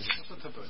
Sí, nosotros todo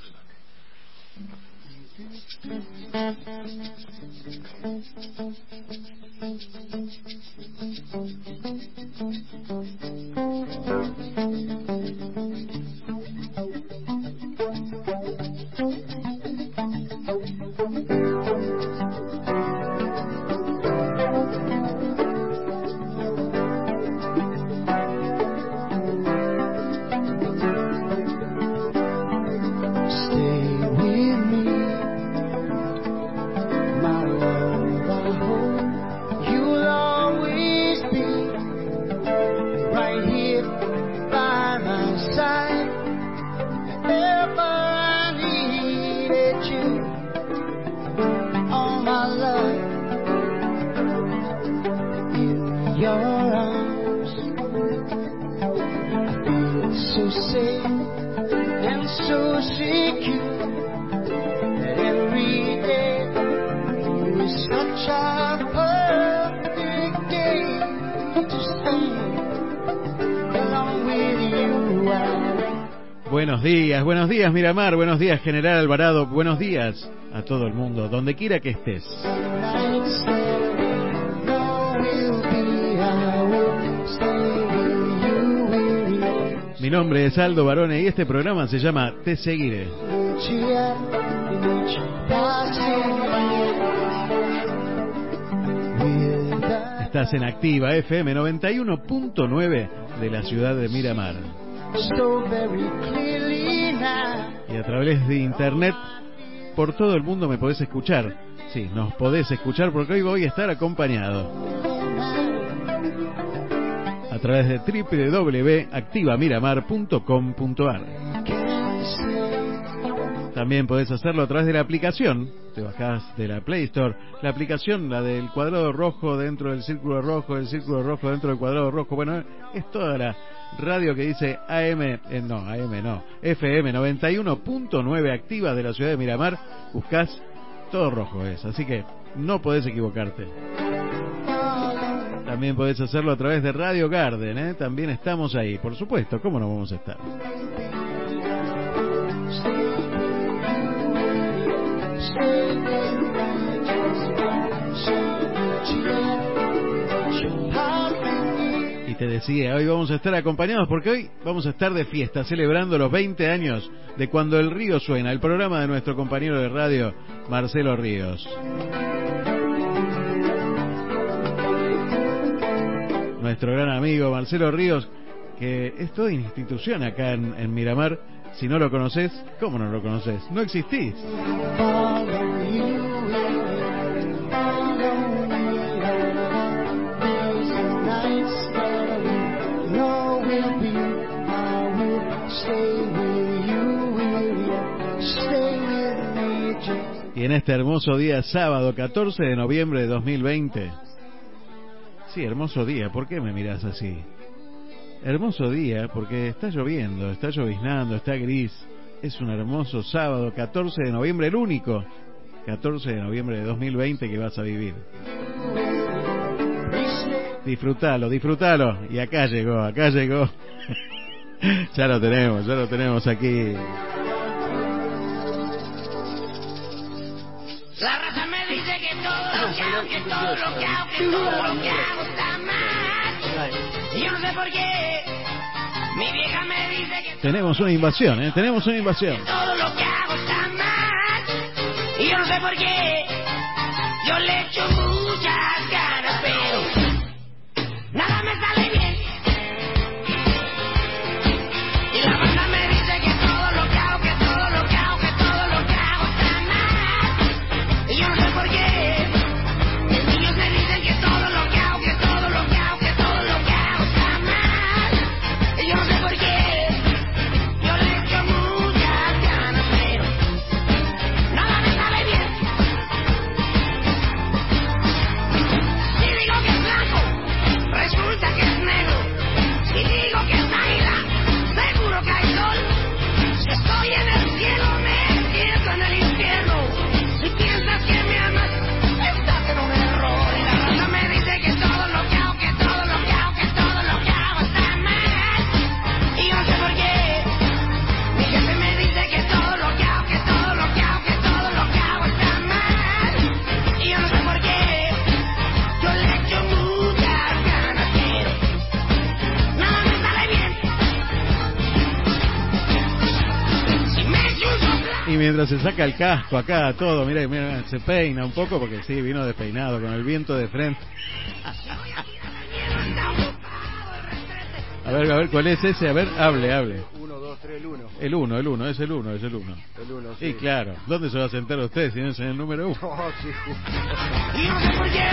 Miramar, buenos días General Alvarado, buenos días a todo el mundo, donde quiera que estés. Mi nombre es Aldo Barone y este programa se llama Te Seguiré. Estás en Activa FM 91.9 de la ciudad de Miramar. Y a través de internet, por todo el mundo me podés escuchar. Sí, nos podés escuchar porque hoy voy a estar acompañado. A través de www.activamiramar.com.ar. También podés hacerlo a través de la aplicación. Te bajás de la Play Store. La aplicación, la del cuadrado rojo dentro del círculo rojo, el círculo rojo dentro del cuadrado rojo. Bueno, es toda la radio que dice AM, eh, no, AM no, FM 91.9 activa de la ciudad de Miramar, buscas todo rojo es, así que no podés equivocarte. También podés hacerlo a través de Radio Garden, ¿eh? también estamos ahí, por supuesto, ¿cómo no vamos a estar? Te decía, hoy vamos a estar acompañados porque hoy vamos a estar de fiesta celebrando los 20 años de Cuando el Río Suena, el programa de nuestro compañero de radio, Marcelo Ríos. Nuestro gran amigo Marcelo Ríos, que es toda institución acá en, Miramar. Si no lo conoces, ¿cómo no lo conoces? No existís. Y en este hermoso día, sábado 14 de noviembre de 2020. Sí, hermoso día. ¿Por qué me miras así? Hermoso día porque está lloviendo, está lloviznando, está gris. Es un hermoso sábado 14 de noviembre, el único 14 de noviembre de 2020 que vas a vivir. Disfrútalo, disfrútalo. Y acá llegó, acá llegó. ya lo tenemos, ya lo tenemos aquí. La raza me dice que todo lo que hago, que todo lo que hago, que todo lo que hago está mal. Y yo no sé por qué. Mi vieja me dice que Tenemos una invasión, ¿eh? Tenemos una invasión. todo lo que hago está mal. Y yo no sé por qué. Yo le echo mientras se saca el casco acá, todo, mira, mira, se peina un poco porque sí, vino despeinado con el viento de frente. A ver, a ver, ¿cuál es ese? A ver, hable, hable. 1, 2, 3, el 1. El 1, el 1, es el 1, es el 1. El 1, Y claro, ¿dónde se va a sentar usted si no es en el número 1? Oh, sí, justo. Y yo no sé por qué.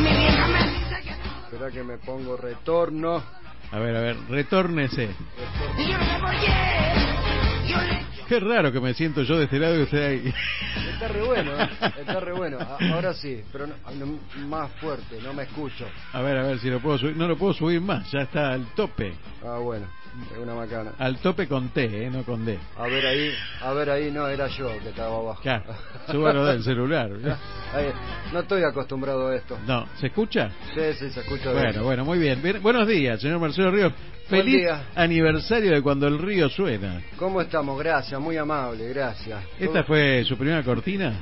Mi vieja me dice que no. Espera que me pongo retorno. A ver, a ver, retórnese. Y yo no sé por qué. Yo le Qué raro que me siento yo de este lado y usted ahí. Está re bueno, ¿eh? está re bueno. Ahora sí, pero no- no- más fuerte, no me escucho. A ver, a ver si lo puedo subir. No lo puedo subir más, ya está al tope. Ah, bueno, es una macana. Al tope con T, ¿eh? no con D. A ver ahí, a ver ahí, no, era yo que estaba abajo. Claro, súbalo del celular. Ahí, no estoy acostumbrado a esto. No, ¿se escucha? Sí, sí, se escucha bien. Bueno, bueno, muy bien. Bien, Buenos días, señor Marcelo Ríos. Feliz día. aniversario de cuando el río suena. ¿Cómo estamos? Gracias, muy amable, gracias. ¿Esta fue su primera cortina?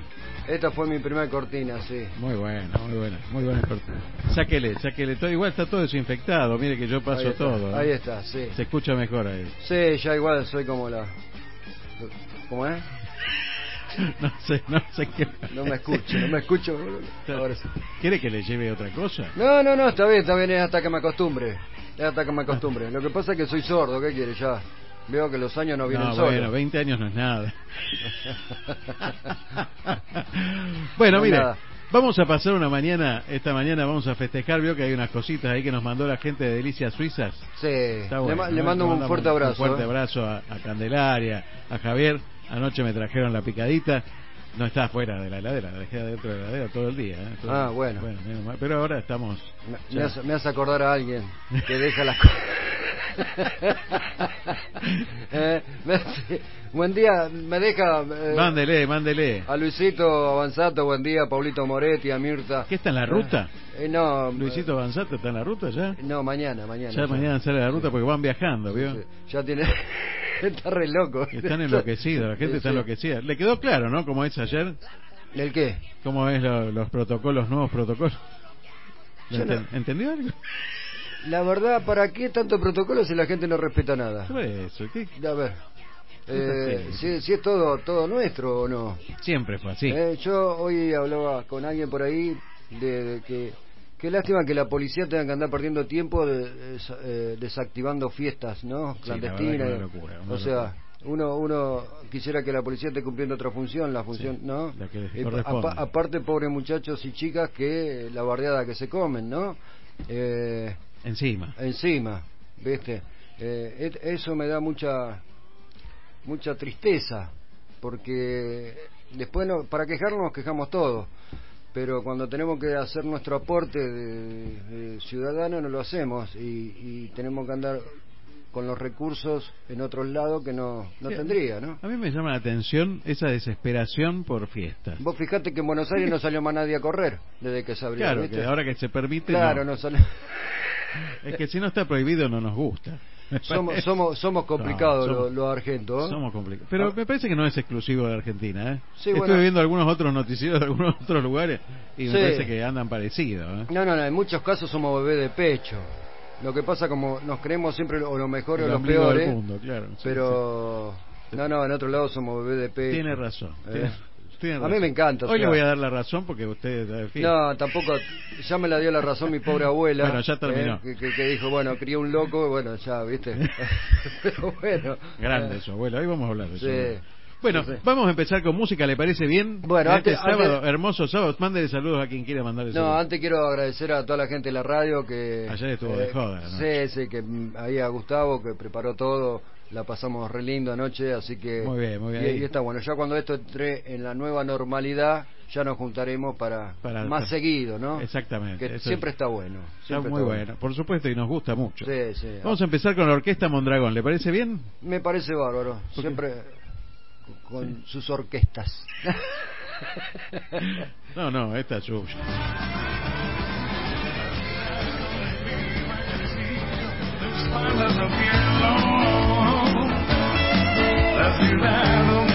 Esta fue mi primera cortina, sí. Muy buena, muy buena, muy buena cortina. Sáquele, sáquele todo. Igual está todo desinfectado. Mire que yo Ahí paso está, todo. ¿eh? Ahí está, sí. Se escucha mejor ahí. Sí, ya igual soy como la... ¿Cómo es? No sé, no sé qué. No me escucho, no me escucho. Ahora sí. ¿Quiere que le lleve otra cosa? No, no, no, está bien, está bien, es hasta que me acostumbre. Es hasta que me acostumbre. Lo que pasa es que soy sordo, ¿qué quiere ya? Veo que los años no vienen No, solos. bueno, 20 años no es nada. bueno, No, mire, nada. vamos a pasar una mañana, esta mañana vamos a festejar, vio que hay unas cositas ahí que nos mandó la gente de Delicias Suizas. Sí, le, bueno, ma- ¿no? le mando un fuerte abrazo. Un fuerte ¿eh? abrazo a, a Candelaria, a Javier. Anoche me trajeron la picadita. No está fuera de la heladera, la dejé dentro de la heladera todo el día. ¿eh? Todo- Ah, bueno. Pero ahora estamos... Me, me hace, me hace acordar a alguien que deja las cosas. Eh, buen día, me deja eh, Mándele, mándele. a Luisito Avanzato, buen día, Paulito Moretti, a Mirta. ¿Qué está en la ruta? Eh, no, Luisito Banzato está en la ruta ya. eh, no, mañana, mañana. Ya mañana sale a la ruta porque van viajando, ¿vio? Sí, Ya tiene. está re loco. Están enloquecidos, la gente Sí, está enloquecida. ¿Le quedó claro, no? Como es ayer, ¿El qué? cómo es lo- los protocolos, nuevos protocolos. ¿Lo Yo no- enten- ¿Entendió algo? La verdad, ¿para qué tanto protocolo si la gente no respeta nada? Eso, ¿qué? A ver. Eh, si, si es todo todo nuestro o no. Siempre fue así. Eh, yo hoy hablaba con alguien por ahí de, de que qué lástima que la policía tenga que andar perdiendo tiempo de- de- eh, desactivando fiestas, ¿no? Sí, Clandestinas. una locura, o sea, uno uno quisiera que la policía esté cumpliendo otra función, la función, Sí, ¿no? la que Eh, aparte, pobres muchachos y chicas que la bardeada que se comen, ¿no? Eh, Encima. encima, ¿viste? Eh, eso me da mucha mucha tristeza, porque después no, para quejarnos nos quejamos todos, pero cuando tenemos que hacer nuestro aporte de, de ciudadano no lo hacemos y, y tenemos que andar con los recursos en otros lados que no, no Sí. tendría, ¿no? A mí me llama la atención esa desesperación por fiestas. Vos fijate que en Buenos Aires no salió más nadie a correr desde que se abrió, Claro, ¿viste? que ahora que se permite, Claro, no. no sale- Es que si no está prohibido no nos gusta. somos, somos, somos complicados No, los, los argentos. ¿eh? Somos complicados. Pero Ah. me parece que no es exclusivo de Argentina, ¿eh? Sí, Estuve bueno. viendo algunos otros noticieros de algunos otros lugares y me Sí. parece que andan parecidos, ¿eh? No, no, no, en muchos casos somos bebés de pecho. Lo que pasa como nos creemos siempre o los mejores o El los ombligo del peores, mundo, claro. Sí, pero no, no, en otro lado somos bebés de pecho. Tiene razón. Eh. A mí me encanta, o Hoy le voy a dar la razón porque usted... en fin. No, tampoco, ya me la dio la razón mi pobre abuela. Bueno, ya terminó. eh, que, que- dijo, bueno, crié un loco, bueno, ya, viste. pero bueno. Grande eh, su abuelo. Hoy vamos a hablar de eso. Sí. Bueno, Sí, sí. vamos a empezar con música, ¿le parece bien? Bueno, En antes- este sábado, antes- hermoso sábado, mándele saludos a quien quiera mandarle No, saludos. antes quiero agradecer a toda la gente de la radio que... Ayer estuvo de joda, ¿no? Sí, sí, que ahí a Gustavo que preparó todo, la pasamos re lindo anoche, así que... Muy bien, muy bien. Y, y está bueno, ya cuando esto entre en la nueva normalidad, ya nos juntaremos para, Para- más para- seguido, ¿no? Exactamente, Que siempre es- está bueno. Está muy está bueno, por supuesto, y nos gusta mucho. Sí, sí. Vamos a empezar con la Orquesta Mondragón, ¿le parece bien? Me parece bárbaro, siempre con sus orquestas. No, no, esta es suya. I don't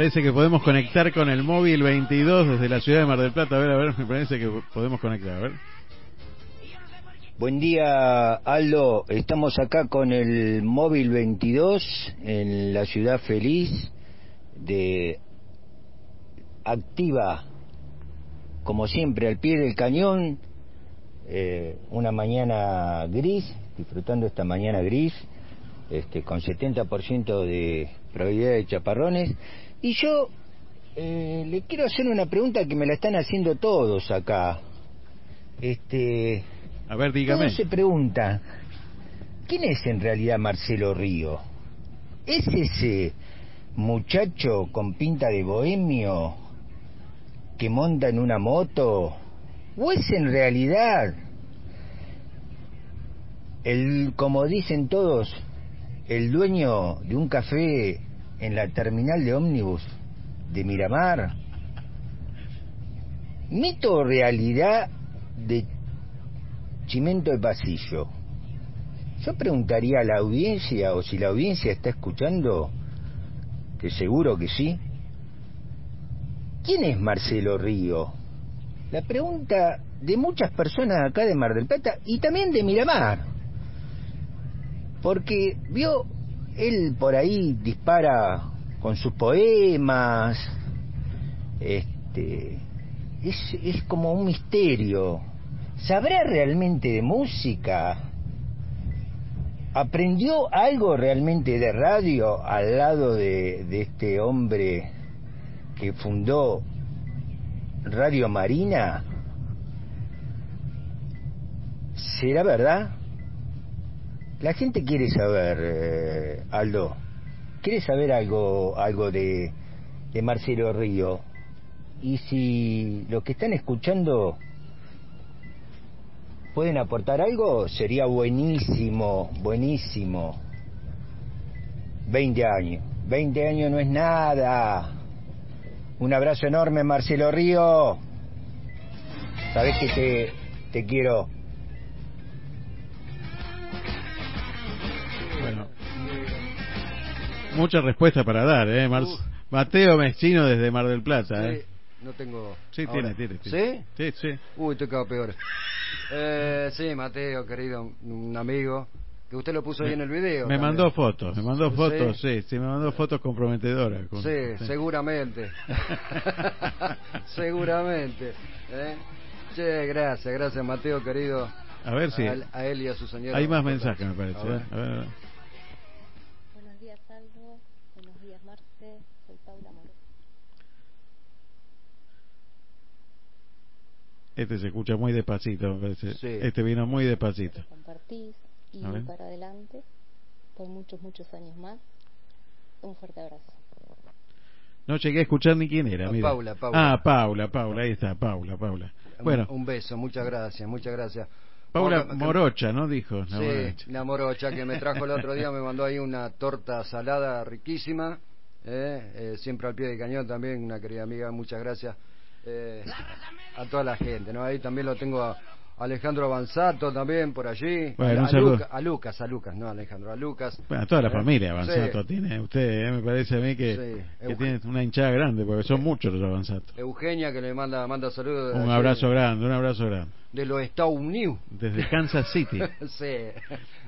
parece que podemos conectar con el móvil 22 desde la ciudad de Mar del Plata. A ver, a ver, me parece que podemos conectar. A ver. Buen día, Aldo. Estamos acá con el móvil 22 en la ciudad feliz de Activa, como siempre, al pie del cañón. eh, una mañana gris, disfrutando esta mañana gris, este, con 70% de probabilidad de chaparrones. Y yo eh, le quiero hacer una pregunta que me la están haciendo todos acá. Este, A ver, dígame. uno se pregunta, ¿quién es en realidad Marcelo Río? ¿Es ese muchacho con pinta de bohemio que monta en una moto? ¿O es en realidad el, como dicen todos, el dueño de un café en la terminal de ómnibus de Miramar? ¿Mito o realidad de Chimento de Pasillo? Yo preguntaría a la audiencia, o si la audiencia está escuchando, que seguro que sí, ¿quién es Marcelo Río? La pregunta de muchas personas acá de Mar del Plata y también de Miramar. Porque, vio, él por ahí dispara con sus poemas, este, es, es como un misterio. ¿Sabrá realmente de música? ¿Aprendió algo realmente de radio al lado de, de este hombre que fundó Radio Marina? ¿Será verdad? La gente quiere saber, eh, Aldo, quiere saber algo, algo de, de Marcelo Río. Y si los que están escuchando pueden aportar algo, sería buenísimo, buenísimo. 20 años, 20 años no es nada. Un abrazo enorme, Marcelo Río. Sabes que te, te quiero. Mucha respuesta para dar, ¿eh? Mar-. Mateo Mezchino desde Mar del Plata, Sí, ¿eh? no tengo. Sí, ahora. tiene, tiene, tiene. ¿Sí? Sí, sí. Uy, estoy cada peor. Eh, sí, Mateo, querido, un amigo, que usted lo puso ahí en el video. Me también. mandó fotos, me mandó Sí. fotos, sí, sí, me mandó fotos comprometedoras. con- Sí, seguramente. seguramente. ¿eh? Che, gracias, gracias, Mateo, querido. A ver si A él, a él y a su señora. hay más mensajes, me parece. A ver. ¿eh? A ver, a ver. Este se escucha muy despacito, parece. Sí. Este vino muy despacito. Compartís y para adelante por muchos, muchos años más. Un fuerte abrazo. No llegué a escuchar ni quién era. Ah, mira. Paula, Paula. Ah, Paula, Paula, ahí está, Paula, Paula. Un- Bueno, Un, beso, muchas gracias, muchas gracias. Paula Morocha, ¿no? Dijo. la Sí, Morocha. la morocha que me trajo el otro día, me mandó ahí una torta salada riquísima, eh, eh, siempre al pie del cañón también, una querida amiga, muchas gracias eh, a toda la gente, ¿no? Ahí también lo tengo a Alejandro Avanzato también por allí, Bueno, a, a. Luca- a Lucas, a Lucas, no a Alejandro, a Lucas. Bueno, toda la Eh, familia Avanzato sí. tiene usted, eh, me parece a mí que, Sí, que Eugen- tiene una hinchada grande, porque son muchos los Avanzato. Eugenia que le manda manda saludos de Un allí, abrazo grande, un abrazo grande. de los Estados Unidos. Desde Kansas City. sí,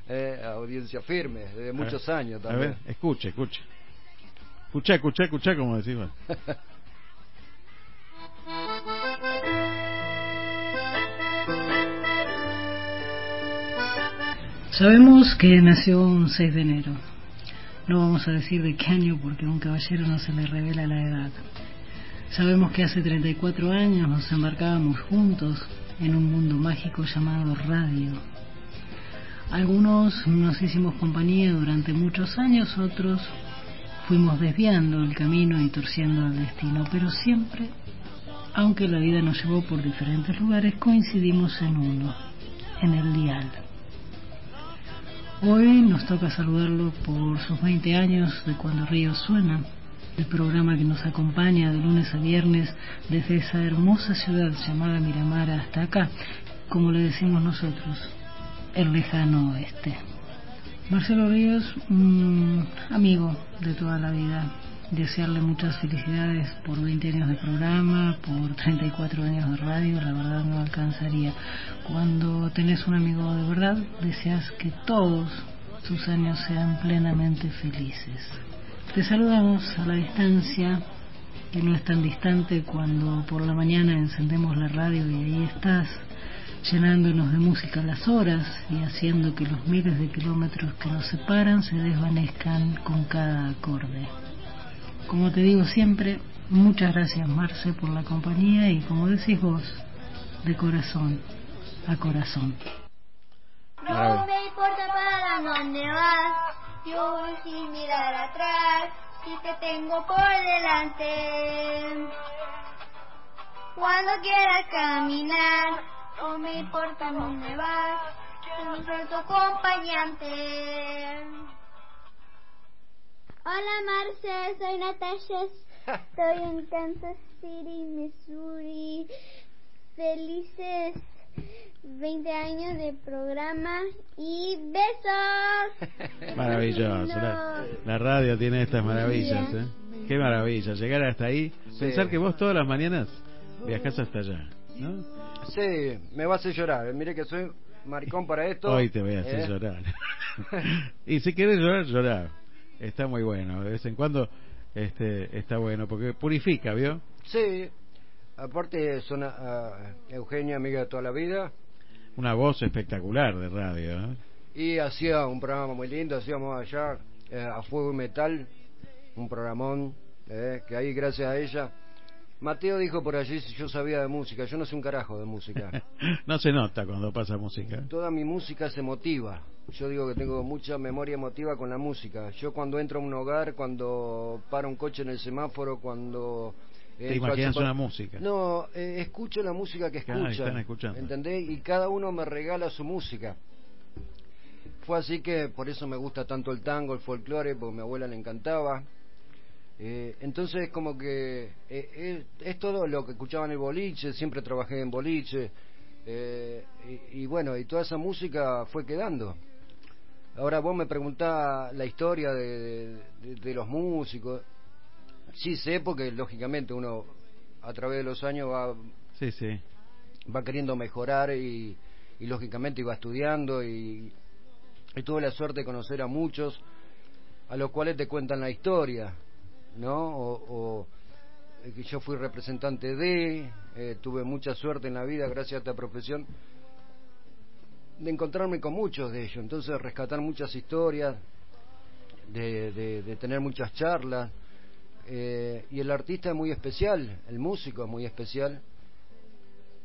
eh, audiencia firme, desde muchos años A también. ver, escuche, escuche. Escucha, escucha, escucha, como decís vos. Sabemos que nació un 6 de enero. No vamos a decir de qué año porque a un caballero no se le revela la edad. Sabemos que hace 34 años nos embarcábamos juntos en un mundo mágico llamado radio. Algunos nos hicimos compañía durante muchos años, otros fuimos desviando el camino y torciendo el destino, pero siempre, aunque la vida nos llevó por diferentes lugares, coincidimos en uno, en el dial. Hoy nos toca saludarlo por sus 20 años de Cuando Río Suena, el programa que nos acompaña de lunes a viernes desde esa hermosa ciudad llamada Miramar hasta acá, como le decimos nosotros, el lejano oeste. Marcelo Ríos, un amigo de toda la vida, desearle muchas felicidades por 20 años de programa, por 34 años de radio, la verdad no alcanzaría. Cuando tenés un amigo de verdad, deseas que todos sus años sean plenamente felices. Te saludamos a la distancia, que no es tan distante cuando por la mañana encendemos la radio y ahí estás, llenándonos de música las horas y haciendo que los miles de kilómetros que nos separan se desvanezcan con cada acorde. Como te digo siempre, muchas gracias Marce por la compañía y como decís vos, de corazón a corazón. No me importa para dónde vas, yo voy sin mirar atrás, si te tengo por delante. Cuando quieras caminar, no me importa dónde vas, soy tu acompañante. Hola Marce, soy Natasha, estoy en Kansas City, Missouri. Felices 20 años de programa y besos. Maravilloso. La, la radio tiene estas maravillas, ¿eh? Qué maravilla. Llegar hasta ahí. Pensar que vos todas las mañanas viajás hasta allá, ¿no? Sí, me va a hacer llorar. Mire que soy maricón para esto. Hoy te voy a hacer ¿eh? llorar. y si quieres llorar, llorar. Está muy bueno. De vez en cuando este, está bueno porque purifica, ¿vio? Sí, aparte son a- a Eugenia, amiga de toda la vida, Una voz espectacular de radio, ¿eh? y hacía un programa muy lindo, hacíamos allá eh, a Fuego y Metal, un programón, eh, que ahí gracias a ella. Mateo dijo por allí si yo sabía de música, yo no sé un carajo de música. no se nota cuando pasa música. Toda mi música es emotiva. Yo digo que tengo mucha memoria emotiva con la música. Yo cuando entro a un hogar, cuando paro un coche en el semáforo, cuando... Te entro al imaginas una música. No, eh, escucho la música que escuchan. están escuchando. ¿Entendés? Y cada uno me regala su música. Fue así que por eso me gusta tanto el tango, el folclore, porque a mi abuela le encantaba. Eh, entonces como que eh, es, es todo lo que escuchaba en el boliche, siempre trabajé en boliche. eh, y, y bueno, y toda esa música fue quedando. Ahora vos me preguntás la historia de, de- de los músicos. Sí sé, porque lógicamente uno a través de los años va, Sí, sí. va queriendo mejorar y, y lógicamente iba estudiando y, y tuve la suerte de conocer a muchos a los cuales te cuentan la historia, ¿no? O, o, eh, que yo fui representante de, eh, tuve mucha suerte en la vida gracias a esta profesión de encontrarme con muchos de ellos, entonces rescatar muchas historias, de, de- de tener muchas charlas, eh, y el artista es muy especial, el músico es muy especial,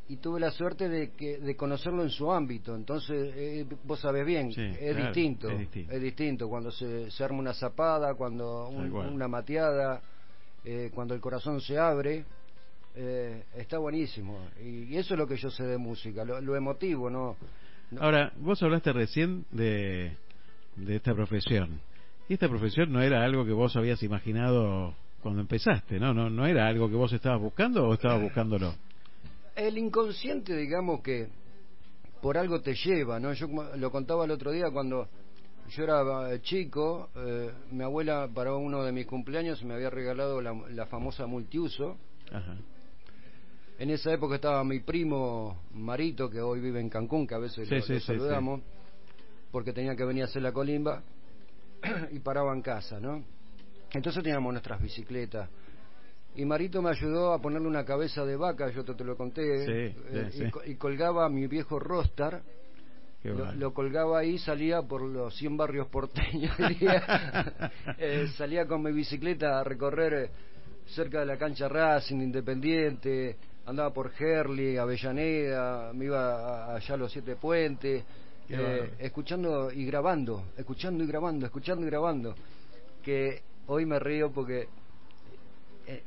y tuve la suerte de que de conocerlo en su ámbito entonces eh, vos sabés bien Sí, es, claro, distinto, es distinto. es distinto cuando se, se arma una zapada cuando un- una mateada eh, cuando el corazón se abre eh, está buenísimo y, y eso es lo que yo sé de música lo, lo emotivo no, no- Ahora, vos hablaste recién de, de esta profesión. Y esta profesión no era algo que vos habías imaginado cuando empezaste, ¿no? ¿No, no era algo que vos estabas buscando o estabas buscándolo? El inconsciente, digamos que por algo te lleva, ¿no? Yo lo contaba el otro día cuando yo era eh, chico, eh, mi abuela para uno de mis cumpleaños me había regalado la, la famosa multiuso. Ajá. En esa época estaba mi primo Marito, que hoy vive en Cancún, que a veces Sí, lo, sí, lo sí, saludamos, porque tenía que venir a hacer la colimba y paraba en casa, ¿no? Entonces teníamos nuestras bicicletas. Y Marito me ayudó a ponerle una cabeza de vaca, yo te, te lo conté, eh, y, y colgaba mi viejo Rostar, lo, colgaba ahí, salía por los 100 barrios porteños. Eh, salía con mi bicicleta a recorrer eh, cerca de la cancha Racing, Independiente, andaba por Herli, Avellaneda, me iba allá a los Siete Puentes, eh, escuchando y grabando, escuchando y grabando, escuchando y grabando. Que hoy me río porque eh,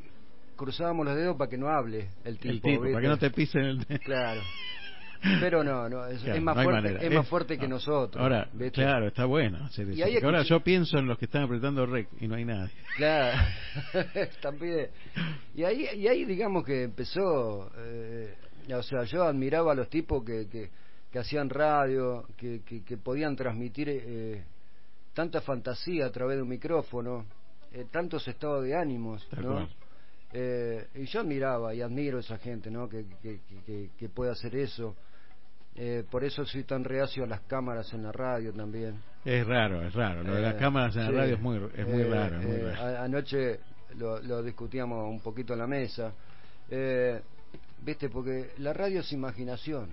cruzábamos los dedos para que no hable el tipo. el tipo, para que no te pisen el... Claro. Pero no, no, es, Claro, es más no fuerte, es más fuerte que nosotros. Ahora, ¿viste? claro, está bueno hacer eso. ahora yo pienso en los que están apretando rec y no hay nadie. Claro, también. Y ahí, y ahí digamos que empezó, eh, o sea, yo admiraba a los tipos que, que, que hacían radio, que, que, que podían transmitir eh, tanta fantasía a través de un micrófono, eh, tantos estados de ánimos, Tal ¿no? cual. Eh, y yo admiraba y admiro a esa gente, ¿no? Que, que- que, que puede hacer eso. Eh, por eso soy tan reacio a las cámaras en la radio también. Es raro, es raro. Lo de las Eh, cámaras en sí. la radio es muy, es muy Eh, raro. es muy eh, raro. anoche lo, lo discutíamos un poquito en la mesa. Eh, Viste, porque la radio es imaginación.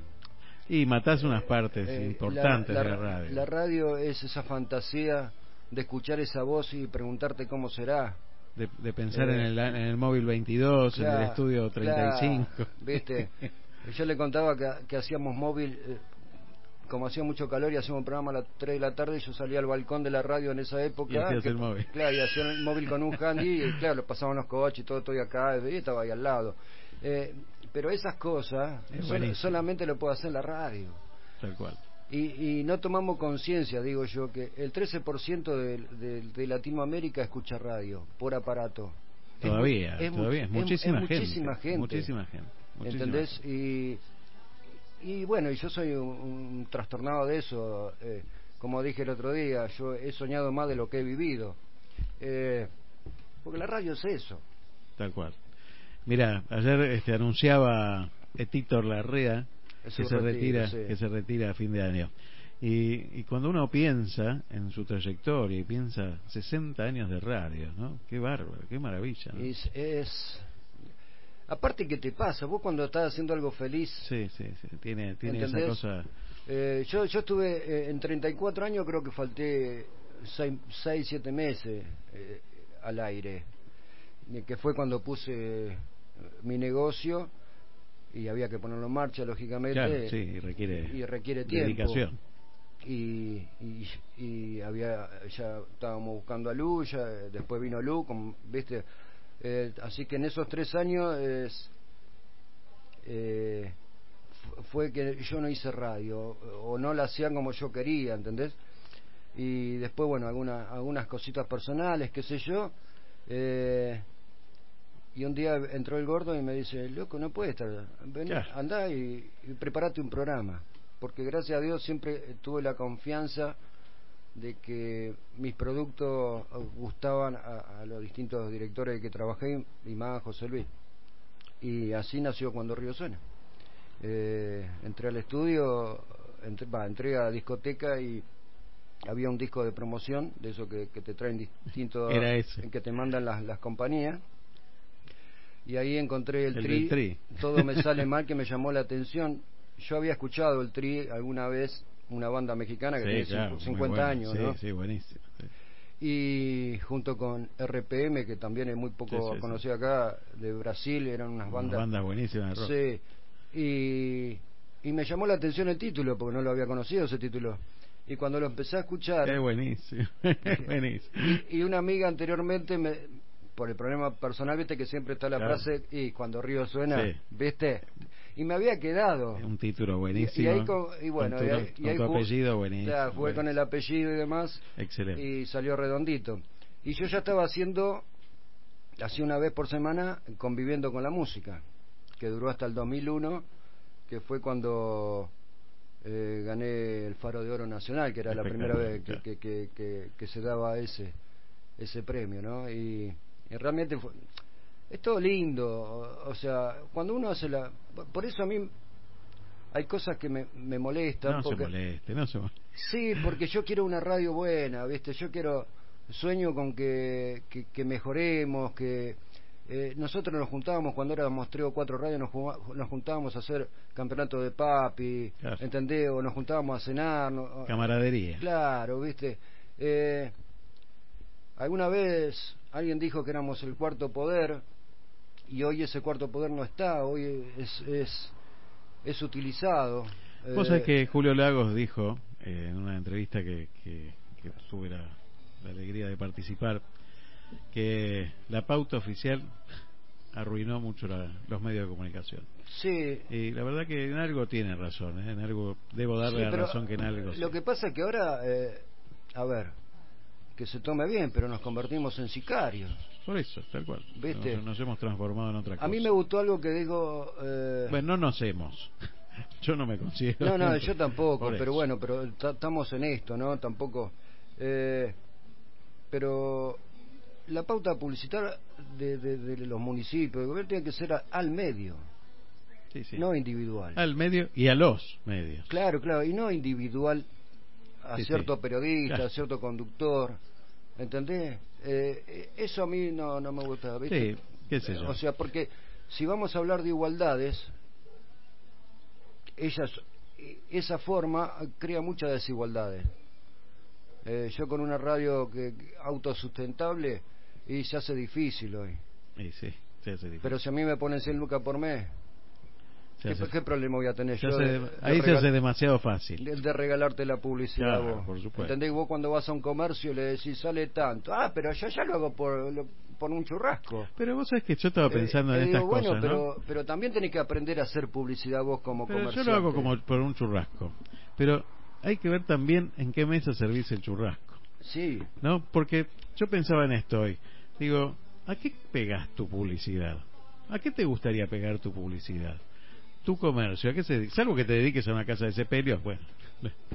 Y matás unas partes Eh, importantes la, de la radio. La radio es esa fantasía de escuchar esa voz y preguntarte cómo será. de, de pensar eh, en, el, en el móvil 22, en el estudio 35. claro, ¿Viste? Yo le contaba que, que hacíamos móvil, eh, como hacía mucho calor y hacíamos un programa a las 3 de la tarde, yo salía al balcón de la radio en esa época. Y hacías que- el móvil. Claro, y hacía el móvil con un handy y claro, lo pasaban los coches y todo, estoy acá, y estaba ahí al lado. Eh, pero esas cosas Es sol- solamente lo puedo hacer la radio. Tal cual. Y, y no tomamos conciencia, digo yo, que el 13% de, de, de Latinoamérica escucha radio por aparato. Es Todavía, es todavía. Es muchísima, gente, muchísima gente. Muchísima gente. ¿Entendés? Y, y bueno, y yo soy un, un trastornado de eso. eh, como dije el otro día, yo he soñado más de lo que he vivido. Eh, porque la radio es eso. Tal cual. Mira, ayer este, anunciaba Héctor Larrea Es que se retiro, retira, sí. que se retira a fin de año. Y, y cuando uno piensa en su trayectoria y piensa 60 años de radio, ¿no? Qué bárbaro, qué maravilla. ¿no? Y es, es- Aparte, ¿qué te pasa? Vos cuando estás haciendo algo feliz, Sí, sí, sí, tiene, tiene esa cosa. Eh, yo, yo estuve eh, en 34 años, creo que falté 6, 7 meses eh, al aire, eh, que fue cuando puse eh, mi negocio y había que ponerlo en marcha, lógicamente. Claro, sí, y requiere, y requiere tiempo. dedicación. Y, y, y había ya estábamos buscando a Lu, ya, después vino Lu, como, ¿viste? Eh, así que en esos tres años es, eh, fu- fue que yo no hice radio o no la hacían como yo quería, ¿entendés? Y después, bueno, algunas algunas cositas personales, qué sé yo. eh, y un día entró el gordo y me dice, loco, no puedes estar, ven, Claro. andá y, y preparate un programa. Porque gracias a Dios siempre tuve la confianza de que mis productos gustaban a, a los distintos directores que trabajé y más a José Luis. Y así nació Cuando Río Suena. Eh, entré al estudio, entré, entré a la discoteca y había un disco de promoción, de eso que, que te traen distintos, Era ese. en que te mandan las, las compañías. Y ahí encontré el, El Tri. todo me sale mal que me llamó la atención. Yo había escuchado el Tri alguna vez, una banda mexicana que Sí, tiene claro, cincu- muy 50 bueno. años, sí, ¿no? Sí, buenísimo. sí. Y junto con RPM, que también es muy poco conocido acá, de Brasil, eran unas Unas bandas. bandas buenísimas rock. Sí, y, y me llamó la atención el título, porque no lo había conocido ese título. Y cuando lo empecé a escuchar, Es buenísimo. Es buenísimo. y, y una amiga anteriormente, me, por el problema personal, viste que siempre está la Claro. frase, y cuando Río suena, Sí. viste, y me había quedado. Un título Y, buenísimo. y ahí, co- y bueno, con tu, y ahí, y con ahí tu jugué- apellido buenísimo. jugué con el apellido y demás, Excelente. y salió redondito. Y yo ya estaba haciendo, hacía una vez por semana, conviviendo con la música, que duró hasta el 2001, que fue cuando eh, gané el Faro de Oro Nacional, que era la primera vez que, que, que- que se daba ese ese premio, ¿no? Y, y realmente fue, es todo lindo, o, sea, cuando uno hace la... Por eso a mí hay cosas que me, me molestan. No se porque, moleste, no se moleste. Sí, porque yo quiero una radio buena, ¿viste? Yo quiero, sueño con que, que, que mejoremos, que eh, nosotros nos juntábamos cuando éramos tres o cuatro radios, nos, nos juntábamos a hacer campeonato de papi, Claro. ¿entendés? O nos juntábamos a cenar. no- Camaradería. Claro, ¿viste? Eh, alguna vez alguien dijo que éramos el cuarto poder y hoy ese cuarto poder no está, hoy es, es, es utilizado. Vos Eh, sabés que Julio Lagos dijo eh, en una entrevista que, que, que tuve la, la alegría de participar que la pauta oficial arruinó mucho la- los medios de comunicación. Sí, Y la verdad que en algo tiene razón, ¿eh? en algo debo darle Sí, la razón que en algo. Lo sí. que pasa es que ahora, eh, a ver, que se tome bien, pero nos convertimos en sicarios. Por eso, tal cual. ¿Viste? Nos, nos hemos transformado en otra cosa. A mí me gustó algo que digo... eh, Bueno, no nos hemos. Yo no me considero. no, no, yo tampoco, pero bueno, pero ta- estamos en esto, ¿no? Tampoco... eh, pero la pauta publicitaria de, de- de los municipios, del gobierno, tiene que ser a- al medio, Sí, sí. no individual. Al medio y a los medios. Claro, claro, y no individual a sí. cierto periodista, Claro. a cierto conductor, ¿entendés? Eh, eh, eso a mí no, no me gusta, ¿viste? Sí, qué sé yo. O sea, porque si vamos a hablar de igualdades, ellas, esa forma crea muchas desigualdades. Eh, yo con una radio que autosustentable y se hace difícil hoy. Y sí, se hace difícil. Pero si a mí me ponen 100 lucas por mes, Se ¿qué, hace- qué problema voy a tener se yo? hace- de- de ahí se hace demasiado fácil. de, de regalarte la publicidad Claro, vos. por supuesto. ¿Entendés? Vos cuando vas a un comercio le decís, sale tanto. Ah, pero yo ya lo hago por, lo- por un churrasco. Pero vos sabés que yo estaba pensando Eh, en eh, estas digo, bueno, cosas, pero, ¿no? pero también tenés que aprender a hacer publicidad vos como Pero yo comerciante. lo hago como por un churrasco. Pero hay que ver también en qué mesa servís el churrasco. Sí, ¿No? Porque yo pensaba en esto hoy. Digo, ¿a qué pegas tu publicidad? ¿A qué te gustaría pegar tu publicidad? Tu comercio, ¿a qué se dedica? Salvo que te dediques a una casa de sepelios, bueno,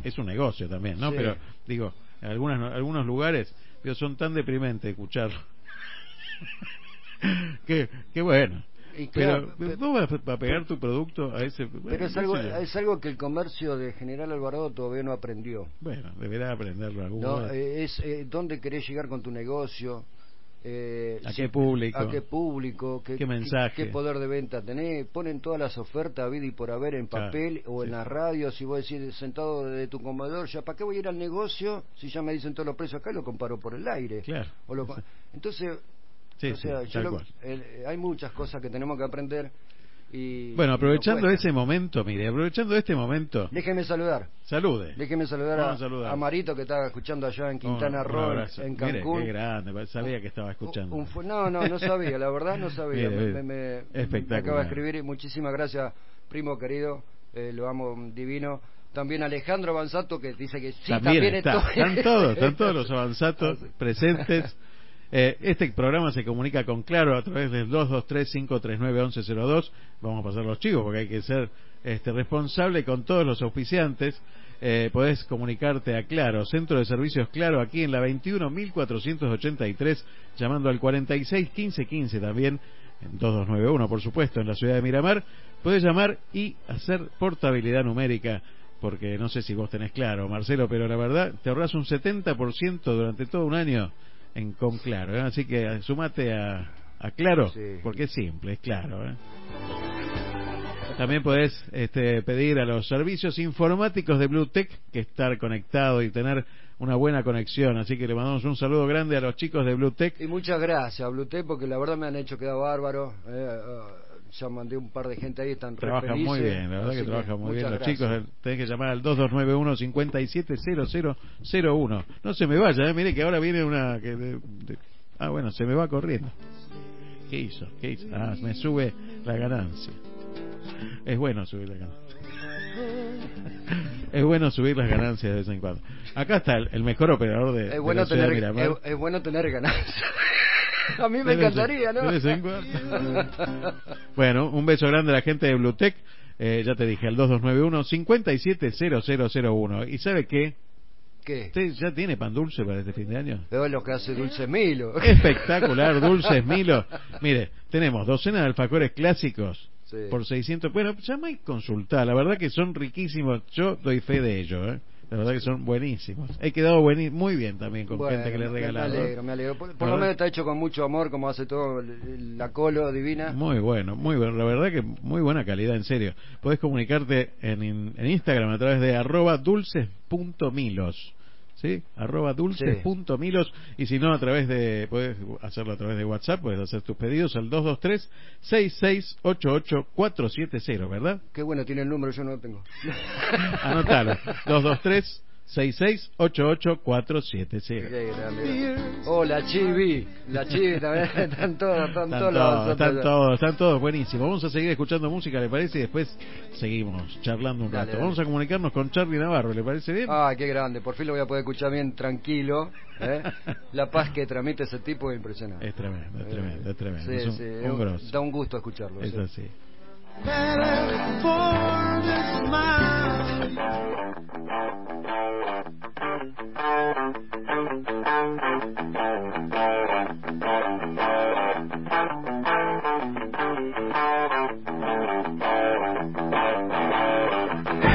es un negocio también, ¿no? Sí. Pero, digo, en algunas, algunos lugares digo, son tan deprimentes escucharlo. que, que bueno. Y claro, pero, pe- ¿vos vas a pegar tu producto a ese...? pero es algo, es algo que el comercio de General Alvarado todavía no aprendió. Bueno, deberá aprenderlo algún ¿no? Eh, es eh, dónde querés llegar con tu negocio. Eh, ¿A qué público? ¿A qué público? ¿Qué, ¿Qué mensaje? ¿Qué poder de venta tenés? Ponen todas las ofertas, vida y por haber, en Claro, papel o sí, en las radios. Si vos decís sentado desde tu comedor, ¿ya para qué voy a ir al negocio? Si ya me dicen todos los precios acá, lo comparo por el aire. Claro. O lo Entonces, Sí, o sea, sí, yo lo- el- hay muchas cosas que tenemos que aprender. Y, Bueno, aprovechando ese momento, mire, aprovechando este momento, Déjeme saludar. salude. Déjeme saludar a, saludar. a Marito que estaba escuchando allá en Quintana Un- un Roo, en- en Mire, Cancún. qué grande, sabía que estaba escuchando. Un- un fu- no, no, no sabía, la verdad no sabía. Mire, me, espectacular. me acaba de escribir y muchísimas gracias, primo querido, eh, lo amo divino. También Alejandro Banzato que dice que sí, también, también, está, estoy- están todos, están todos los avanzatos presentes. Eh, este programa se comunica con Claro a través del 223-539-1102. Vamos a pasar los chicos porque hay que ser este, responsable con todos los auspiciantes. Eh, podés comunicarte a Claro, Centro de Servicios Claro, aquí en la 21.483, llamando al 46 15 15 también, en 2291 por supuesto, en la ciudad de Miramar. Podés llamar y hacer portabilidad numérica porque no sé si vos tenés claro, Marcelo, pero la verdad te ahorras un 70% durante todo un año en con Claro, ¿eh? así que eh, sumate a, a Claro, Sí. porque es simple, es claro. ¿eh? También podés este, pedir a los servicios informáticos de Bluetech que estar conectado y tener una buena conexión, así que le mandamos un saludo grande a los chicos de Bluetech. Y muchas gracias, Blute, porque la verdad me han hecho quedar bárbaro. eh, eh, ya mandé un par de gente ahí, están re Trabaja felices, muy bien, la verdad que trabaja muy bien. Los gracias. chicos tenés que llamar al 2291-570001. No se me vaya, eh, mire que ahora viene una... Que de- de- ah, bueno, se me va corriendo. ¿Qué hizo? ¿Qué hizo? Ah, me sube la ganancia. Es bueno subir la ganancia. Es bueno subir las ganancias de vez en cuando. Acá está el, el mejor operador de, Es bueno, la tener, es, es bueno tener ganancias. A mí me encantaría, ¿no? Bueno, un beso grande a la gente de Bluetech. Eh, ya te dije, al 2291-570001. ¿Y sabe qué? ¿Qué? ¿Usted ya tiene pan dulce para este fin de año? Veo lo que hace Dulce Milo. Espectacular, dulces Milo. Mire, tenemos docenas de alfajores clásicos Sí. por 600. Bueno, llama y consulta. La verdad que son riquísimos. Yo doy fe de ello, ¿eh? La verdad que son buenísimos. He quedado muy bien también con Bueno, gente que le he regalado. Me alegro, me alegro. Por, por lo menos está hecho con mucho amor, como hace todo la colo divina. Muy bueno, muy bueno. La verdad que muy buena calidad, en serio. Podés comunicarte en, en Instagram a través de arroba dulces.milos. ¿Sí? Arroba dulces.milos. Y si no, a través de. Puedes hacerlo a través de WhatsApp, puedes hacer tus pedidos al 223-6688-470, ¿verdad? Qué bueno, tiene el número, yo no lo tengo. Anotalo. 223 6688-470. Qué grande. Oh, la chivi. La chivi también. Están todos, están, Están todos los todos, están todos, están todos buenísimos. Vamos a seguir escuchando música, ¿le parece? Y después seguimos charlando un Dale, rato. dale. Vamos a comunicarnos con Charlie Navarro, ¿le parece bien? Ah, qué grande. Por fin lo voy a poder escuchar bien tranquilo. ¿eh? La paz que transmite ese tipo es impresionante. Es tremendo, es tremendo, es tremendo. Sí, es un, sí, un un- da un gusto escucharlo. Es sí. así. Mientras escuchábamos a, a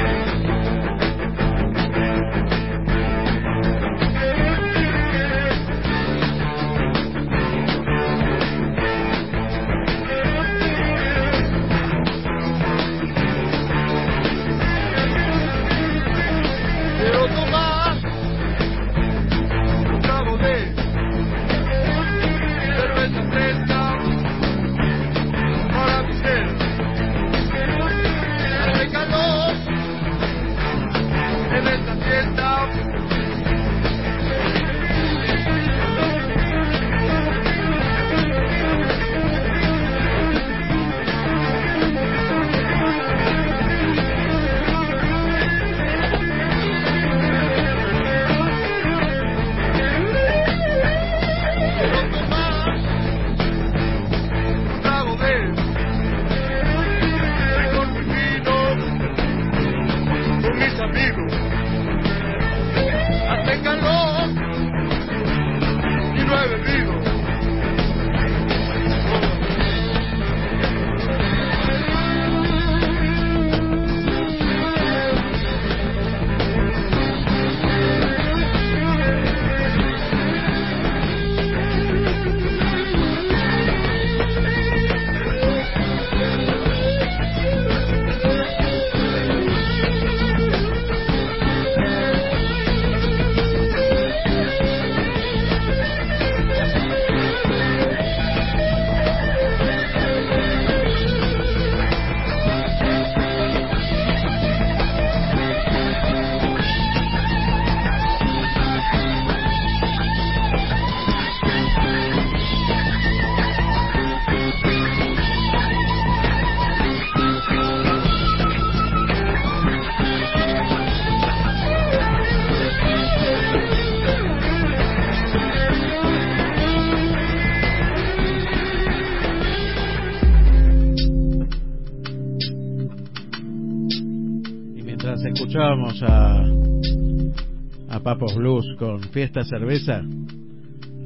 Papos Blues con Fiesta Cerveza,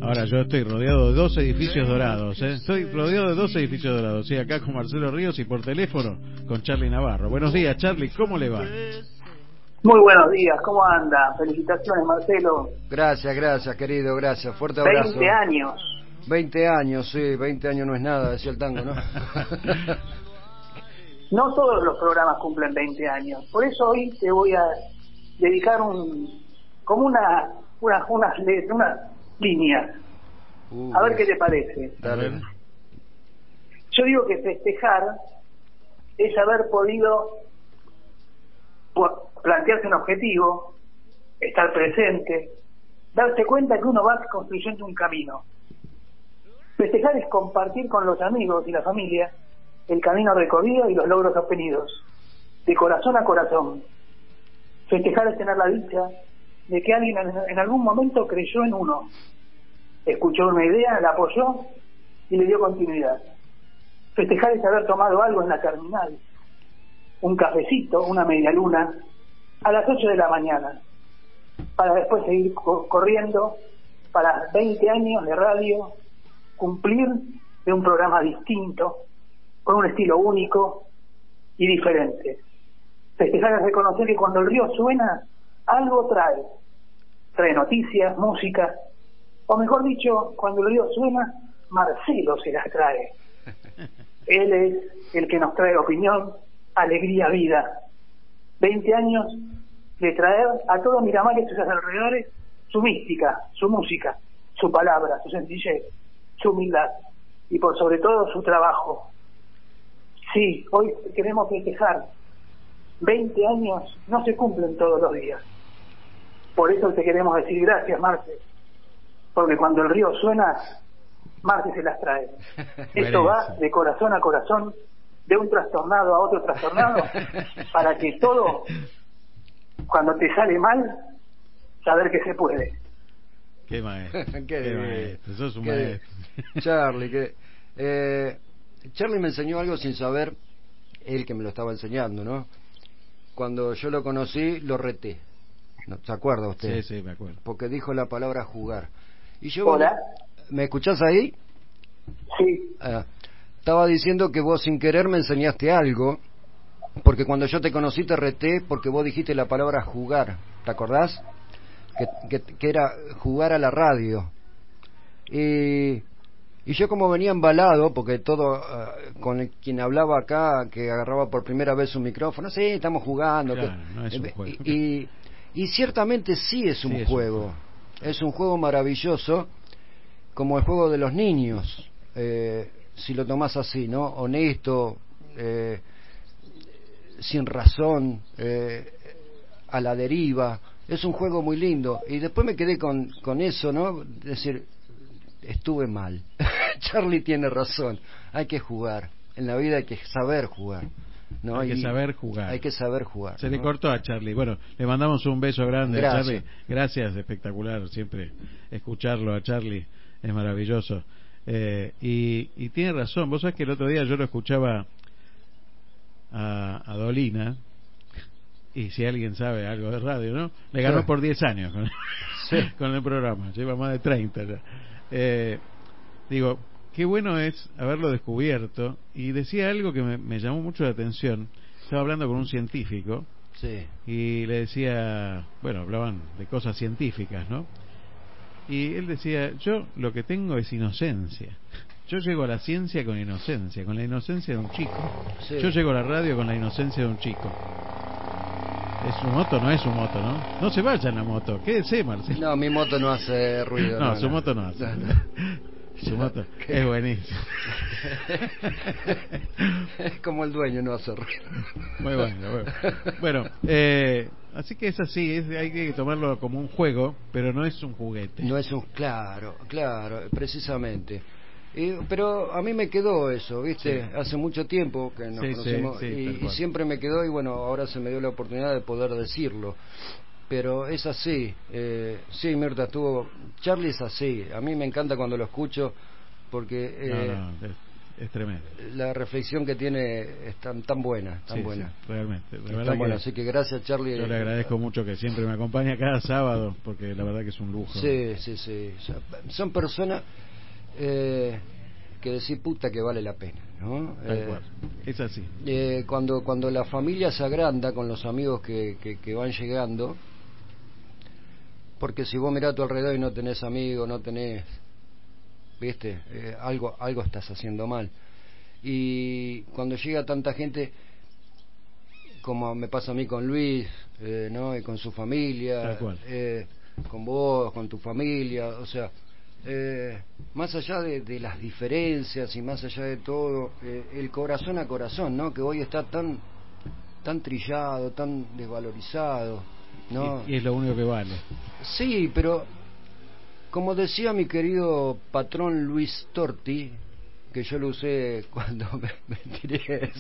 ahora yo estoy rodeado de dos edificios dorados. ¿eh? Estoy rodeado de dos edificios dorados. Sí, acá con Marcelo Ríos y por teléfono con Charlie Navarro. Buenos días, Charlie, ¿cómo le va? Muy buenos días, ¿cómo anda? Felicitaciones, Marcelo. Gracias, gracias, querido, gracias. Fuerte abrazo. 20 años. 20 años, sí, 20 años no es nada, decía el tango, ¿no? No todos los programas cumplen 20 años. Por eso hoy te voy a dedicar un como una una unas let- unas líneas. Uh, A ver qué te parece. Dale. Yo digo que festejar es haber podido plantearse un objetivo, estar presente, darse cuenta que uno va construyendo un camino. Festejar es compartir con los amigos y la familia el camino recorrido y los logros obtenidos, de corazón a corazón. Festejar es tener la dicha de que alguien en, algún momento creyó en uno, escuchó una idea, la apoyó y le dio continuidad. Festejar es haber tomado algo en la terminal, un cafecito, una media luna, a las 8 de la mañana, para después seguir co- corriendo para 20 años de radio, cumplir de un programa distinto, con un estilo único y diferente. Festejar es reconocer que cuando el río suena, algo trae. Trae noticias, música, o mejor dicho, cuando el río suena, Marcelo se las trae. Él es el que nos trae opinión, alegría, vida. 20 años de traer a todo Miramar y sus alrededores su mística, su música, su palabra, su sencillez, su humildad y por sobre todo su trabajo. Sí, hoy queremos festejar. 20 años no se cumplen todos los días. Por eso te queremos decir gracias, Marte. Porque cuando el río suena, Marte se las trae. Esto va de corazón a corazón, de un trastornado a otro trastornado, para que todo, cuando te sale mal, saber que se puede. Qué maestro. Qué Qué maestro. Sos un Qué maestro. divino. Charlie, que, eh, Charlie me enseñó algo sin saber él que me lo estaba enseñando, ¿no? Cuando yo lo conocí, lo reté. ¿No? ¿Se acuerda usted? Sí, sí, me acuerdo. Porque dijo la palabra jugar. Y yo, Hola. ¿Me escuchás ahí? Sí, Ah, estaba diciendo que vos sin querer me enseñaste algo, porque cuando yo te conocí te reté porque vos dijiste la palabra jugar, ¿te acordás? Que, que, que era jugar a la radio. Y, y yo como venía embalado, porque todo, ah, con el- quien hablaba acá, que agarraba por primera vez un micrófono, sí, estamos jugando. Claro, que- no es un eh, juego. Y, y, y ciertamente sí es un Sí, es un juego. Es un juego maravilloso, como el juego de los niños, eh, si lo tomás así, ¿no? Honesto, eh, sin razón, eh, a la deriva. Es un juego muy lindo. Y después me quedé con, con eso, ¿no? Es decir, estuve mal. Charlie tiene razón. Hay que jugar. En la vida hay que saber jugar. ¿No? Hay que saber jugar. Hay que saber jugar. Se le cortó a Charlie. Bueno, le mandamos un beso grande a Gracias. Charlie. Gracias, espectacular. Siempre escucharlo a Charlie es maravilloso. Eh, y, y tiene razón. Vos sabés que el otro día yo lo escuchaba a, a Dolina. Y si alguien sabe algo de radio, ¿no? Le ganó Sí. por 10 años con, Sí. con el programa. Lleva más de 30 ya. Eh, digo, qué bueno es haberlo descubierto. Y decía algo que me, me llamó mucho la atención. Estaba hablando con un científico Sí. y le decía, bueno, hablaban de cosas científicas, ¿no? Y él decía, yo lo que tengo es inocencia. Yo llego a la ciencia con inocencia, con la inocencia de un chico. Sí. Yo llego a la radio con la inocencia de un chico. ¿Es su moto? No es su moto, ¿no? No se vaya en la moto. Quédese, Marcelo. No, mi moto no hace ruido. No, su moto no hace. Su es buenísimo. es como el dueño no hace ruido. Muy bueno, bueno. Bueno, eh, así que es así, es, hay que tomarlo como un juego, pero no es un juguete. No es un claro, claro, precisamente. Y- pero a mí me quedó eso, ¿viste? Sí. Hace mucho tiempo que nos Sí, conocemos sí, y- y, siempre me quedó y bueno, ahora se me dio la oportunidad de poder decirlo. Pero es así, eh, sí, Mirta, estuvo... Charlie es así, a mí me encanta cuando lo escucho porque eh, No, no, es, es tremendo. la reflexión que tiene es tan, tan buena, tan Sí, buena. sí, realmente. La verdad tan que buena, así que gracias Charlie. yo le agradezco mucho que siempre me acompaña cada sábado, porque la verdad que es un lujo. Sí, sí, sí. Son- Son personas eh, que decir puta que vale la pena, ¿no? Tal Eh. Es así. eh, cuando cuando la familia se agranda con los amigos que, que, que van llegando, porque si vos mirás a tu alrededor y no tenés amigos, no tenés, viste, Eh, algo algo estás haciendo mal. Y cuando llega tanta gente, como me pasa a mí con Luis, eh, ¿no? Y con su familia, eh, con vos, con tu familia, o sea, eh, más allá de, de las diferencias y más allá de todo, eh, el corazón a corazón, ¿no? Que hoy está tan tan trillado, tan desvalorizado, ¿no? Y, y es lo único que vale. Sí, pero como decía mi querido patrón Luis Torti, que yo lo usé cuando me, me tiré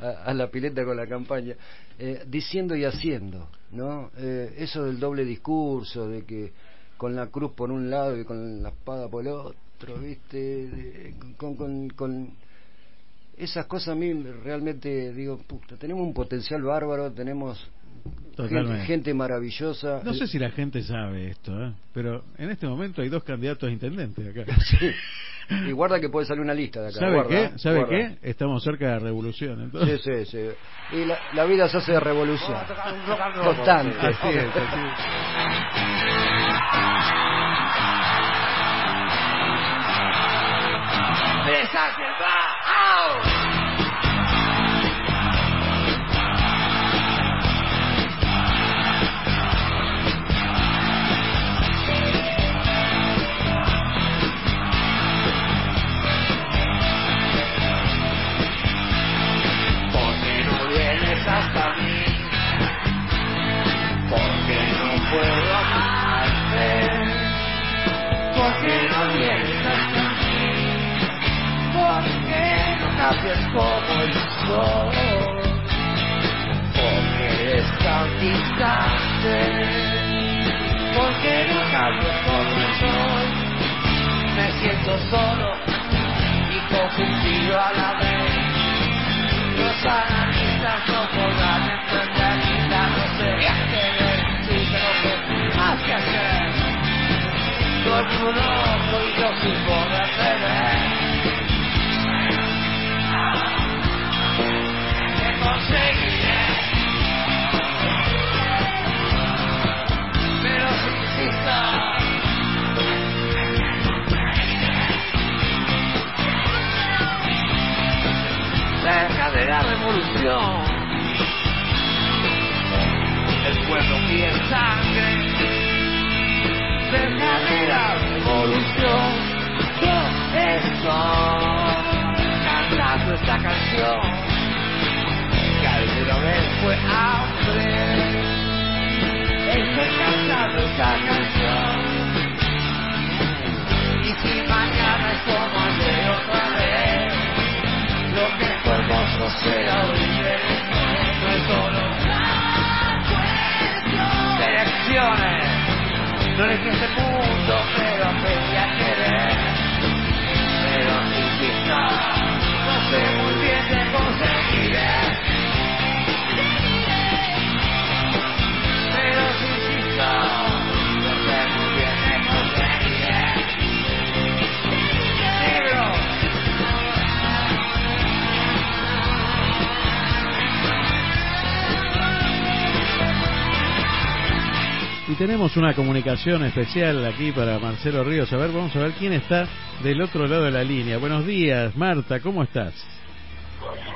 a, a la pileta con la campaña, eh, diciendo y haciendo, ¿no? Eh, eso del doble discurso, de que con la cruz por un lado y con la espada por el otro, ¿viste? De- con, con, con esas cosas a mí realmente digo, puta, tenemos un potencial bárbaro, tenemos Totalmente. gente maravillosa. No sé si la gente sabe esto, ¿eh? pero en este momento hay dos candidatos a intendente acá. Sí. Y guarda que puede salir una lista de acá. ¿Sabe guarda, qué? ¿Sabe guarda. qué? Estamos cerca de la revolución. Sí, Entonces. sí, sí. Y la, la vida se hace de revolución. Constante. Así es, así es. Puedo amarte. ¿Por qué no vienes hasta mí? ¿Por qué no cambias como yo soy? Porque eres tan distante. ¿Por qué no cambias como soy? Me siento solo y confundido a la vez. Los analistas no podrán entender El mundo loco y yo sin poder Te conseguiré Pero si insisto cerca de la revolución. El pueblo pide sangre, cerca de la revolución. Yo estoy cantando esta canción, que alguna vez fue hambre. Estoy cantando esta canción. Y si mañana es como ayer otra vez, lo que fue hermoso será horrible. No es solo una cuestión de elecciones. No elegí este mundo, pero aprendí a querer. Pero insisto, no sé muy bien de conseguiré. Pero insisto, no Y tenemos una comunicación especial aquí para Marcelo Ríos. A ver, vamos a ver quién está del otro lado de la línea. Buenos días, Marta, ¿cómo estás?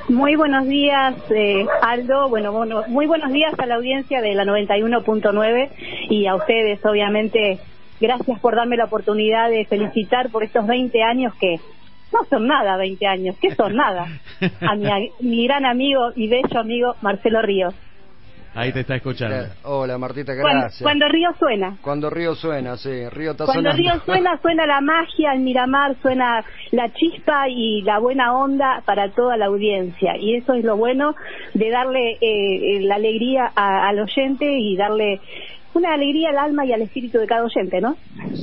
Muy buenos días, eh, Aldo. Bueno, bueno, muy buenos días a la audiencia de la 91.9 y a ustedes, obviamente. Gracias por darme la oportunidad de felicitar por estos 20 años que no son nada 20 años, que son nada. A mi, mi gran amigo y bello amigo Marcelo Ríos. Ahí te está escuchando. Eh, Hola Martita, Cuando, gracias. cuando Río suena. Cuando Río suena, sí, Río está Cuando sonando. Río suena, suena la magia, el Miramar, suena la chispa y la buena onda para toda la audiencia. Y eso es lo bueno de darle eh, eh, la alegría a- al oyente y darle una alegría al alma y al espíritu de cada oyente, ¿no?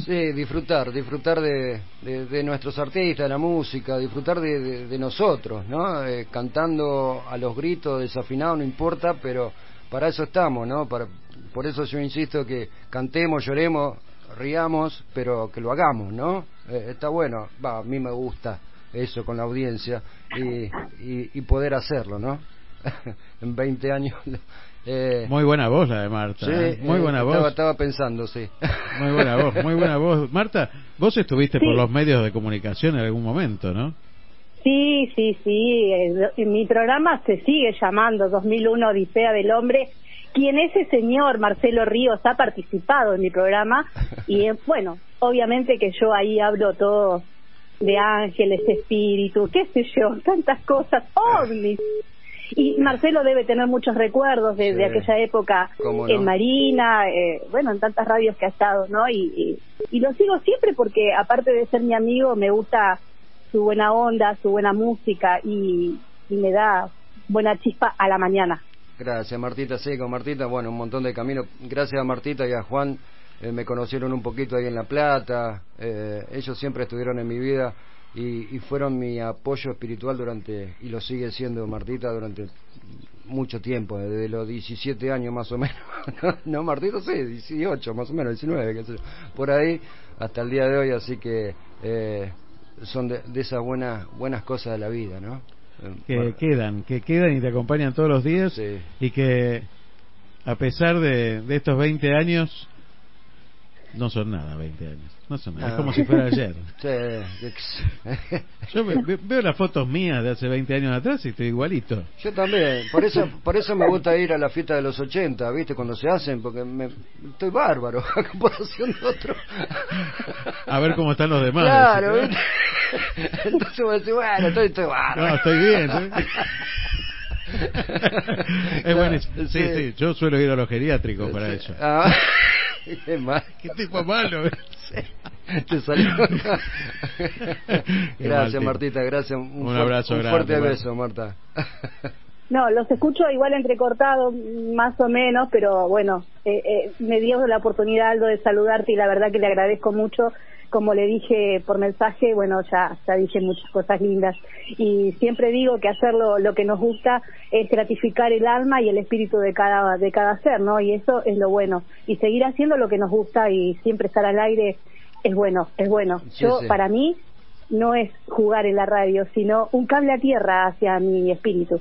Sí, disfrutar, disfrutar de, de, de nuestros artistas, de la música, disfrutar de, de- de nosotros, ¿no? Eh, cantando a los gritos, desafinado, no importa, pero para eso estamos, ¿no? Para, por eso yo insisto que cantemos, lloremos, riamos, pero que lo hagamos, ¿no? Eh, está bueno, va, a mí me gusta eso con la audiencia y, y, y poder hacerlo, ¿no? en 20 años. eh, Muy buena voz la de Marta. sí, ¿eh? Muy eh, buena estaba, voz. estaba pensando, sí. Muy buena voz, muy buena voz. Marta, vos estuviste por los medios de comunicación en algún momento, ¿no? Sí, sí, sí. Mi programa se sigue llamando 2001 Odisea del Hombre quien ese señor Marcelo Ríos ha participado en mi programa y bueno, obviamente que yo ahí hablo todo de ángeles, espíritu, qué sé yo, tantas cosas, ovnis. Y Marcelo debe tener muchos recuerdos de, aquella época en Marina, eh, bueno, en tantas radios que ha estado, ¿no? Y, y, y lo sigo siempre porque aparte de ser mi amigo, me gusta su buena onda, su buena música y, y me da buena chispa a la mañana. Gracias, Martita. Sí, con Martita, bueno, un montón de camino. Gracias a Martita y a Juan, eh, me conocieron un poquito ahí en La Plata. eh, ellos siempre estuvieron en mi vida y, y fueron mi apoyo espiritual durante, y lo sigue siendo Martita durante mucho tiempo, desde los 17 años más o menos. no, Martita, sí, 18 más o menos, 19, qué sé yo. Por ahí hasta el día de hoy, así que eh, son de, de esas buenas, buenas cosas de la vida, ¿no? Que bueno, quedan, que quedan y te acompañan todos los días Sí. y que a pesar de, de estos 20 años no son nada 20 años, no son nada, es Ah. como si fuera ayer. Sí, Yo ve- ve- veo las fotos mías de hace 20 años atrás y estoy igualito. Yo también, por eso por eso me gusta ir a la fiesta de los 80, ¿viste? Cuando se hacen, porque me, estoy bárbaro a comparación de otro. A ver cómo están los demás. Claro, decís, ¿viste? Entonces voy a decir, bueno, estoy, estoy bárbaro. No, estoy bien. ¿eh? es buenísimo. Sí, Sí. sí, yo suelo ir a los geriátricos para eso. Ah, qué mal. Qué tipo malo. Te salió. Gracias. Martita, gracias. Un, Un abrazo un grande, fuerte beso, Marta. No, los escucho igual entrecortado, más o menos, pero bueno, eh, eh, me dio la oportunidad, Aldo, de saludarte y la verdad que le agradezco mucho. Como le dije por mensaje, bueno, ya, ya dije muchas cosas lindas. Y siempre digo que hacer lo, que nos gusta es gratificar el alma y el espíritu de cada, de cada ser, ¿no? Y eso es lo bueno. Y seguir haciendo lo que nos gusta y siempre estar al aire es bueno, es bueno. Sí, Yo, sí. para mí, no es jugar en la radio, sino un cable a tierra hacia mi espíritu.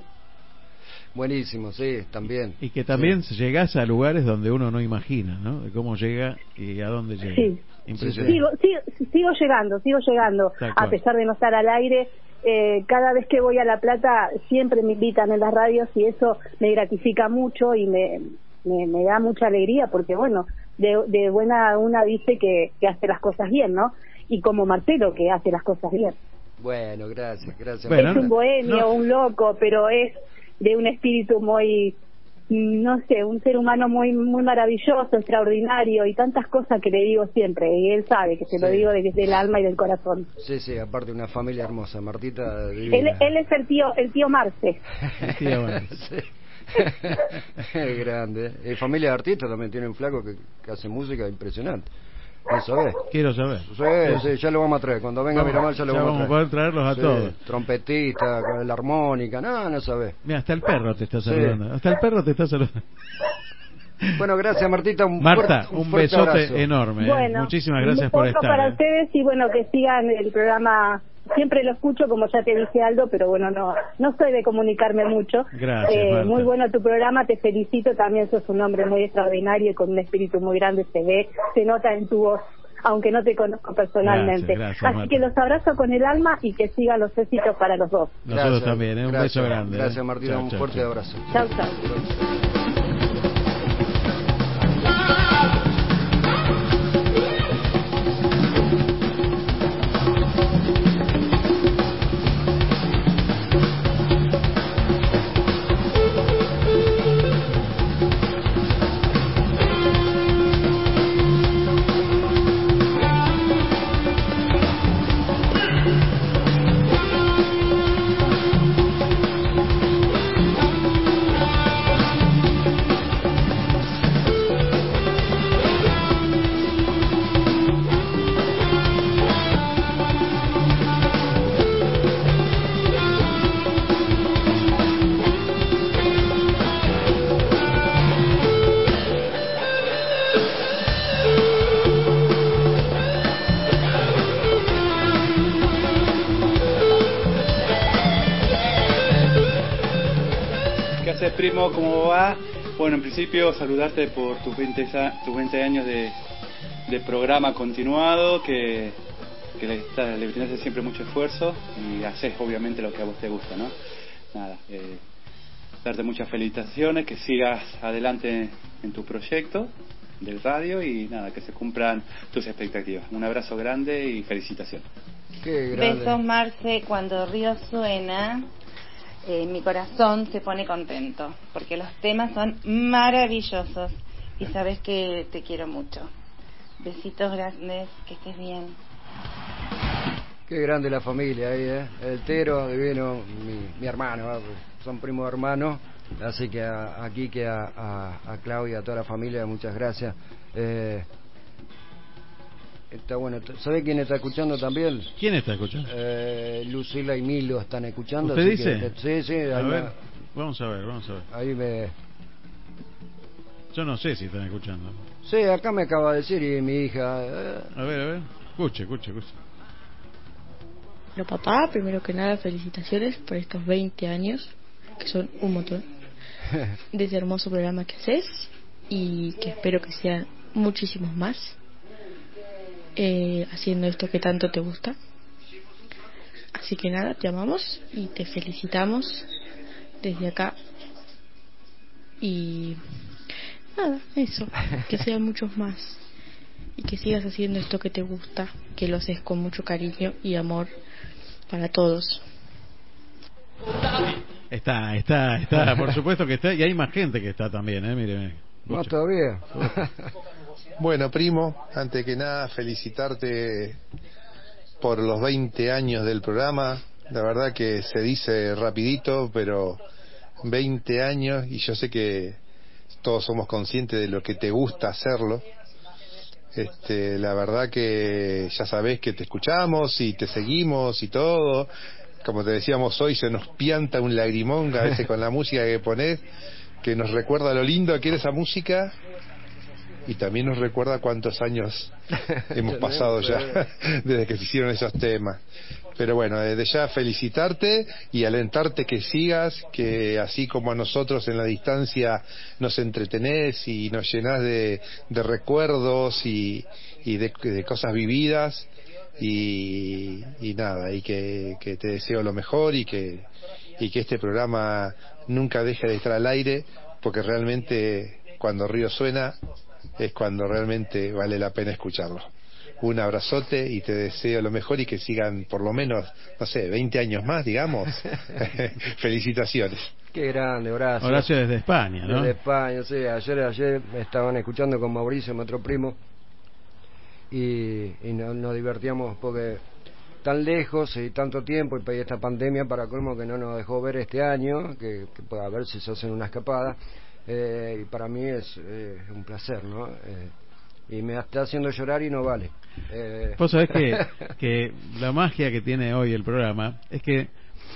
Buenísimo, sí, también. Y que también llegás a lugares donde uno no imagina, ¿no? De cómo llega y a dónde llega. Sí. Impresionante. Sigo, sigo, sigo llegando, sigo llegando, a pesar de no estar al aire. eh, cada vez que voy a La Plata siempre me invitan en las radios y eso me gratifica mucho y me, me, me da mucha alegría porque, bueno, de, de buena una dice que, que hace las cosas bien, ¿no? Y como Marcelo que hace las cosas bien. Bueno, gracias, gracias. Bueno, es un bohemio, no. un loco, pero es de un espíritu muy, no sé, un ser humano muy muy maravilloso, extraordinario y tantas cosas que le digo siempre. Y él sabe que se lo digo desde el alma y del corazón. Sí, sí, aparte una familia hermosa, Martita. Él, es el tío, el tío Marce. Sí, bueno. Sí. Es grande. ¿eh? Y familia de artistas también tiene un flaco que, que hace música impresionante. ¿No sabés? Quiero saber. Sí, sí, ya lo vamos a traer. Cuando venga Vamos, Miramar ya lo ya vamos, vamos a poder traerlos a Sí, todos. Trompetista, con la armónica, no, no sabés. Mira, hasta el perro te está Sí. saludando. Hasta el perro te está saludando. Bueno, gracias Martita. Un Marta, fuerte- un, fuerte besote abrazo. enorme. ¿eh? Bueno, Muchísimas gracias un por estar. para ¿eh? ustedes y bueno, que sigan el programa. Siempre lo escucho, como ya te dije Aldo, pero bueno, no no soy de comunicarme mucho. Gracias, Eh, muy bueno tu programa, te felicito. También sos un hombre muy extraordinario y con un espíritu muy grande. Se ve, se nota en tu voz, aunque no te conozco personalmente. Gracias, gracias, Así Marta. que los abrazo con el alma y que sigan los éxitos para los dos. Nosotros Gracias, también, ¿eh? un gracias, beso grande. ¿eh? Gracias Martita, Chao, un chao, fuerte chao. abrazo. Chau, chau. Bueno, en principio saludarte por tus 20, a- tus 20 años de, de programa continuado, que, que le, está- le brindaste siempre mucho esfuerzo y haces obviamente lo que a vos te gusta, ¿no? Nada, eh, darte muchas felicitaciones, que sigas adelante en tu proyecto del radio y nada, que se cumplan tus expectativas. Un abrazo grande y felicitaciones. Qué grande. Besos, Marce. Cuando Río suena, eh, mi corazón se pone contento, porque los temas son maravillosos y sabes que te quiero mucho. Besitos grandes, que estés bien. Qué grande la familia ahí, ¿eh? El Tero, divino, mi, mi hermano, ¿va? son primos hermanos. Así que a, aquí que a, a, a Claudia, a toda la familia, muchas gracias. Eh, está bueno. ¿Sabe quién está escuchando también? ¿Quién está escuchando? Eh, Lucila y Milo están escuchando. ¿Usted así dice? que- sí, sí. A ver, vamos a ver, vamos a ver. ahí me... Yo no sé si están escuchando. Sí, acá me acaba de decir y mi hija... eh, A ver, a ver. Escuche, escuche, escuche. Bueno, papá, primero que nada, felicitaciones por estos 20 años, que son un montón, de ese hermoso programa que haces y que espero que sean muchísimos más, eh, haciendo esto que tanto te gusta. Así que nada, te amamos y te felicitamos desde acá. Y nada, eso, que sean muchos más y que sigas haciendo esto que te gusta, que lo haces con mucho cariño y amor para todos. Está, está, está, por supuesto que está. Y hay más gente que está también, ¿eh? Mire, mire. ¿Más todavía? Bueno, primo, antes que nada, felicitarte por los 20 años del programa. La verdad que se dice rapidito, pero 20 años y yo sé que todos somos conscientes de lo que te gusta hacerlo. Este, la verdad que ya sabés que te escuchamos y te seguimos y todo. Como te decíamos hoy, se nos pianta un lagrimón a veces con la música que pones, que nos recuerda lo lindo que era esa música y también nos recuerda cuántos años hemos pasado ya desde que se hicieron esos temas. Pero bueno, desde ya felicitarte y alentarte que sigas, que así como a nosotros en la distancia nos entretenés y nos llenás de, de recuerdos y, y de, de cosas vividas y, y nada, y que, que te deseo lo mejor y que, y que este programa nunca deje de estar al aire porque realmente cuando Río suena es cuando realmente vale la pena escucharlo. Un abrazote y te deseo lo mejor y que sigan por lo menos, no sé, 20 años más, digamos. Felicitaciones. Qué grande, Horacio. Horacio desde España, ¿no? Desde España, sí. Ayer, ayer me estaban escuchando con Mauricio, mi otro primo, y, y no- nos divertíamos porque tan lejos y tanto tiempo y para esta pandemia para colmo que no nos dejó ver este año, que, que pueda ver si se hacen una escapada. Eh, y para mí es eh, un placer, ¿no? Eh, y me está haciendo llorar y no vale. Eh, Vos sabés que, que la magia que tiene hoy el programa es que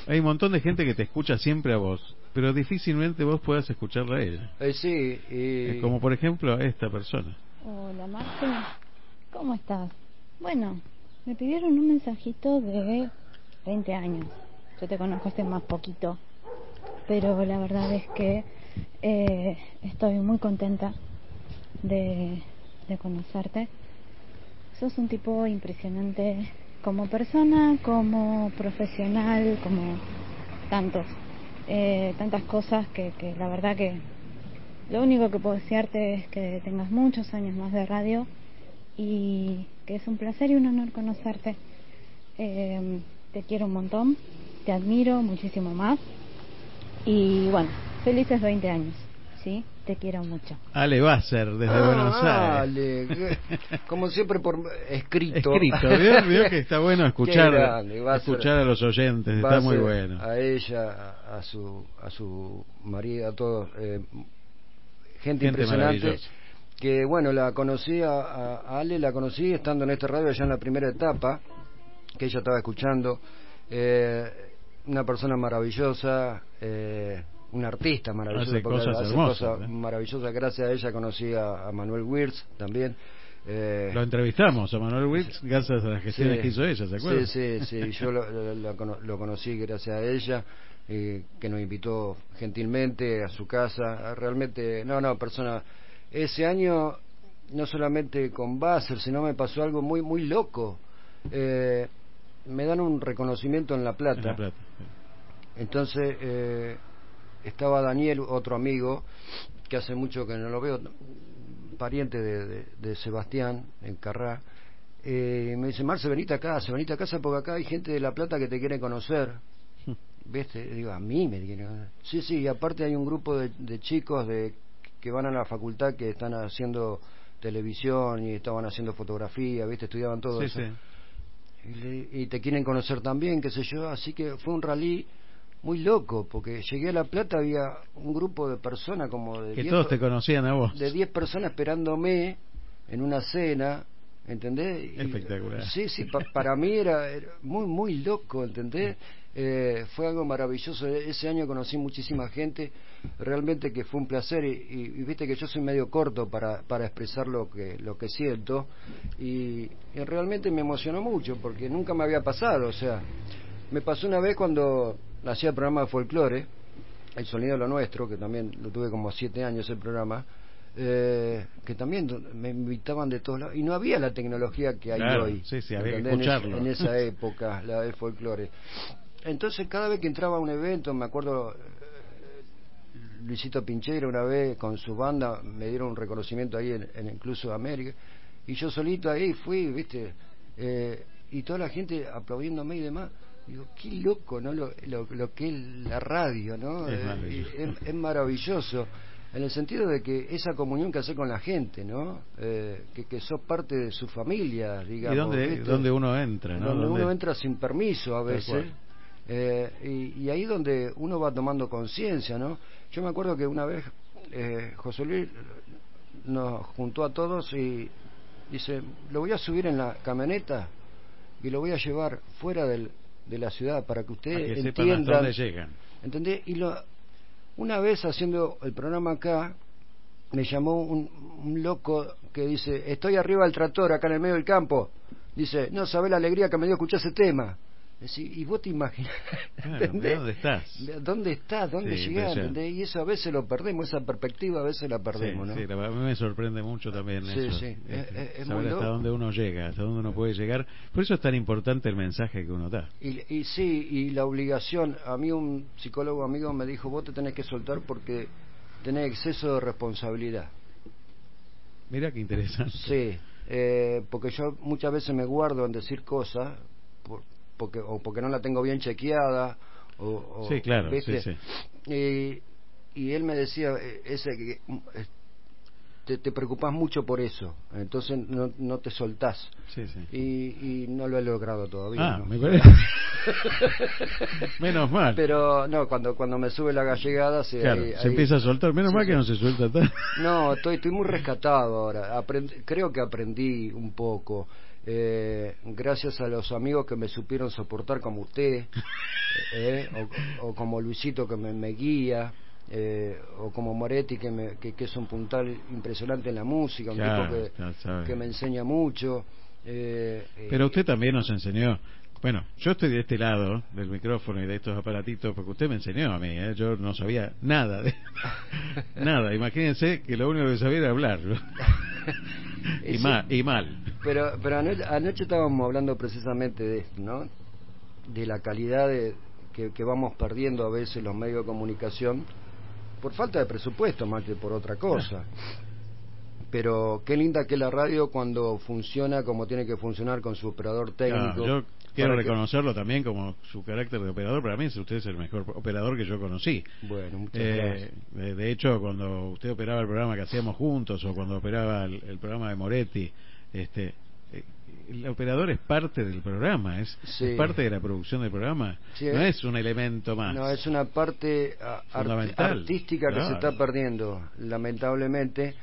hay un montón de gente que te escucha siempre a vos, pero difícilmente vos puedas escucharla a ella. eh, sí, y... Como por ejemplo a esta persona. Hola, Marce. ¿Cómo estás? Bueno, me pidieron un mensajito de 20 años. Yo te conozco hace más poquito, pero la verdad es que eh, estoy muy contenta de, conocerte. Sos un tipo impresionante como persona, como profesional, como tantos, eh, tantas cosas que, que la verdad que lo único que puedo desearte es que tengas muchos años más de radio y que es un placer y un honor conocerte. Eh, te quiero un montón, te admiro muchísimo más y bueno, felices 20 años, ¿sí? Te quiero mucho. Ale Basser desde Ah, Buenos Aires. Ale, como siempre por escrito. Escrito, ¿vio? Vio que está bueno escuchar, grande, escuchar a los oyentes, está muy bueno. A ella, a, su a su marido, a todos. eh, gente, Gente impresionante. maravillosa. Que bueno, la conocí a, a- a Ale, la conocí estando en esta radio allá en la primera etapa, que ella estaba escuchando. Eh, una persona maravillosa, eh, un artista maravilloso. Hace cosas hace hermosas, cosas ¿eh? maravillosas. Gracias a ella conocí a, a Manuel Wirtz también. Eh, Lo entrevistamos a Manuel Wicks gracias a las gestiones Sí. que hizo ella, ¿se acuerdan? Sí, sí, sí, yo lo, lo- lo cono- lo conocí gracias a ella, eh, que nos invitó gentilmente a su casa. Realmente, no, no, persona. Ese año, no solamente con Basser, sino me pasó algo muy, muy loco. Eh, me dan un reconocimiento en La Plata. En La Plata. Entonces, eh, estaba Daniel, otro amigo, que hace mucho que no lo veo, pariente de, de- de Sebastián, en Carrá. Eh, me dice, Marce, venite a casa, venite a casa porque acá hay gente de La Plata que te quiere conocer. ¿Viste? Digo, a mí me quieren conocer. Sí, sí, y aparte hay un grupo de, de chicos de, que van a la facultad que están haciendo televisión y estaban haciendo fotografía, ¿viste? Estudiaban todo Sí, eso. sí. Y, le- y te quieren conocer también, qué sé yo. Así que fue un rally muy loco, porque llegué a La Plata, había un grupo de personas como de Que 10 todos te conocían a vos. de 10 personas esperándome en una cena, ¿entendés? Y- Espectacular. Sí, sí, pa- para mí era, era muy, muy loco, ¿entendés? Eh, fue algo maravilloso. E- Ese año conocí muchísima gente, realmente que fue un placer. Y, y- y viste que yo soy medio corto para, para expresar lo que, lo que siento. Y realmente me emocionó mucho, porque nunca me había pasado. O sea, me pasó una vez cuando hacía el programa de folclore, El Sonido de lo Nuestro, que también lo tuve como siete años el programa, eh, que también me invitaban de todos lados, y no había la tecnología que hay Claro, hoy. sí, sí, había que ¿entendés? En esa- escucharlo. En esa época, la del folclore. Entonces, cada vez que entraba a un evento, me acuerdo, eh, Luisito Pincheiro una vez con su banda me dieron un reconocimiento ahí en, en incluso América, y yo solito ahí fui, ¿viste? Eh, y toda la gente aplaudiéndome y demás. Digo, qué loco, ¿no? Lo, lo, lo que es la radio, ¿no? Es Eh, maravilloso. es, es maravilloso. En el sentido de que esa comunión que hace con la gente, ¿no? Eh, que, que sos parte de su familia, digamos. y dónde, ¿viste? dónde uno entra, ¿no? donde Dónde- uno entra sin permiso a veces eh, y, y ahí donde uno va tomando conciencia no yo me acuerdo que una vez eh, José Luis nos juntó a todos y dice lo voy a subir en la camioneta y lo voy a llevar fuera del, de la ciudad para que ustedes que hasta entiendan dónde llegan. ¿entendés? y lo, una vez haciendo el programa acá me llamó un, un loco que dice, estoy arriba del tractor, acá en el medio del campo. Dice, no sabés la alegría que me dio escuchar ese tema. Y vos te imaginás, Claro. ¿dónde estás? ¿De ¿Dónde estás? ¿Dónde Sí, llegás? ¿entendés? Y eso a veces lo perdemos, esa perspectiva a veces la sí, perdemos, ¿no? sí, la verdad, a mí me sorprende mucho también Sí, eso. sí, este, es- es- es saber muy hasta loco. dónde uno llega, hasta dónde uno puede llegar. Por eso es tan importante el mensaje que uno da. Y, y sí, y la obligación, a mí un psicólogo amigo me dijo, vos te tenés que soltar porque tenés exceso de responsabilidad. Mira qué interesante. Sí, eh, porque yo muchas veces me guardo en decir cosas por- porque o porque no la tengo bien chequeada o, o- Sí, claro, ¿viste? sí, Y, y él me decía eh, ese que mm, te, te preocupas mucho por eso, entonces no, no te soltás. Sí. Y, y no lo he logrado todavía. Ah, ¿no? me parece. Menos mal. Pero no, cuando cuando me sube la gallegada se, Claro, ahí- se ahí- empieza a soltar. Menos mal que no se suelta tanto. No, estoy, estoy muy rescatado ahora. Aprend- creo que aprendí un poco. Eh, gracias a los amigos que me supieron soportar como usted, eh, o, o como Luisito que me, me guía, eh, o como Moretti que, me- que, que es un puntal impresionante en la música, un tipo ya sabe. que, que me enseña mucho. eh, eh, Pero usted también nos enseñó. Bueno, yo estoy de este lado del micrófono y de estos aparatitos porque usted me enseñó a mí. ¿eh? Yo no sabía nada. De... nada. Imagínense que lo único que sabía era hablar. y, Sí. mal, y mal. Pero, pero anoche, anoche estábamos hablando precisamente de esto, ¿no? De la calidad de, que, que vamos perdiendo a veces los medios de comunicación por falta de presupuesto más que por otra cosa. Pero qué linda que la radio cuando funciona como tiene que funcionar con su operador técnico. Yo quiero que- reconocerlo también como su carácter de operador. Para mí, usted es el mejor operador que yo conocí. Bueno, muchas Eh, gracias. de, de hecho, cuando usted operaba el programa que hacíamos juntos o cuando operaba el, el programa de Moretti, este, eh, el operador es parte del programa, es, Sí. es parte de la producción del programa. Sí, no es- un elemento más. No, es una parte a- art- Fundamental. artística que se está perdiendo, lamentablemente.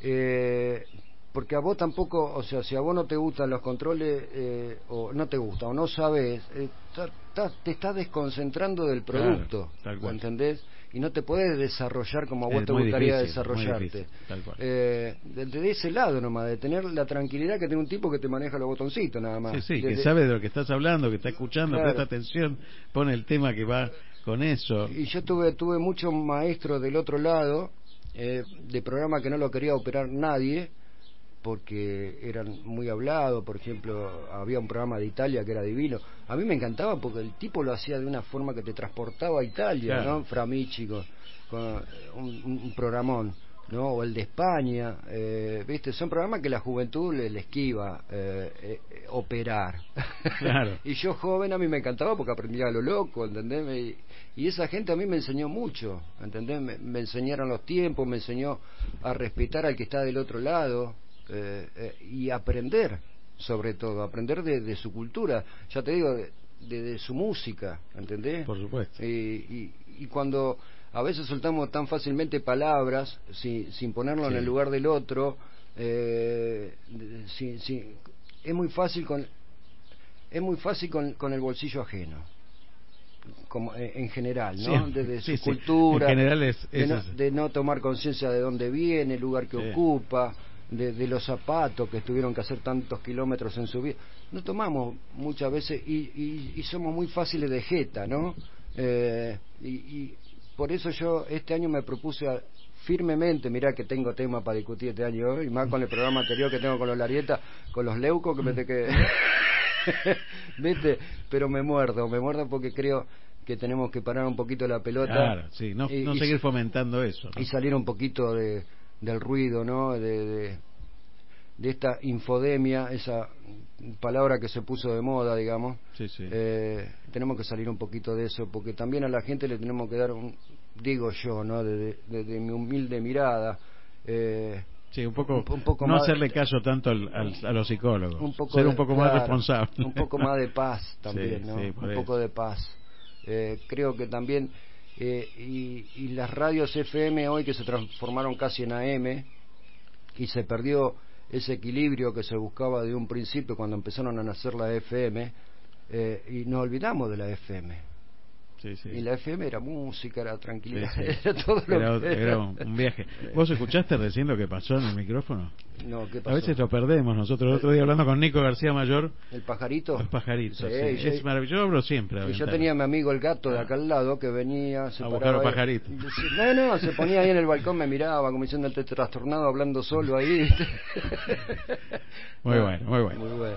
Eh, porque a vos tampoco, o sea, si a vos no te gustan los controles, eh, o no te gusta, o no sabes, eh, ta- ta- te estás desconcentrando del Claro, producto, tal cual. ¿entendés? Y no te puedes desarrollar como a vos Es te gustaría difícil, desarrollarte. difícil, tal cual. Eh, de, de ese lado nomás, de tener la tranquilidad que tiene un tipo que te maneja los botoncitos nada más. Sí, sí, que sabe de lo que estás hablando, que está escuchando, Claro. presta atención, pone el tema que va con eso. Y yo tuve, tuve muchos maestros del otro lado, eh, de programa que no lo quería operar nadie, porque eran muy hablados, por ejemplo, había un programa de Italia que era divino. A mí me encantaba porque el tipo lo hacía de una forma que te transportaba a Italia, Claro. ¿no? Framichi con, con un, un- programón, ¿no? O el de España, eh, ¿viste? Son programas que la juventud le, le esquiva eh, eh, eh, operar. Claro. y yo joven a mí me encantaba porque aprendía a lo loco, ¿entendés? Y, y esa gente a mí me enseñó mucho, ¿entendés? Me, me enseñaron los tiempos, me enseñó a respetar al que está del otro lado eh, eh, y aprender, sobre todo, aprender de, de su cultura, ya te digo, de, de- su música, ¿entendés? Por supuesto. Y, y- y cuando a veces soltamos tan fácilmente palabras sin, sin ponerlo en Sí. el lugar del otro, eh, de- sin- sin- es muy fácil con es muy fácil con, con el bolsillo ajeno como en, en general, ¿no? Siempre. Desde Sí, su sí. cultura, En general es- de, no, de no tomar conciencia de dónde viene, el lugar que Sí. ocupa, de, de los zapatos que tuvieron que hacer tantos kilómetros en su vida. No tomamos muchas veces y, y- y somos muy fáciles de jeta, ¿no? Eh, y, y por eso yo este año me propuse a- firmemente, mirá que tengo tema para discutir este año, y más con el programa anterior que tengo con los Larieta, con los Leucos, que me te que... ¿Viste? Pero me muerdo, me muerdo porque creo que tenemos que parar un poquito la pelota. Claro, sí, no, y- no seguir fomentando eso. ¿no? y salir un poquito de, del ruido, ¿no? De, de, de esta infodemia, esa palabra que se puso de moda, digamos. Sí, sí. Eh, tenemos que salir un poquito de eso, porque también a la gente le tenemos que dar, un, digo yo, ¿no? Desde desde mi humilde mirada. Eh, Sí, un poco, un poco no más- hacerle caso tanto al- al- a los psicólogos. un poco ser un poco más claro, responsable. un poco más de paz también Sí, ¿no? sí, un eso. poco de paz Eh, creo que también eh, y, y las radios FM hoy que se transformaron casi en AM y se perdió ese equilibrio que se buscaba de un principio cuando empezaron a nacer la FM eh, y nos olvidamos de la FM Sí, sí. y la FM era música era tranquilidad Sí, era todo lo Era- que era un un viaje. ¿Vos escuchaste recién lo que pasó en el micrófono? no qué A pasó veces lo perdemos. Nosotros el otro día hablando con Nico García Mayor, el pajarito los pajaritos. Sí, sí. yo- Es maravilloso. Yo hablo siempre. a Y yo tenía a mi amigo el gato de acá al lado que venía, se A buscar los pajaritos. No, no, se ponía ahí en el balcón, me miraba como diciendo este trastornado hablando solo ahí. Muy bueno, muy bueno. Muy bueno.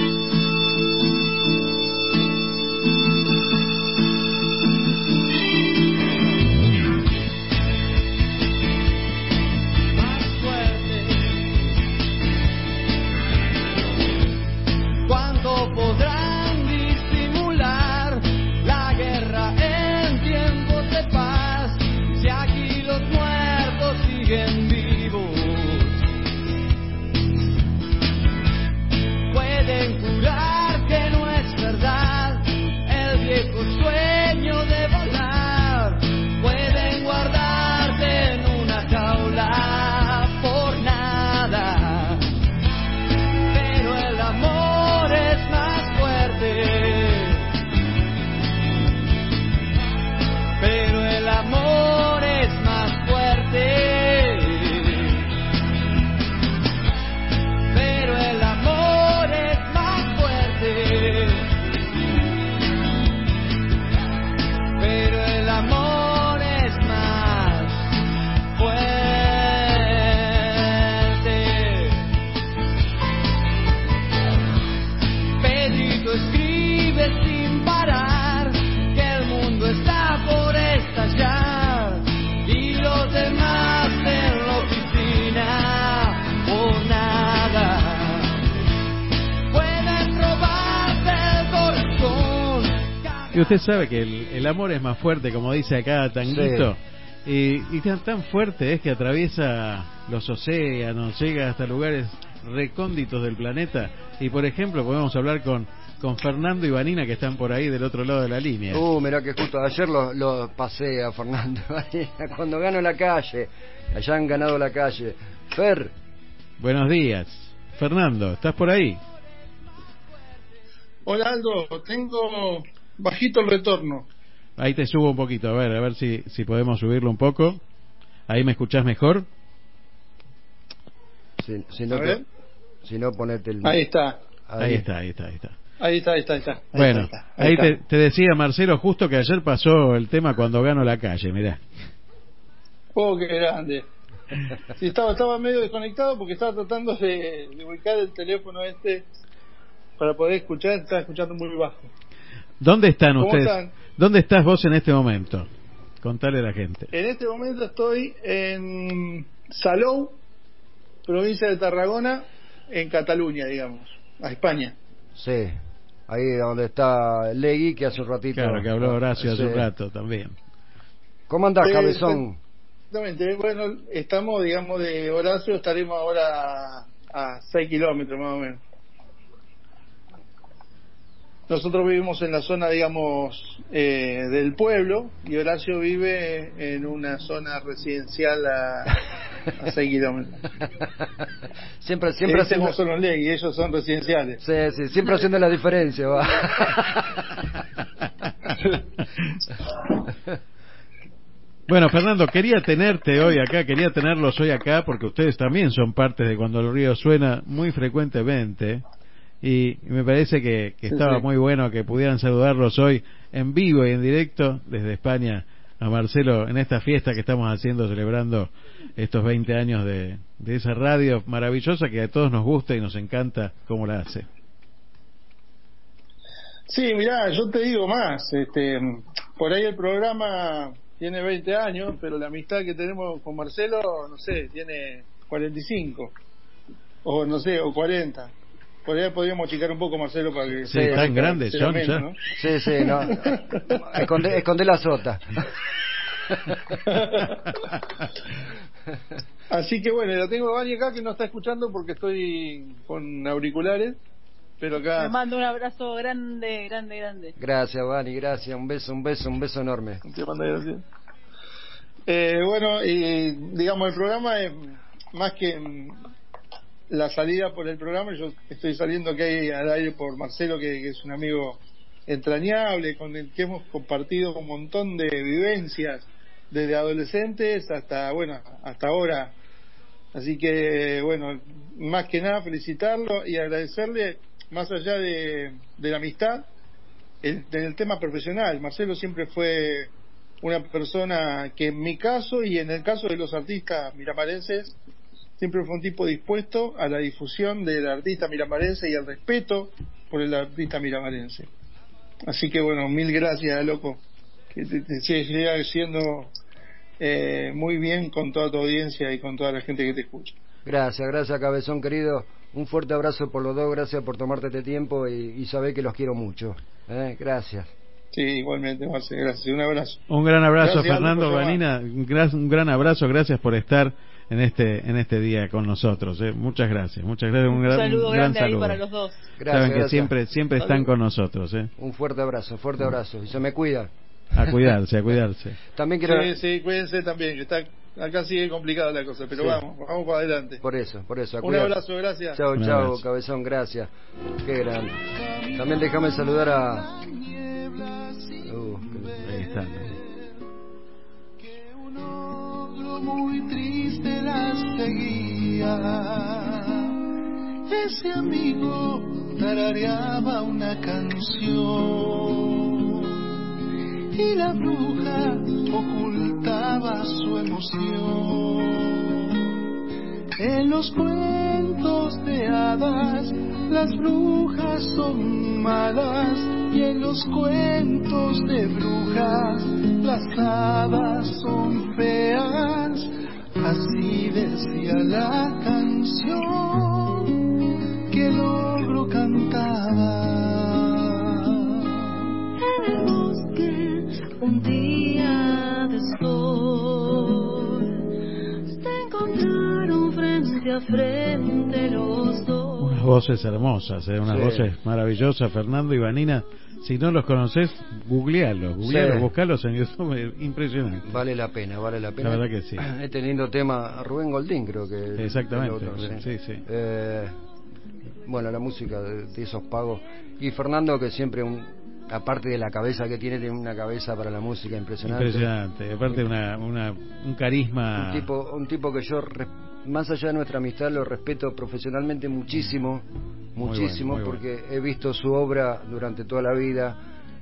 Usted sabe que el, el amor es más fuerte, como dice acá Tanguito. Y, y tan, tan fuerte es que atraviesa los océanos, llega hasta lugares recónditos del planeta. Y por ejemplo, podemos hablar con, con Fernando y Vanina que están por ahí del otro lado de la línea. Uh, mirá que justo ayer lo, lo pasé a Fernando cuando gano la calle. Allá han ganado la calle. Fer, Buenos días. Fernando, ¿estás por ahí? Hola Aldo, tengo bajito el retorno. Ahí te subo un poquito, a ver, a ver si, si podemos subirlo un poco. Ahí me escuchás mejor. si, si no, te- si no ponete el... Ahí está. Ahí está, ahí está, ahí está. Ahí está, ahí está, ahí está. Ahí Bueno, está, ahí ahí está. te, te decía Marcelo justo que ayer pasó el tema cuando gano la calle, mirá. Oh, qué grande. Sí, estaba, estaba medio desconectado porque estaba tratando de, de ubicar el teléfono este para poder escuchar, estaba escuchando muy bajo. ¿Dónde están ¿Cómo ustedes? están? ¿Dónde estás vos en este momento? Contale a la gente. En este momento estoy en Salou, provincia de Tarragona, en Cataluña, digamos, a España. Sí, ahí donde está Legui, que hace un ratito... Claro, que habló Horacio hace un rato también. ¿Cómo andás, Eh, cabezón? Exactamente, bueno, estamos, digamos, de Horacio, estaremos ahora a 6 kilómetros más o menos. Nosotros vivimos en la zona, digamos, eh, del pueblo y Horacio vive en una zona residencial a, a 6 kilómetros. Siempre, siempre Este vos son los Legui, ellos son residenciales. Sí, sí, siempre haciendo la diferencia, va. Bueno, Fernando, quería tenerte hoy acá, quería tenerlos hoy acá porque ustedes también son parte de cuando el río suena muy frecuentemente y me parece que, que estaba muy bueno que pudieran saludarlos hoy en vivo y en directo desde España a Marcelo en esta fiesta que estamos haciendo celebrando estos 20 años de, de esa radio maravillosa que a todos nos gusta y nos encanta cómo la hace. Sí, mirá, yo te digo más, este, por ahí el programa tiene 20 años, pero la amistad que tenemos con Marcelo, no sé, tiene 45, o no sé, o 40. Por ahí podríamos achicar un poco, Marcelo, para que Sí, grandes sea son menos, ya. ¿no? Sí, sí, no. Esconde, esconde la sota. Así que bueno, la tengo a Vani acá que no está escuchando porque estoy con auriculares, pero Le acá mando un abrazo grande, grande, grande. Gracias, Vani, gracias. Un beso, un beso, un beso enorme. Te mando gracias. Eh, bueno, y digamos, el programa es más que la salida por el programa, yo estoy saliendo que hay al aire por Marcelo, que, es un amigo entrañable, con el que hemos compartido un montón de vivencias, desde adolescentes hasta, bueno, hasta ahora. Así que, bueno, más que nada felicitarlo y agradecerle, más allá de, de la amistad, el, del tema profesional. Marcelo siempre fue una persona que en mi caso y en el caso de los artistas miramarenses siempre fue un tipo dispuesto a la difusión del artista miramarense y al respeto por el artista miramarense. Así que bueno, mil gracias, loco. Que te, te siga siendo eh, muy bien con toda tu audiencia y con toda la gente que te escucha. Gracias, gracias, cabezón querido. Un fuerte abrazo por los dos, gracias por tomarte este tiempo y, y sabés que los quiero mucho. ¿eh? Gracias. Sí, igualmente, Marce, gracias. Un abrazo. Un gran abrazo, Gracias, Fernando. Vanina. Un gran, un gran abrazo, gracias por estar en este en este día con nosotros. ¿eh? Muchas gracias, muchas gracias. Un, Un gran, saludo un gran grande ahí para los dos. Gracias, Saben que gracias. siempre siempre están Salud. con nosotros. ¿eh? Un fuerte abrazo, fuerte abrazo. Y se me cuida. A cuidarse, a cuidarse. También quiero... Sí, sí, cuídense también, que está acá sigue complicada la cosa, pero Sí. vamos, vamos para adelante. Por eso, por eso. a Un abrazo, gracias. Chao, chao, cabezón, gracias. Qué grande. También déjame saludar a... Uh, Ahí está. Muy triste la seguía. Ese amigo tarareaba una canción y la bruja ocultaba su emoción. En los cuentos de hadas las brujas son malas y en los cuentos de brujas las hadas son feas. Así decía la canción que el ogro cantaba. En el bosque un día de. Frente a frente los dos. Unas voces hermosas, ¿eh? unas Sí. voces maravillosas. Fernando y Vanina, si no los conoces, googlealos, googlealos, Sí. buscalos en YouTube, eh, impresionante. Vale la pena, vale la pena. La verdad que sí. Este lindo tema, Rubén Goldín creo que. Exactamente, otro, sí, sí. Eh, bueno, la música de, de esos pagos. Y Fernando que siempre, un, aparte de la cabeza que tiene, tiene una cabeza para la música impresionante. Impresionante. Aparte, una, una, un carisma. Un tipo, un tipo que yo, res- más allá de nuestra amistad, lo respeto profesionalmente muchísimo, Muy muchísimo, bueno, muy porque he visto su obra durante toda la vida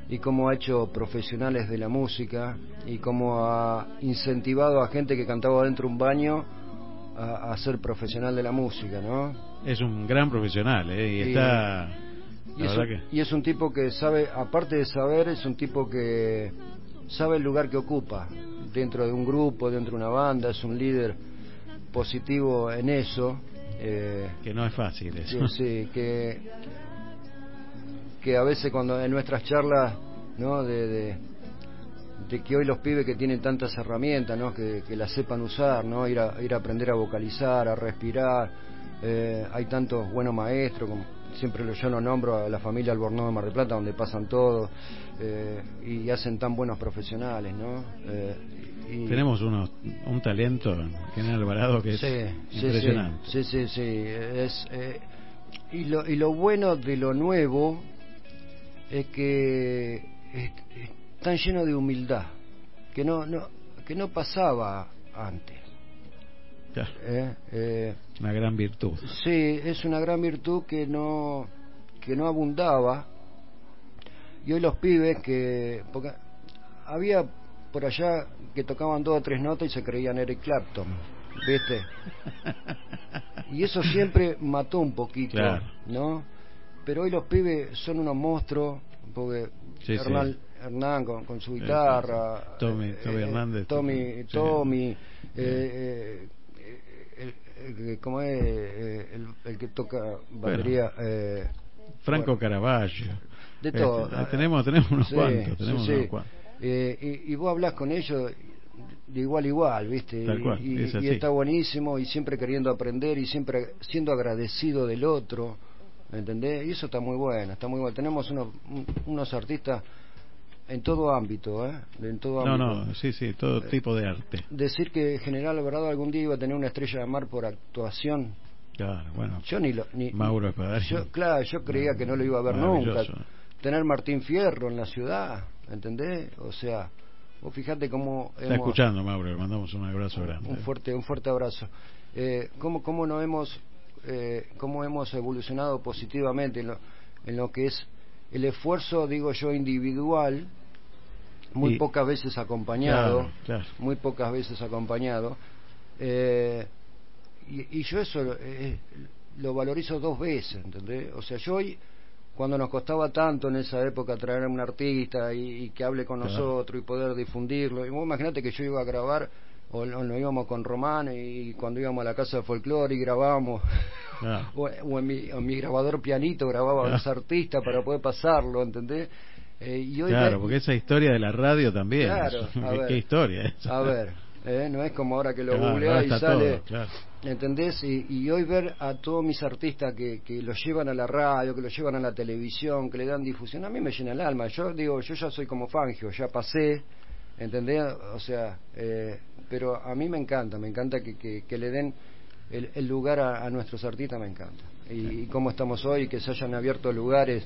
y cómo ha hecho profesionales de la música y cómo ha incentivado a gente que cantaba dentro de un baño a, a ser profesional de la música, ¿no? Es un gran profesional, ¿eh? Y, Y- está. Y es, un, y es un tipo que sabe, aparte de saber, es un tipo que sabe el lugar que ocupa dentro de un grupo, dentro de una banda, es un líder positivo en eso. eh, que. No es fácil eso. sí, que, que a veces cuando en nuestras charlas, ¿no? De, de, de que hoy los pibes que tienen tantas herramientas, ¿no? Que, que las sepan usar, ¿no? Ir a, ir a aprender a vocalizar, a respirar. eh, hay tantos buenos maestros, como siempre yo lo nombro a la familia Albornoz de Mar del Plata, donde pasan todos eh, y hacen tan buenos profesionales, ¿no? Y- Tenemos unos, un talento en General Alvarado que es Sí, impresionante. Sí, sí, sí. Es, eh, y, lo, y lo bueno de lo nuevo es que es- están llenos de humildad, que no, no, que no pasaba antes. Claro. ¿eh? Eh, Una gran virtud. Sí, es una gran virtud que no que no abundaba. Y hoy los pibes que porque había por allá que tocaban dos o tres notas y se creían Eric Clapton, ¿viste? Y eso siempre mató un poquito, Claro. ¿no? Pero hoy los pibes son unos monstruos, porque Sí, sí. Hernán, Hernán con, con su Sí, guitarra, sí, sí. Tommy- eh, Tommy eh, Hernández. Tommy. Tommy, eh, eh, ¿cómo es? Eh, el, el que toca batería. eh, Franco bueno, Caravaggio. de Este, todo. ah, tenemos, tenemos unos cuantos. Tenemos unos cuantos. Eh, y, y vos hablas con ellos de igual a igual, ¿viste? Tal Y- cual, y, es y así. está buenísimo y siempre queriendo aprender y siempre siendo agradecido del otro, ¿entendés? Y eso está muy bueno, está muy bueno. Tenemos unos, un- unos artistas en todo ámbito, ¿eh? En todo No, ámbito. no, sí, sí, todo tipo de arte. Decir que General Alvarado algún día iba a tener una estrella de mar por actuación, Claro, bueno. yo ni lo... Ni, Mauro yo, claro, yo creía que no lo iba a ver nunca. Tener Martín Fierro en la ciudad, ¿entendés? O sea, vos fijate cómo... Está hemos- escuchando, Mauro, le mandamos un abrazo grande. un fuerte un fuerte abrazo eh, cómo cómo no hemos eh, cómo hemos evolucionado positivamente en lo, en lo que es el esfuerzo digo yo individual muy Y- pocas veces acompañado Claro, claro. muy pocas veces acompañado eh, y, y yo eso eh, lo valorizo dos veces ¿entendés? o sea yo hoy cuando nos costaba tanto en esa época traer a un artista y, y que hable con Claro. nosotros y poder difundirlo. Y vos imaginate que yo iba a grabar, o, nos íbamos con Román y cuando íbamos a la casa de folclore y grabábamos, Claro. o, o en, mi, en mi grabador pianito grababa a los artistas para poder pasarlo, ¿entendés? Eh, y hoy Claro, porque esa historia de la radio también. Claro, a ¿Qué, ver. qué historia es? A ver, eh, no es como ahora que lo Claro, googleás ahora y sale, todo, claro. ¿entendés? Y, y hoy ver a todos mis artistas que, que los llevan a la radio, que los llevan a la televisión, que le dan difusión, a mí me llena el alma. Yo digo, yo ya soy como Fangio, ya pasé, ¿entendés? O sea, eh, pero a mí me encanta, me encanta que, que, que le den el, el lugar a, a nuestros artistas, me encanta. Y, y cómo estamos hoy, que se hayan abierto lugares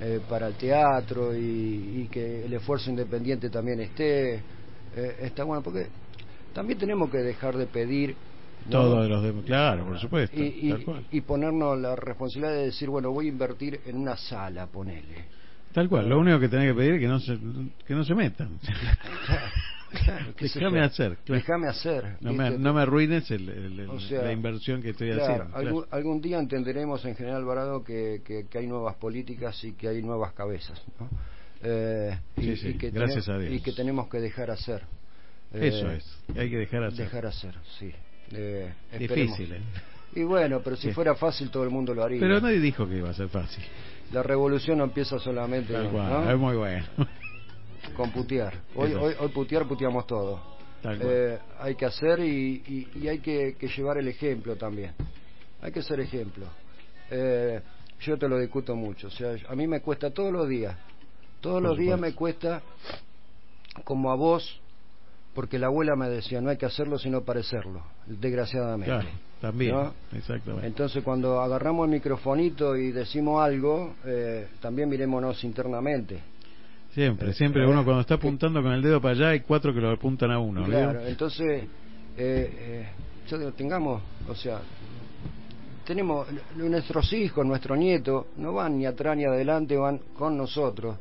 eh, para el teatro y, y que el esfuerzo independiente también esté, eh, está bueno, porque también tenemos que dejar de pedir ¿no? Todo de los demás. Claro, por supuesto. y, y- tal cual. y ponernos la responsabilidad de decir, bueno, voy a invertir en una sala, ponele. Tal cual. Lo único que tenés que pedir es que no se, que no se metan. Claro, Déjame hacer. claro. Déjame hacer. No me, no me arruines el- el- el- O sea, la inversión que estoy haciendo. claro. algún, algún día entenderemos en General Alvarado que, que, que hay nuevas políticas y que hay nuevas cabezas, ¿no? Eh, y, Sí, sí, y que gracias a Dios. Y que tenemos que dejar hacer. Eso es, hay que dejar hacer. Dejar hacer, sí. Eh, Difícil. ¿eh? Y bueno, pero si fuera fácil todo el mundo lo haría. Pero nadie dijo que iba a ser fácil. La revolución no empieza solamente Tal cual, ¿no? es muy bueno. con putear. Hoy, hoy, hoy putear, puteamos todo. Tal cual. Eh, hay que hacer y, y- y hay que, que llevar el ejemplo también. hay que ser ejemplo. Eh, yo te lo discuto mucho, o sea, a mí me cuesta todos los días, todos Por los días me cuesta, como a vos, porque la abuela me decía, no hay que hacerlo sino parecerlo, desgraciadamente. Claro, también, ¿no? exactamente. Entonces cuando agarramos el microfonito y decimos algo, eh, también mirémonos internamente. Siempre, siempre uno cuando está apuntando con el dedo para allá hay cuatro que lo apuntan a uno. Claro, entonces, eh, eh, tengamos, o sea, tenemos nuestros hijos, nuestros nietos, no van ni atrás ni adelante, van con nosotros.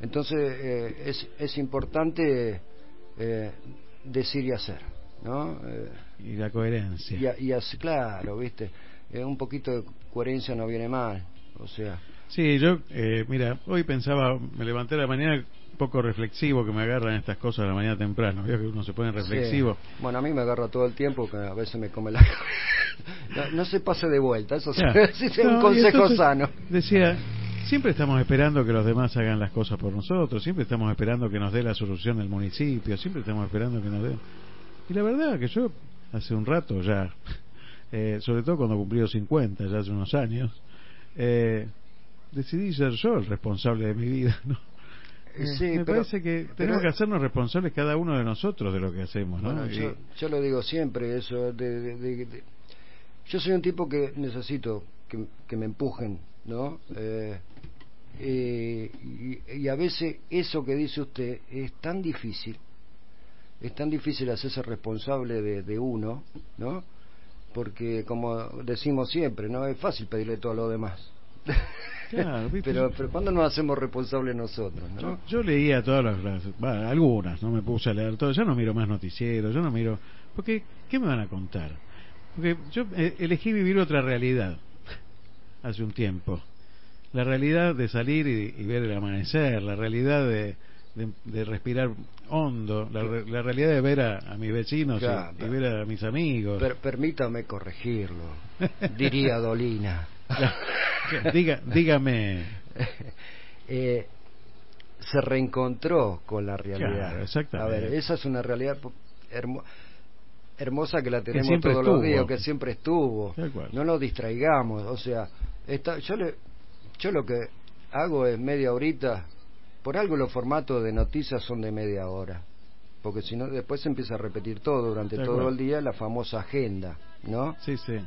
Entonces, eh, es, es importante eh, decir y hacer, ¿no? Eh, Y la coherencia. y, a- y así, claro, ¿viste? Eh, un poquito de coherencia no viene mal, o sea. Sí, yo, eh, mira, hoy pensaba, me levanté a la mañana poco reflexivo, que me agarran estas cosas a la mañana temprano. Veo que uno se pone reflexivo. Sí. Bueno, a mí me agarra todo el tiempo, que a veces me come la cabeza. No, no se pase de vuelta, eso sí, es un consejo sano. Decía, siempre estamos esperando que los demás hagan las cosas por nosotros, siempre estamos esperando que nos dé la solución el municipio, siempre estamos esperando que nos dé. Y la verdad que yo, hace un rato ya, eh, sobre todo cuando cumplí los 50, ya hace unos años, eh, decidí ser yo el responsable de mi vida, ¿no? Eh, sí, me pero- parece que pero- tenemos que hacernos responsables cada uno de nosotros de lo que hacemos, ¿no? Bueno, yo, yo lo digo siempre, eso. De, de- de- de- yo soy un tipo que necesito que, que me empujen, ¿no? Eh, eh, y, y a veces eso que dice usted es tan difícil, es tan difícil hacerse responsable de, de uno, ¿no? Porque, como decimos siempre, no es fácil pedirle todo a los demás. Claro, pero, pero ¿cuándo nos hacemos responsables nosotros, no? Yo, yo leía todas las, algunas, no me puse a leer todo, yo no miro más noticieros, yo no miro, porque ¿qué me van a contar? Porque yo eh, elegí vivir otra realidad hace un tiempo, la realidad de salir y, y ver el amanecer, la realidad de, de, de respirar hondo, la, la realidad de ver a, a mis vecinos y- Claro, y, ver a mis amigos. Per- permítame corregirlo, diría Dolina. Diga, dígame. Eh, se reencontró con la realidad. Claro, exactamente. A ver, esa es una realidad hermo- hermosa que la tenemos todos los días, que siempre estuvo. No nos distraigamos, o sea, está, yo, le, yo lo que hago es media horita, por algo los formatos de noticias son de media hora, porque si no después se empieza a repetir todo durante todo el día, la famosa agenda, ¿no? Sí, sí.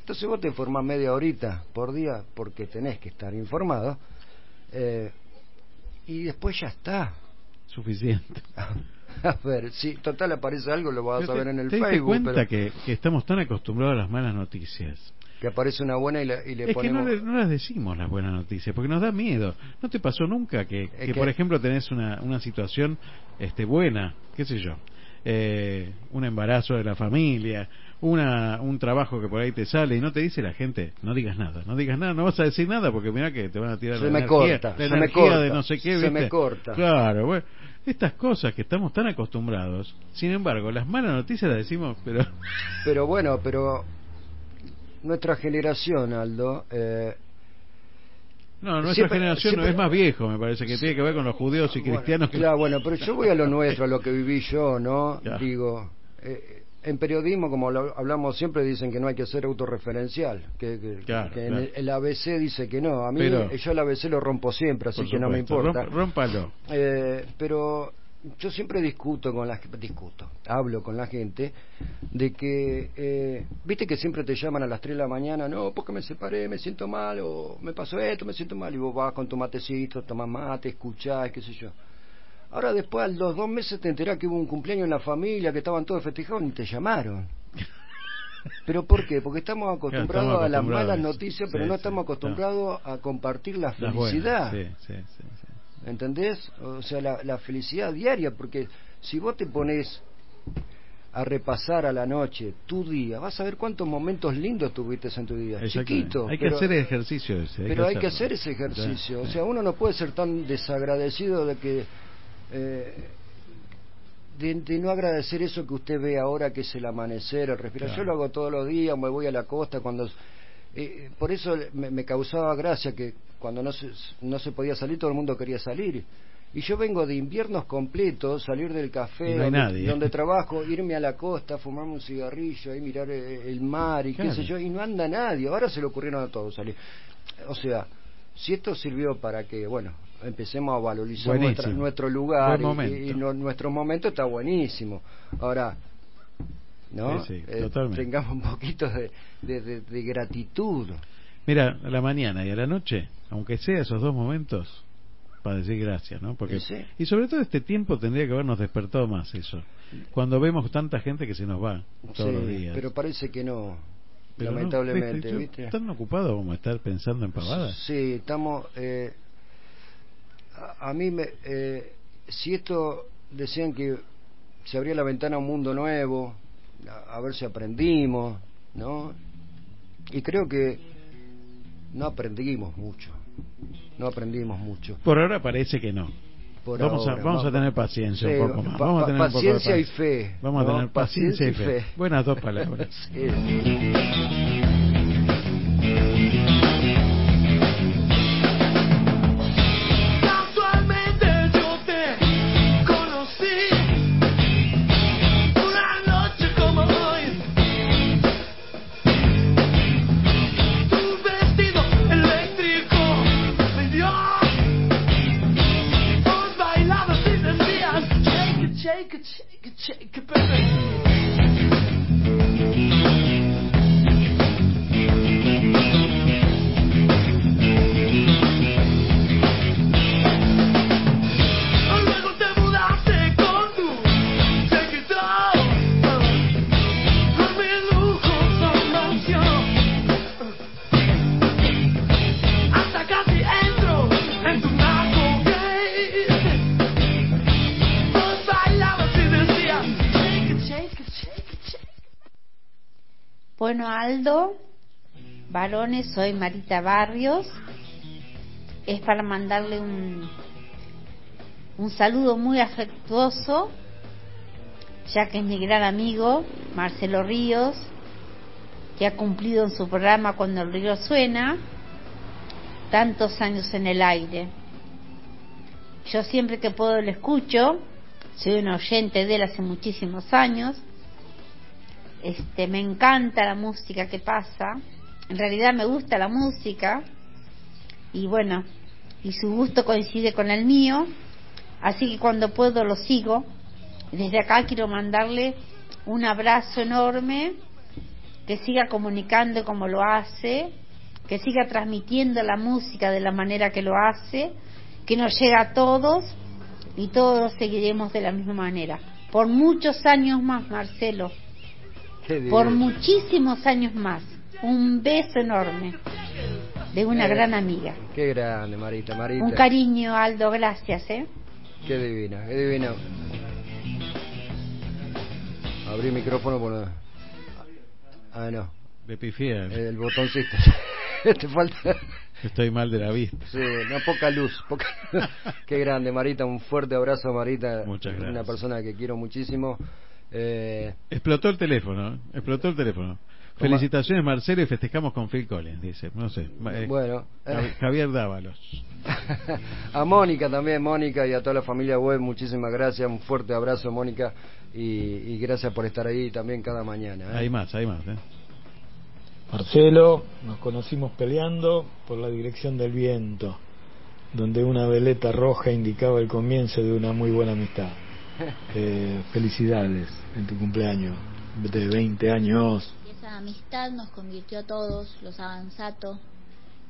Entonces vos te informás media horita por día porque tenés que estar informado eh, y después ya está. Suficiente. A ver, si total aparece algo lo vas a te- en el ¿te Facebook, cuenta pero que, que estamos tan acostumbrados a las malas noticias? Que aparece una buena y, la- y le es que ponemos... no, le- no las decimos las buenas noticias porque nos da miedo. ¿No te pasó nunca que, que, que- por ejemplo, tenés una, una situación este, buena, qué sé yo, eh, un embarazo de la familia, una, un trabajo que por ahí te sale y no te dice la gente, no digas nada, no digas nada, no vas a decir nada porque mira que te van a tirar Se la me energía, corta, la se me energía corta, de no sé qué, se me ¿viste? corta. Claro, bueno, estas cosas que estamos tan acostumbrados, sin embargo, las malas noticias las decimos, pero Pero bueno, pero nuestra generación, Aldo, eh, No, nuestra Siempre- generación siempre- es más viejo, me parece, que tiene que ver con los judíos y cristianos. que- Claro, bueno, pero yo voy a lo nuestro, a lo que viví yo, ¿no? Ya. Digo, eh, en periodismo, como lo hablamos siempre, dicen que no hay que ser autorreferencial, que, que- Claro, que en el, el ABC dice que no. A mí, Pero- yo el ABC lo rompo siempre, así que no me importa. rompa- rómpalo. Eh, pero yo siempre discuto con la discuto, hablo con la gente de que, eh, viste que siempre te llaman a las 3 de la mañana, no, porque me separé, me siento mal, o me pasó esto, me siento mal, y vos vas con tu matecito, tomás mate, escuchás, qué sé yo. Ahora después, a los dos meses te enterás que hubo un cumpleaños en la familia, que estaban todos festejados y te llamaron. ¿Pero por qué? Porque estamos acostumbrados estamos a las malas noticias, pero no sí, estamos acostumbrados a compartir la Las buenas, felicidad. sí, sí, sí. ¿Entendés? O sea, la, la felicidad diaria, porque si vos te pones a repasar a la noche tu día, vas a ver cuántos momentos lindos tuviste en tu día. Chiquito. Hay que pero- hacer ejercicio ese. pero hay que hacer ese ejercicio. O sea, uno no puede ser tan desagradecido de que. eh, de, de no agradecer eso que usted ve ahora, que es el amanecer, el respirar. Claro. Yo lo hago todos los días, me voy a la costa cuando. eh, por eso me, me causaba gracia que cuando no se, no se podía salir, todo el mundo quería salir. Y yo vengo de inviernos completos, salir del café no donde, trabajo, irme a la costa, fumarme un cigarrillo, ahí mirar eh, el mar y Claro. qué sé yo, y no anda nadie. Ahora se le ocurrieron a todos salir. O sea, si esto sirvió para que, bueno, empecemos a valorizar nuestra- nuestro lugar y- momento. y, y no- nuestro momento está buenísimo. Ahora, ¿no? Sí, sí, Eh, totalmente. tengamos un poquito de, de- de- de gratitud. Mira, a la mañana y a la noche, aunque sea esos dos momentos, para decir gracias, ¿no? Porque Sí. y sobre todo este tiempo tendría que habernos despertado más eso. Cuando vemos tanta gente que se nos va todos Sí, los días. Pero parece que no, Pero lamentablemente, ¿viste? ¿Tan ocupados a estar pensando en pavadas? Sí, estamos. eh, a, a mí, me, eh, si esto decían que se abría la ventana a un mundo nuevo, a, a ver si aprendimos, ¿no? Y creo que no aprendimos mucho. No aprendimos mucho. Por ahora parece que no. Por vamos ahora, a, vamos a tener paciencia sí, un poco más. Vamos a tener un poco de paciencia y fe, Vamos ¿no? a tener paciencia, y fe. Buenas dos palabras. Casualmente Aldo, varones, soy Marita Barrios. Es para mandarle un, un saludo muy afectuoso, ya que es mi gran amigo, Marcelo Ríos, que ha cumplido en su programa Cuando el río suena, tantos años en el aire. Yo siempre que puedo lo escucho, soy un oyente de él hace muchísimos años este me encanta la música que pasa. En realidad me gusta la música. Y bueno y su gusto coincide con el mío. Así que cuando puedo lo sigo. Desde acá quiero mandarle un abrazo enorme. Que siga comunicando como lo hace. Que siga transmitiendo la música de la manera que lo hace. Que nos llega a todos. Y todos seguiremos de la misma manera. Por muchos años más Marcelo por divino. muchísimos años más. Un beso enorme de una Eh, gran amiga. Qué grande, Marita, Marita. Un cariño, Aldo, gracias, ¿eh? Qué divina, qué divina. Abrí el micrófono por... no- Ah, no. De pifiar. El botoncito. Te falta... Estoy mal de la vista. Sí, no, poca luz. Poca... Qué grande, Marita. Un fuerte abrazo, Marita. Muchas gracias. Una persona que quiero muchísimo. Eh, Explotó el teléfono, explotó el teléfono. Felicitaciones Marcelo y festejamos con Phil Collins, dice. No sé. eh, Bueno, eh. Javier Dávalos. a Mónica también, Mónica, y a toda la familia web, muchísimas gracias. Un fuerte abrazo, Mónica. Y, y gracias por estar ahí también cada mañana. ¿eh? Hay más, hay más. ¿eh? Marcelo, nos conocimos peleando por la dirección del viento, donde una veleta roja indicaba el comienzo de una muy buena amistad. Eh, felicidades en tu cumpleaños de 20 años. Y esa amistad nos convirtió a todos, los avanzatos,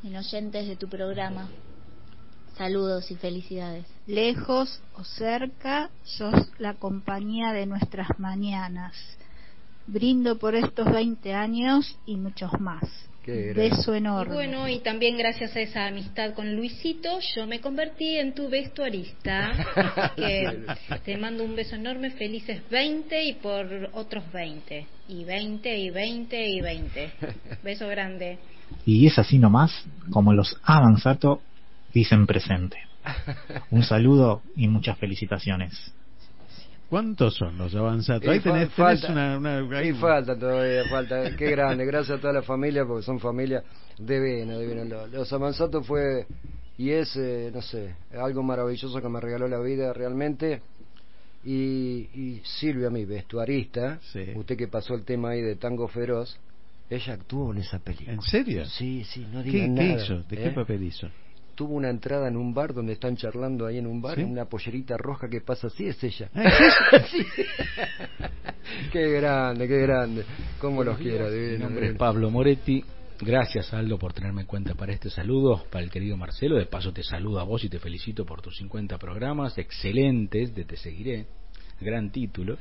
en oyentes de tu programa. Saludos y felicidades. Lejos o cerca, sos la compañía de nuestras mañanas. Brindo por estos 20 años y muchos más. Beso Y enorme. bueno, y también gracias a esa amistad con Luisito, yo me convertí en tu vestuarista. que te mando un beso enorme, felices 20 y por otros 20. Y 20 y 20 y 20. Beso grande. Y es así nomás como los Avanzato dicen presente. Un saludo y muchas felicitaciones. ¿Cuántos son los avanzados? Ahí tenés, tenés falta, una, una- ahí- y falta todavía, falta. Qué grande, gracias a toda la familia, porque son familia divina, divina. Lo- Los Amansato fue y es, eh, no sé, algo maravilloso que me regaló la vida realmente. Y, y Silvia, mi vestuarista, usted que pasó el tema ahí de Tango Feroz, ella actuó en esa película. ¿En serio? Sí, sí, no ¿Qué, diga qué nada. hizo? ¿De qué ¿eh? papel hizo? Tuvo una entrada en un bar donde están charlando ahí en un bar, ¿Sí? una pollerita roja que pasa así, es ella. Ah, ¿es Sí. qué grande, qué grande. Cómo los quiero, Mi nombre es. Pablo Moretti. Gracias, Aldo, por tenerme en cuenta para este saludo. Para el querido Marcelo, de paso te saludo a vos y te felicito por tus 50 programas excelentes de Te Seguiré. Gran título.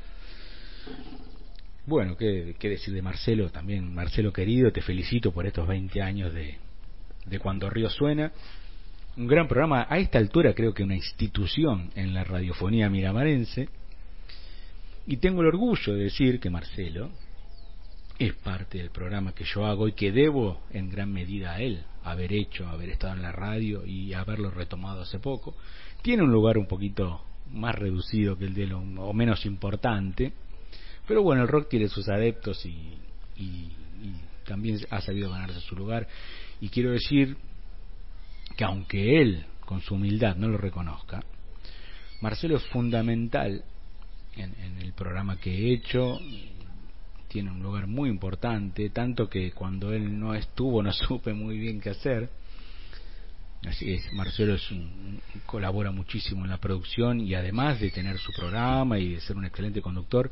Bueno, ¿qué, qué decir de Marcelo? También, Marcelo querido, te felicito por estos 20 años de, de Cuando Río Suena. Un gran programa, a esta altura creo que una institución en la radiofonía miramarense. Y tengo el orgullo de decir que Marcelo es parte del programa que yo hago y que debo en gran medida a él haber hecho, haber estado en la radio y haberlo retomado hace poco. Tiene un lugar un poquito más reducido que el de él, o menos importante, pero bueno, el rock tiene sus adeptos y, también ha sabido ganarse su lugar. Y quiero decir que aunque él, con su humildad, no lo reconozca, Marcelo es fundamental en, el programa que he hecho, tiene un lugar muy importante, tanto que cuando él no estuvo no supe muy bien qué hacer. Así es, Marcelo es un- colabora muchísimo en la producción y además de tener su programa y de ser un excelente conductor,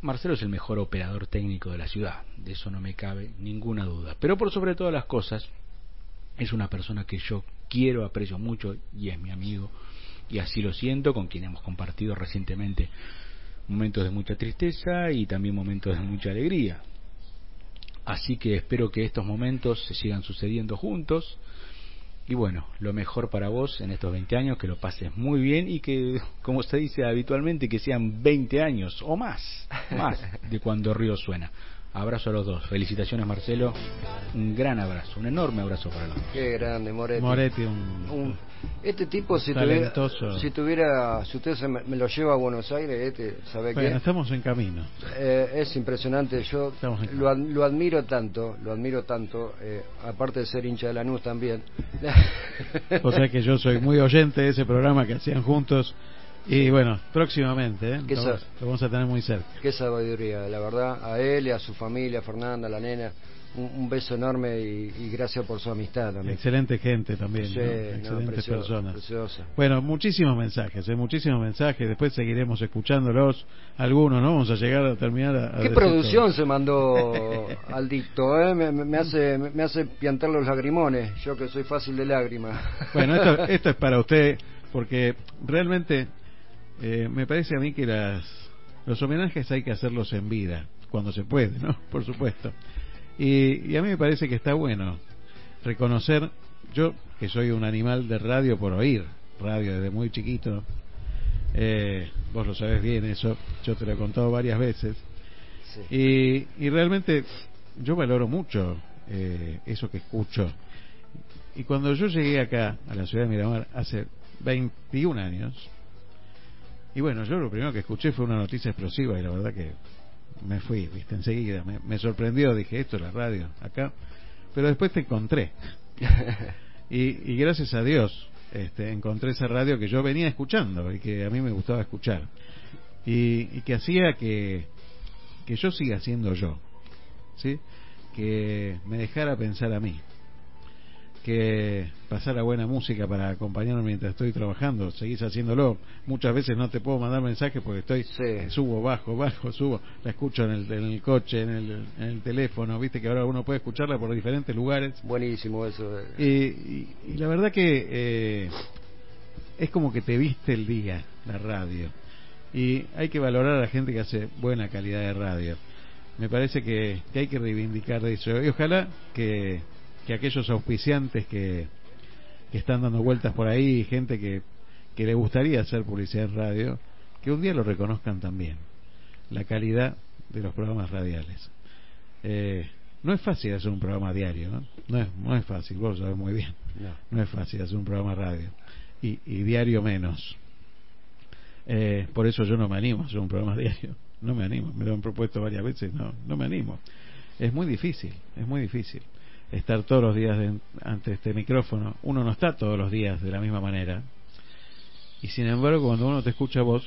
Marcelo es el mejor operador técnico de la ciudad, de eso no me cabe ninguna duda. Pero por sobre todas las cosas, es una persona que yo quiero, aprecio mucho y es mi amigo y así lo siento, con quien hemos compartido recientemente momentos de mucha tristeza y también momentos de mucha alegría. Así que espero que estos momentos se sigan sucediendo juntos. Y bueno, lo mejor para vos en estos 20 años, que lo pases muy bien y que, como se dice habitualmente, que sean 20 años o más, más de cuando Río suena. Abrazo a los dos. Felicitaciones, Marcelo. Un gran abrazo, un enorme abrazo para los dos. Qué grande, Moretti. Moretti, un, Un- este tipo, si tuviera, si tuviera, si usted se me, me lo lleva a Buenos Aires, este, ¿sabe Bueno, qué? estamos en camino. Eh, es impresionante, yo lo, ad- lo admiro tanto, lo admiro tanto, eh, aparte de ser hincha de Lanús también. O sea que yo soy muy oyente de ese programa que hacían juntos. Y bueno, próximamente, ¿eh? ¿Qué lo, vamos a tener muy cerca. Qué sabiduría, la verdad, a él y a su familia, a Fernanda, a la nena, un, un beso enorme y, y gracias por su amistad también. Excelente gente también, Sí, ¿no? no, excelentes personas. preciosa. Bueno, muchísimos mensajes, ¿eh? muchísimos mensajes. Después seguiremos escuchándolos. Algunos, ¿no? Vamos a llegar a terminar a. a ¿Qué producción todo. se mandó al dicto? eh? Me, me- me hace, me hace piantar los lagrimones, yo que soy fácil de lágrimas. Bueno, esto, esto es para usted, porque realmente eh, me parece a mí que las, los homenajes hay que hacerlos en vida, cuando se puede, ¿no? Por supuesto. Y, y a mí me parece que está bueno reconocer, yo que soy un animal de radio por oír, radio desde muy chiquito, eh, vos lo sabés bien eso, yo te lo he contado varias veces, y, y realmente yo valoro mucho eh, eso que escucho. Y cuando yo llegué acá, a la ciudad de Miramar, hace 21 años, y bueno, yo lo primero que escuché fue una noticia explosiva y la verdad que me fui, viste, enseguida, me, me sorprendió, dije, esto es la radio, acá, pero después te encontré. y, y gracias a Dios este, encontré esa radio que yo venía escuchando y que a mí me gustaba escuchar. Y, y que hacía que, que yo siga siendo yo, ¿sí? Que me dejara pensar a mí, que pasara buena música para acompañarme mientras estoy trabajando, seguís haciéndolo. Muchas veces no te puedo mandar mensajes porque estoy subo, bajo, bajo, subo, la escucho en el, en el coche, en el, en el teléfono, viste que ahora uno puede escucharla por diferentes lugares. Buenísimo eso. Y, y- y la verdad que eh, es como que te viste el día, la radio. Y hay que valorar a la gente que hace buena calidad de radio. Me parece que, que hay que reivindicar eso. Y ojalá que, que aquellos auspiciantes que, que están dando vueltas por ahí, gente que, que le gustaría hacer publicidad en radio, que un día lo reconozcan también. La calidad de los programas radiales. Eh, no es fácil hacer un programa diario, ¿no? No es, no es fácil, vos lo sabés muy bien. No. No es fácil hacer un programa radio. Y, y diario menos. Eh, por eso yo no me animo a hacer un programa diario. No me animo. Me lo han propuesto varias veces. No, no me animo. Es muy difícil. Es muy difícil. Estar todos los días de- ante este micrófono. Uno no está todos los días de la misma manera. Y sin embargo, cuando uno te escucha a vos,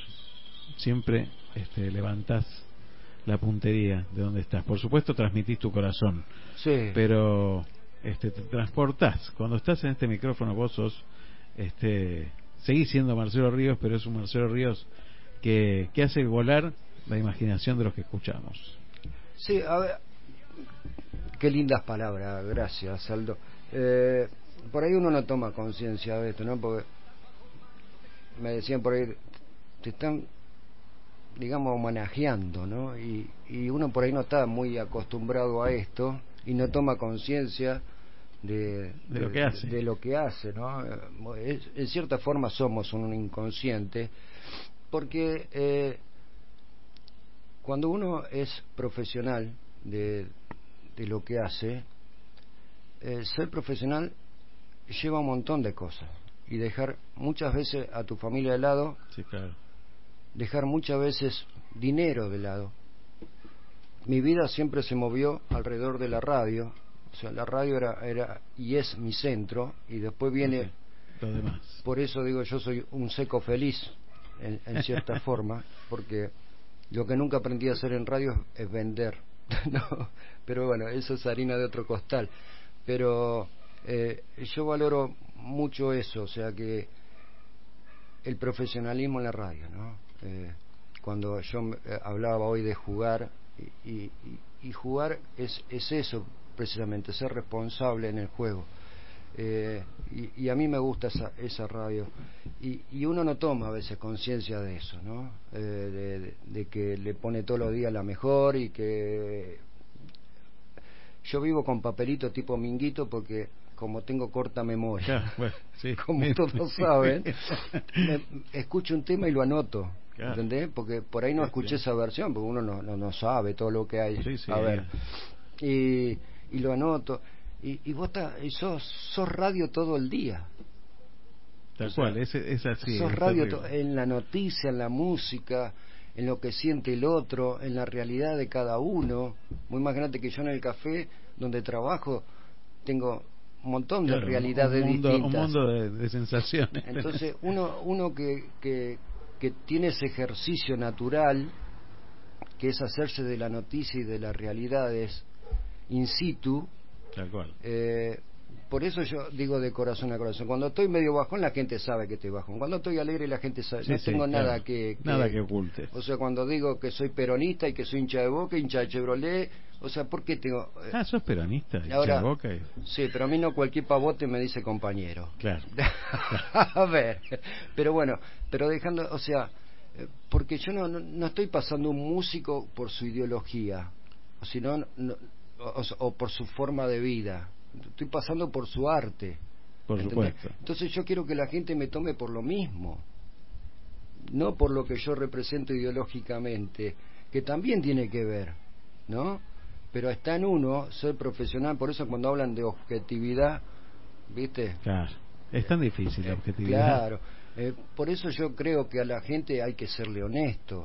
siempre este, levantás la puntería de donde estás. Por supuesto, transmitís tu corazón, Sí. pero este, te transportás. Cuando estás en este micrófono, vos sos, este, seguís siendo Marcelo Ríos, pero es un Marcelo Ríos que, que hace volar la imaginación de los que escuchamos. Sí, a ver. Qué lindas palabras, gracias, Aldo. Eh, por ahí uno no toma conciencia de esto, ¿no? Porque me decían por ahí, te están, digamos, homenajeando, ¿no? Y, y uno por ahí no está muy acostumbrado a esto y no toma conciencia de, De lo que hace. de lo que hace, ¿no? Eh, es- en cierta forma somos un inconsciente porque eh, cuando uno es profesional de, de lo que hace, eh, ser profesional lleva un montón de cosas y dejar muchas veces a tu familia de lado, Sí, claro. dejar muchas veces dinero de lado. Mi vida siempre se movió alrededor de la radio, o sea, la radio era, era y es mi centro y después viene Lo demás. por eso digo yo soy un seco feliz en, en cierta forma porque lo que nunca aprendí a hacer en radio es vender no pero bueno eso es harina de otro costal. Pero eh, yo valoro mucho eso o sea que el profesionalismo en la radio no Eh, cuando yo eh, hablaba hoy de jugar y, y- y jugar es, es eso precisamente ser responsable en el juego eh, y, y a mí me gusta esa, esa radio. Y, y uno no toma a veces conciencia de eso, ¿no? Eh, de, que le pone todos los días la mejor y que. Yo vivo con papelito tipo minguito porque, como tengo corta memoria, Claro, bueno, sí. como todos saben, me- escucho un tema y lo anoto. Claro. ¿Entendés? Porque por ahí no escuché esa versión, porque uno no, no, no sabe todo lo que hay. Sí, sí, a ver. Y, y lo anoto. Y, y vos ta- y sos, sos radio todo el día. Tal O sea, cual, es, es así. sos es radio to- en la noticia, en la música, en lo que siente el otro, en la realidad de cada uno. Muy más grande que yo en el café donde trabajo, tengo un montón de Claro, realidades un mundo, distintas. Un mundo de, de sensaciones. Entonces, uno, uno que, que, que tiene ese ejercicio natural, que es hacerse de la noticia y de las realidades in situ, Tal cual. eh, por eso yo digo de corazón a corazón. Cuando estoy medio bajón, la gente sabe que estoy bajón. Cuando estoy alegre, la gente sabe. Sí, no sí, tengo nada que, Nada que ocultes. O sea, cuando digo que soy peronista y que soy hincha de boca, hincha de Chevrolet, o sea, ¿por qué tengo.? eh, Ah, sos peronista. hincha Ahora- de boca y- Sí, pero a mí no cualquier pavote me dice compañero. Claro. a ver, pero bueno, pero dejando, o sea, eh, porque yo no, no, no estoy pasando un músico por su ideología, o sino, no- o, o por su forma de vida, estoy pasando por su arte. Por ¿entendés? supuesto. Entonces yo quiero que la gente me tome por lo mismo, no por lo que yo represento ideológicamente, que también tiene que ver, ¿no? Pero está en uno ser profesional, por eso cuando hablan de objetividad, ¿viste? Claro. Es tan difícil la objetividad. Claro, eh, por eso yo creo que a la gente hay que serle honesto.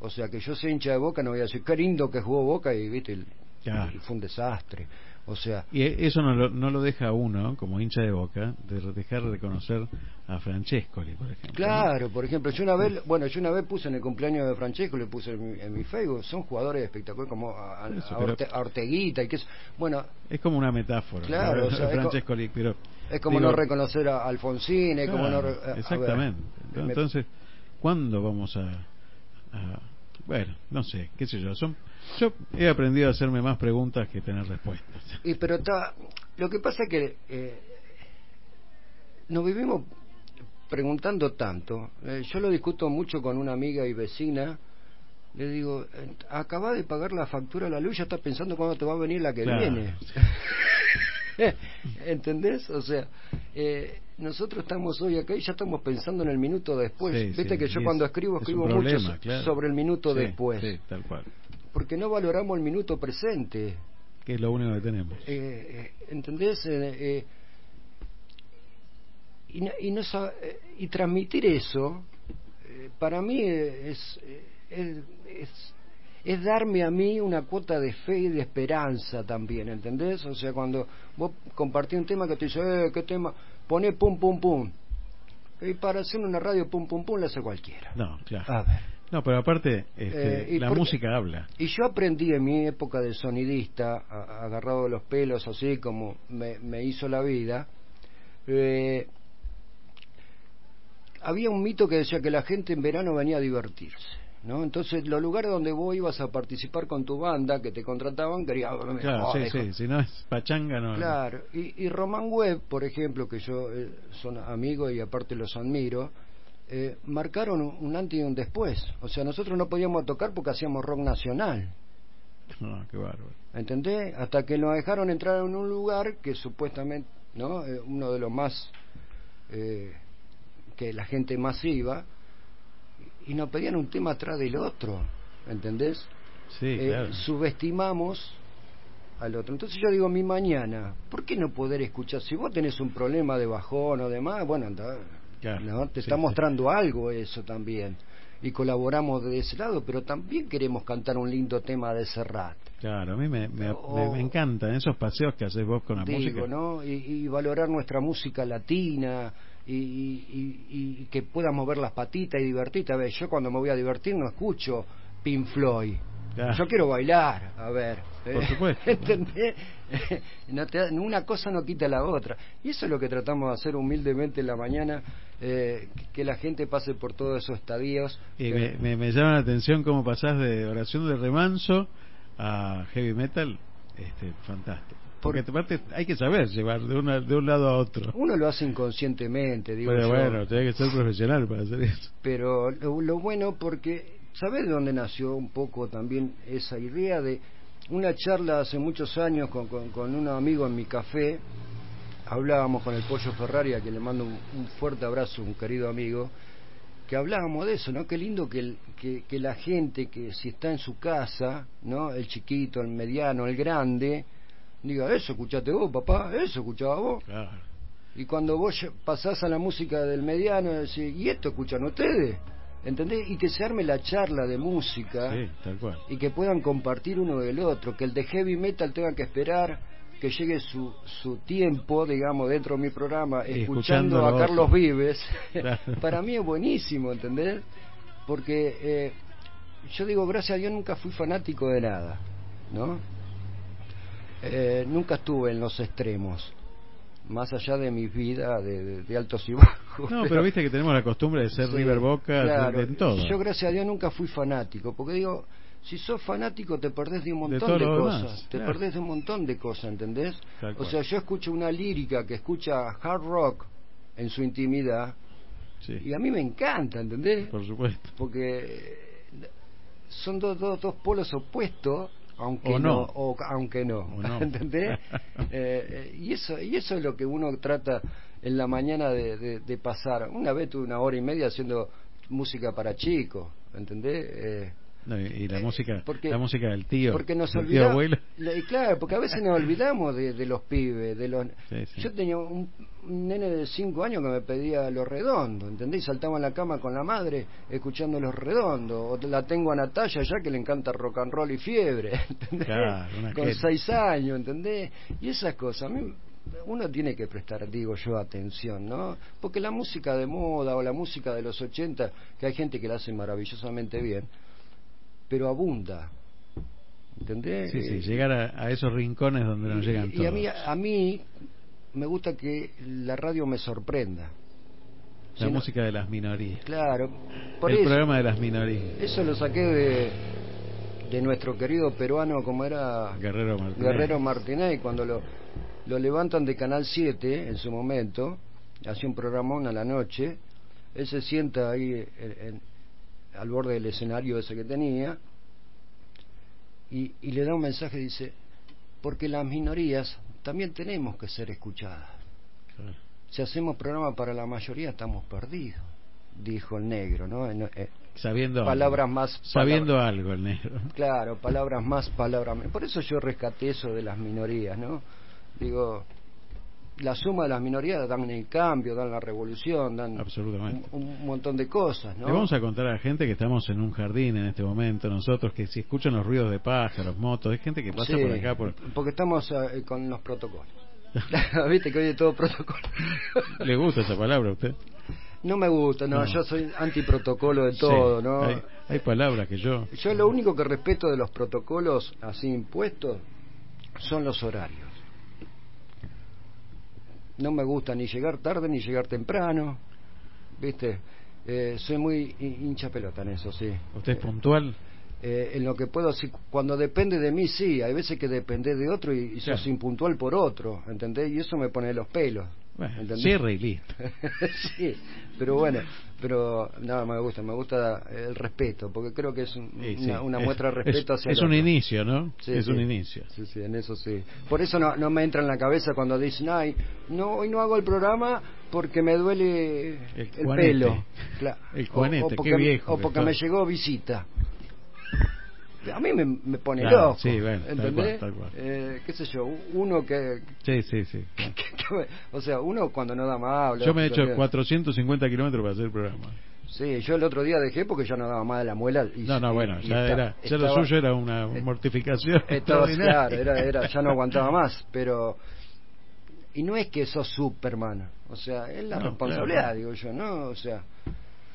O sea, que yo soy hincha de Boca, no voy a decir, qué lindo que jugó Boca y, ¿viste? Claro. y fue un desastre. O sea, Y e- eso no lo, no lo deja uno, como hincha de boca, de dejar de reconocer a Francescoli, por ejemplo. Claro, por ejemplo, yo una vez, bueno, yo una vez puse en el cumpleaños de Francesco, le puse en mi, en mi Facebook, son jugadores espectaculares como a, a- Por eso, a pero- Orte- a Orteguita y que es, bueno, Es como una metáfora. Claro, ¿no? o sea, Francescoli, pero. es como digo, no reconocer a Alfonsín, es como no... ver, exactamente. me- Entonces, ¿cuándo vamos a, a- Bueno, no sé, qué sé yo. Son, yo he aprendido a hacerme más preguntas que tener respuestas. Y pero está, lo que pasa es que eh, nos vivimos preguntando tanto. Eh, yo lo discuto mucho con una amiga y vecina. Le digo, eh, acaba de pagar la factura de la luz, ya estás pensando cuándo te va a venir la que Claro. viene. ¿Entendés? O sea, eh, nosotros estamos hoy acá y ya estamos pensando en el minuto después. Sí, Viste sí, que yo cuando es- escribo, es escribo mucho problema, so- claro. sobre el minuto Sí, después. Sí, tal cual. Porque no valoramos el minuto presente. Que es lo único que tenemos. Eh, eh, ¿Entendés? Eh, eh, y, no- y, no sa- eh, y transmitir eso, eh, para mí eh, es, eh, es, es, es darme a mí una cuota de fe y de esperanza también, ¿entendés? O sea, cuando vos compartís un tema que te dice, eh, ¿qué tema? Poné pum, pum, pum. Y para hacer una radio pum, pum, pum, la hace cualquiera. No, claro. A ver. No, pero aparte, este, Eh, la porque- música habla. Y yo aprendí en mi época de sonidista, a- agarrado de los pelos, así como me, me hizo la vida, eh, había un mito que decía que la gente en verano venía a divertirse. ¿No? Entonces, los lugares donde vos ibas a participar con tu banda, que te contrataban, quería... Claro, oh, sí, sí. Si no es pachanga, no. Claro, y, y Román Webb, por ejemplo, que yo eh, son amigos y aparte los admiro, eh, marcaron un, antes y un después. O sea, nosotros no podíamos tocar porque hacíamos rock nacional. No, qué bárbaro. ¿Entendés? Hasta que nos dejaron entrar en un lugar que supuestamente, ¿no? Eh, uno de los más. eh, que la gente más iba, y nos pedían un tema atrás del otro, ¿entendés? Sí, Eh, claro. subestimamos al otro. Entonces yo digo, mi mañana, ¿por qué no poder escuchar? Si vos tenés un problema de bajón o demás, bueno, anda, ¿no? te sí, está sí. mostrando algo eso también. Y colaboramos de ese lado, pero también queremos cantar un lindo tema de Serrat. Claro, a mí me, me, O- me- me encantan esos paseos que haces vos con la digo, música. ¿no? Y, y valorar nuestra música latina y, y- y- y que puedas mover las patitas y divertirte. A ver, yo cuando me voy a divertir no escucho Pink Floyd. Claro. Yo quiero bailar, a ver. Por ¿eh? supuesto. ¿Entendés? No te una cosa no quita la otra. Y eso es lo que tratamos de hacer humildemente en la mañana, eh, que, la gente pase por todos esos estadios. Y Eh, me, me, me llama la atención cómo pasás de oración de remanso a heavy metal. Este, fantástico. Porque aparte hay que saber llevar de, una, de un lado a otro. Uno lo hace inconscientemente, digo Pero yo. bueno, tenés que ser profesional para hacer eso. pero lo, lo bueno porque ¿sabés de dónde nació un poco también esa idea de una charla hace muchos años con, con, con un amigo en mi café hablábamos con el pollo Ferrari a quien le mando un, un fuerte abrazo un querido amigo que hablábamos de eso, ¿no? Qué lindo que, el- que, que la gente que si está en su casa, ¿no? El chiquito, el mediano, el grande, diga, eso escuchaste vos, papá, eso escuchaba vos. Y cuando vos pasás a la música del mediano, decís, ¿y esto escuchan ustedes? ¿Entendés? Y que se arme la charla de música Sí, tal cual. y que puedan compartir uno del otro, que el de heavy metal tenga que esperar que llegue su, su tiempo, digamos, dentro de mi programa, escuchando escuchando a lo Carlos otro. Vives, Claro. para mí es buenísimo, ¿entendés? Porque eh, yo digo, gracias a Dios nunca fui fanático de nada, ¿no? Eh, nunca estuve en los extremos, más allá de mi vida de, de- de altos y bajos. No, pero viste que tenemos la costumbre de ser Sí, River Boca claro. de todo. Yo, gracias a Dios, nunca fui fanático, porque digo, si sos fanático te perdés de un montón de, cosas, demás, te claro. perdés de un montón de cosas, ¿entendés? Tal O cual. sea, yo escucho una lírica que escucha hard rock en su intimidad y a mí me encanta, ¿entendés? Por supuesto. Porque son dos, dos, dos polos opuestos, aunque O no. o, aunque no. ¿entendés? Eh, eh, y eso y eso es lo que uno trata en la mañana de, de- de pasar. Una vez tuve una hora y media haciendo música para chicos, ¿entendés? Eh, No, y, y la música porque- la música del tío, porque nos olvidamos abuelo. claro porque a veces nos olvidamos de, de los pibes de los Sí, sí. yo tenía un, un nene de 5 años que me pedía los redondos ¿entendés? y saltaba en la cama con la madre escuchando los redondos o la tengo a Natalia ya que le encanta rock and roll y fiebre ¿entendés? Claro, una con genia. 6 años ¿entendés? y esas cosas a mí uno tiene que prestar, digo yo, atención, ¿no? Porque la música de moda o la música de los 80, que hay gente que la hace maravillosamente bien, pero abunda. ¿Entendés? Sí, sí, Eh, llegar a, a esos rincones donde no llegan y todos. a mí, a mí me gusta que la radio me sorprenda. la Si no- música de las minorías. Claro, por el eso, programa de las minorías. eso lo saqué de, de nuestro querido peruano, como era Guerrero Martínez. Guerrero Martínez, cuando lo, lo levantan de Canal 7 en su momento, hacía un programón a la noche, él se sienta ahí en- al borde del escenario ese que tenía y, y le da un mensaje, dice, porque las minorías también tenemos que ser escuchadas. Si hacemos programa para la mayoría estamos perdidos, dijo el negro, ¿no? En- eh, Sabiendo palabras algo. más Sabiendo algo el negro. Claro, palabras más, palabras menos. Por eso yo rescaté eso de las minorías, ¿no? Digo, la suma de las minorías dan el cambio, dan la revolución, dan Absolutamente. Un, un montón de cosas, ¿no? Le vamos a contar a la gente que estamos en un jardín en este momento, nosotros, que si escuchan los ruidos de pájaros, motos, hay gente que pasa Sí, por acá. Por... Porque estamos eh, con los protocolos. Viste que hoy es todo protocolo. ¿Le gusta esa palabra a usted? No me gusta, no, No. yo soy antiprotocolo de todo, Sí, ¿no? Hay, hay palabras que yo... Yo lo único que respeto de los protocolos así impuestos son los horarios. No me gusta ni llegar tarde ni llegar temprano, ¿viste? Eh, soy muy hin- hincha pelota en eso, sí. ¿Usted es puntual? Eh, en lo que puedo, sí, cuando depende de mí, sí. Hay veces que depende de otro y, y sos Claro. impuntual por otro, ¿entendés? Y eso me pone los pelos. Bueno, cierre y listo. sí, pero bueno, pero no, me gusta, me gusta el respeto, porque creo que es un- Sí, sí. una, una Es- muestra de respeto es- hacia es el un otro. inicio, ¿no? Sí, Es un inicio. Sí, sí, en eso sí. Por eso no, no me entra en la cabeza cuando dicen, ay, no, hoy no hago el programa porque me duele El pelo. El o- o, qué viejo o que porque me llegó visita. A mí me, me pone Claro, loco. sí, bueno, tal ¿entendés? cual, tal cual. Eh, qué sé yo, uno que, Sí, sí, sí. o sea, uno cuando no da más habla. Yo me he hecho habla- 450 kilómetros para hacer el programa. Sí, yo el otro día dejé porque ya no daba más de la muela. Y, No, no, bueno, y ya, era, ya lo suyo era una mortificación. estaba- claro, era, era, ya no aguantaba más, pero... Y no es que sos Superman, o sea, es la No, responsabilidad, claro. digo yo, ¿no? O sea,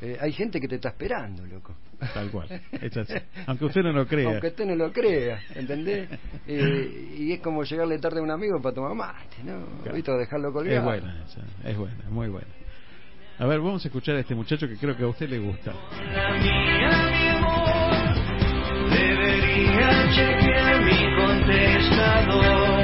eh, hay gente que te está esperando, loco. Tal cual, es así. Aunque usted no lo crea. Aunque usted no lo crea, ¿entendés? Eh, y es como llegarle tarde a un amigo para tomar mate, ¿no? Claro. ¿Viste? O dejarlo colgado. Es buena esa, es buena, muy buena. A ver, vamos a escuchar a este muchacho que creo que a usted le gusta. Debería chequear mi contestador.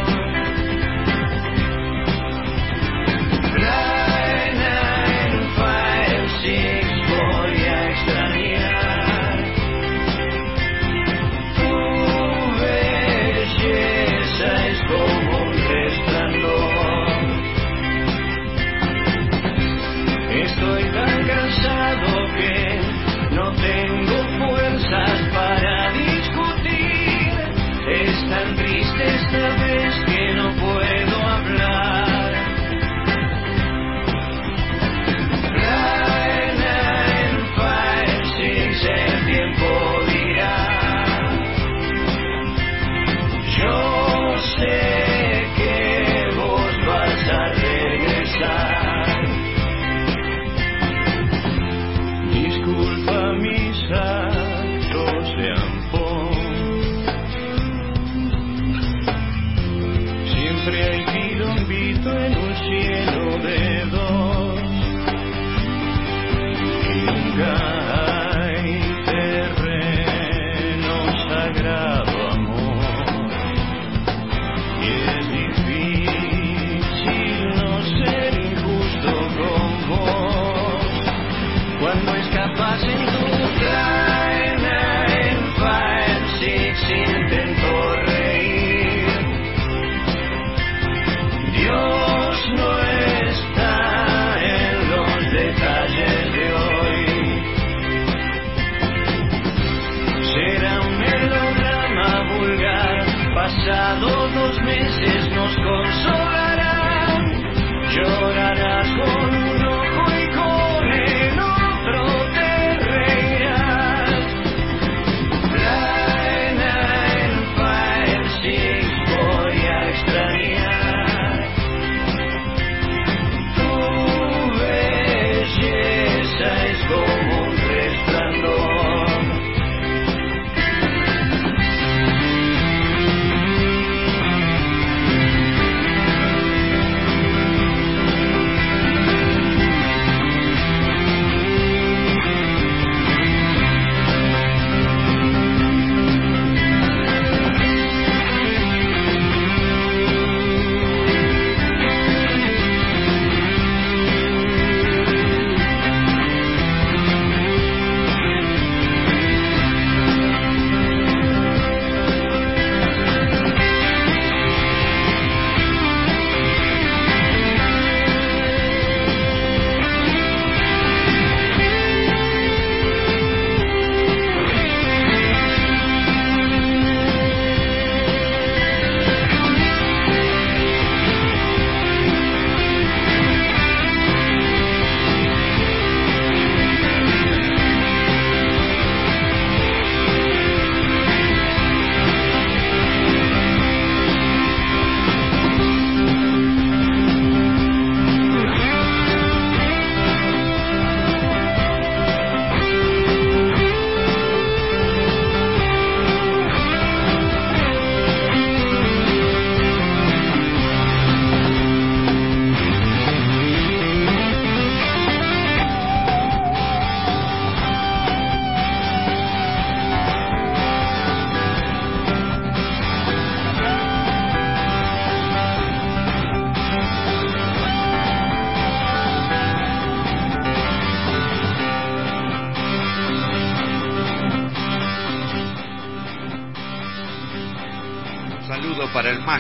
Triste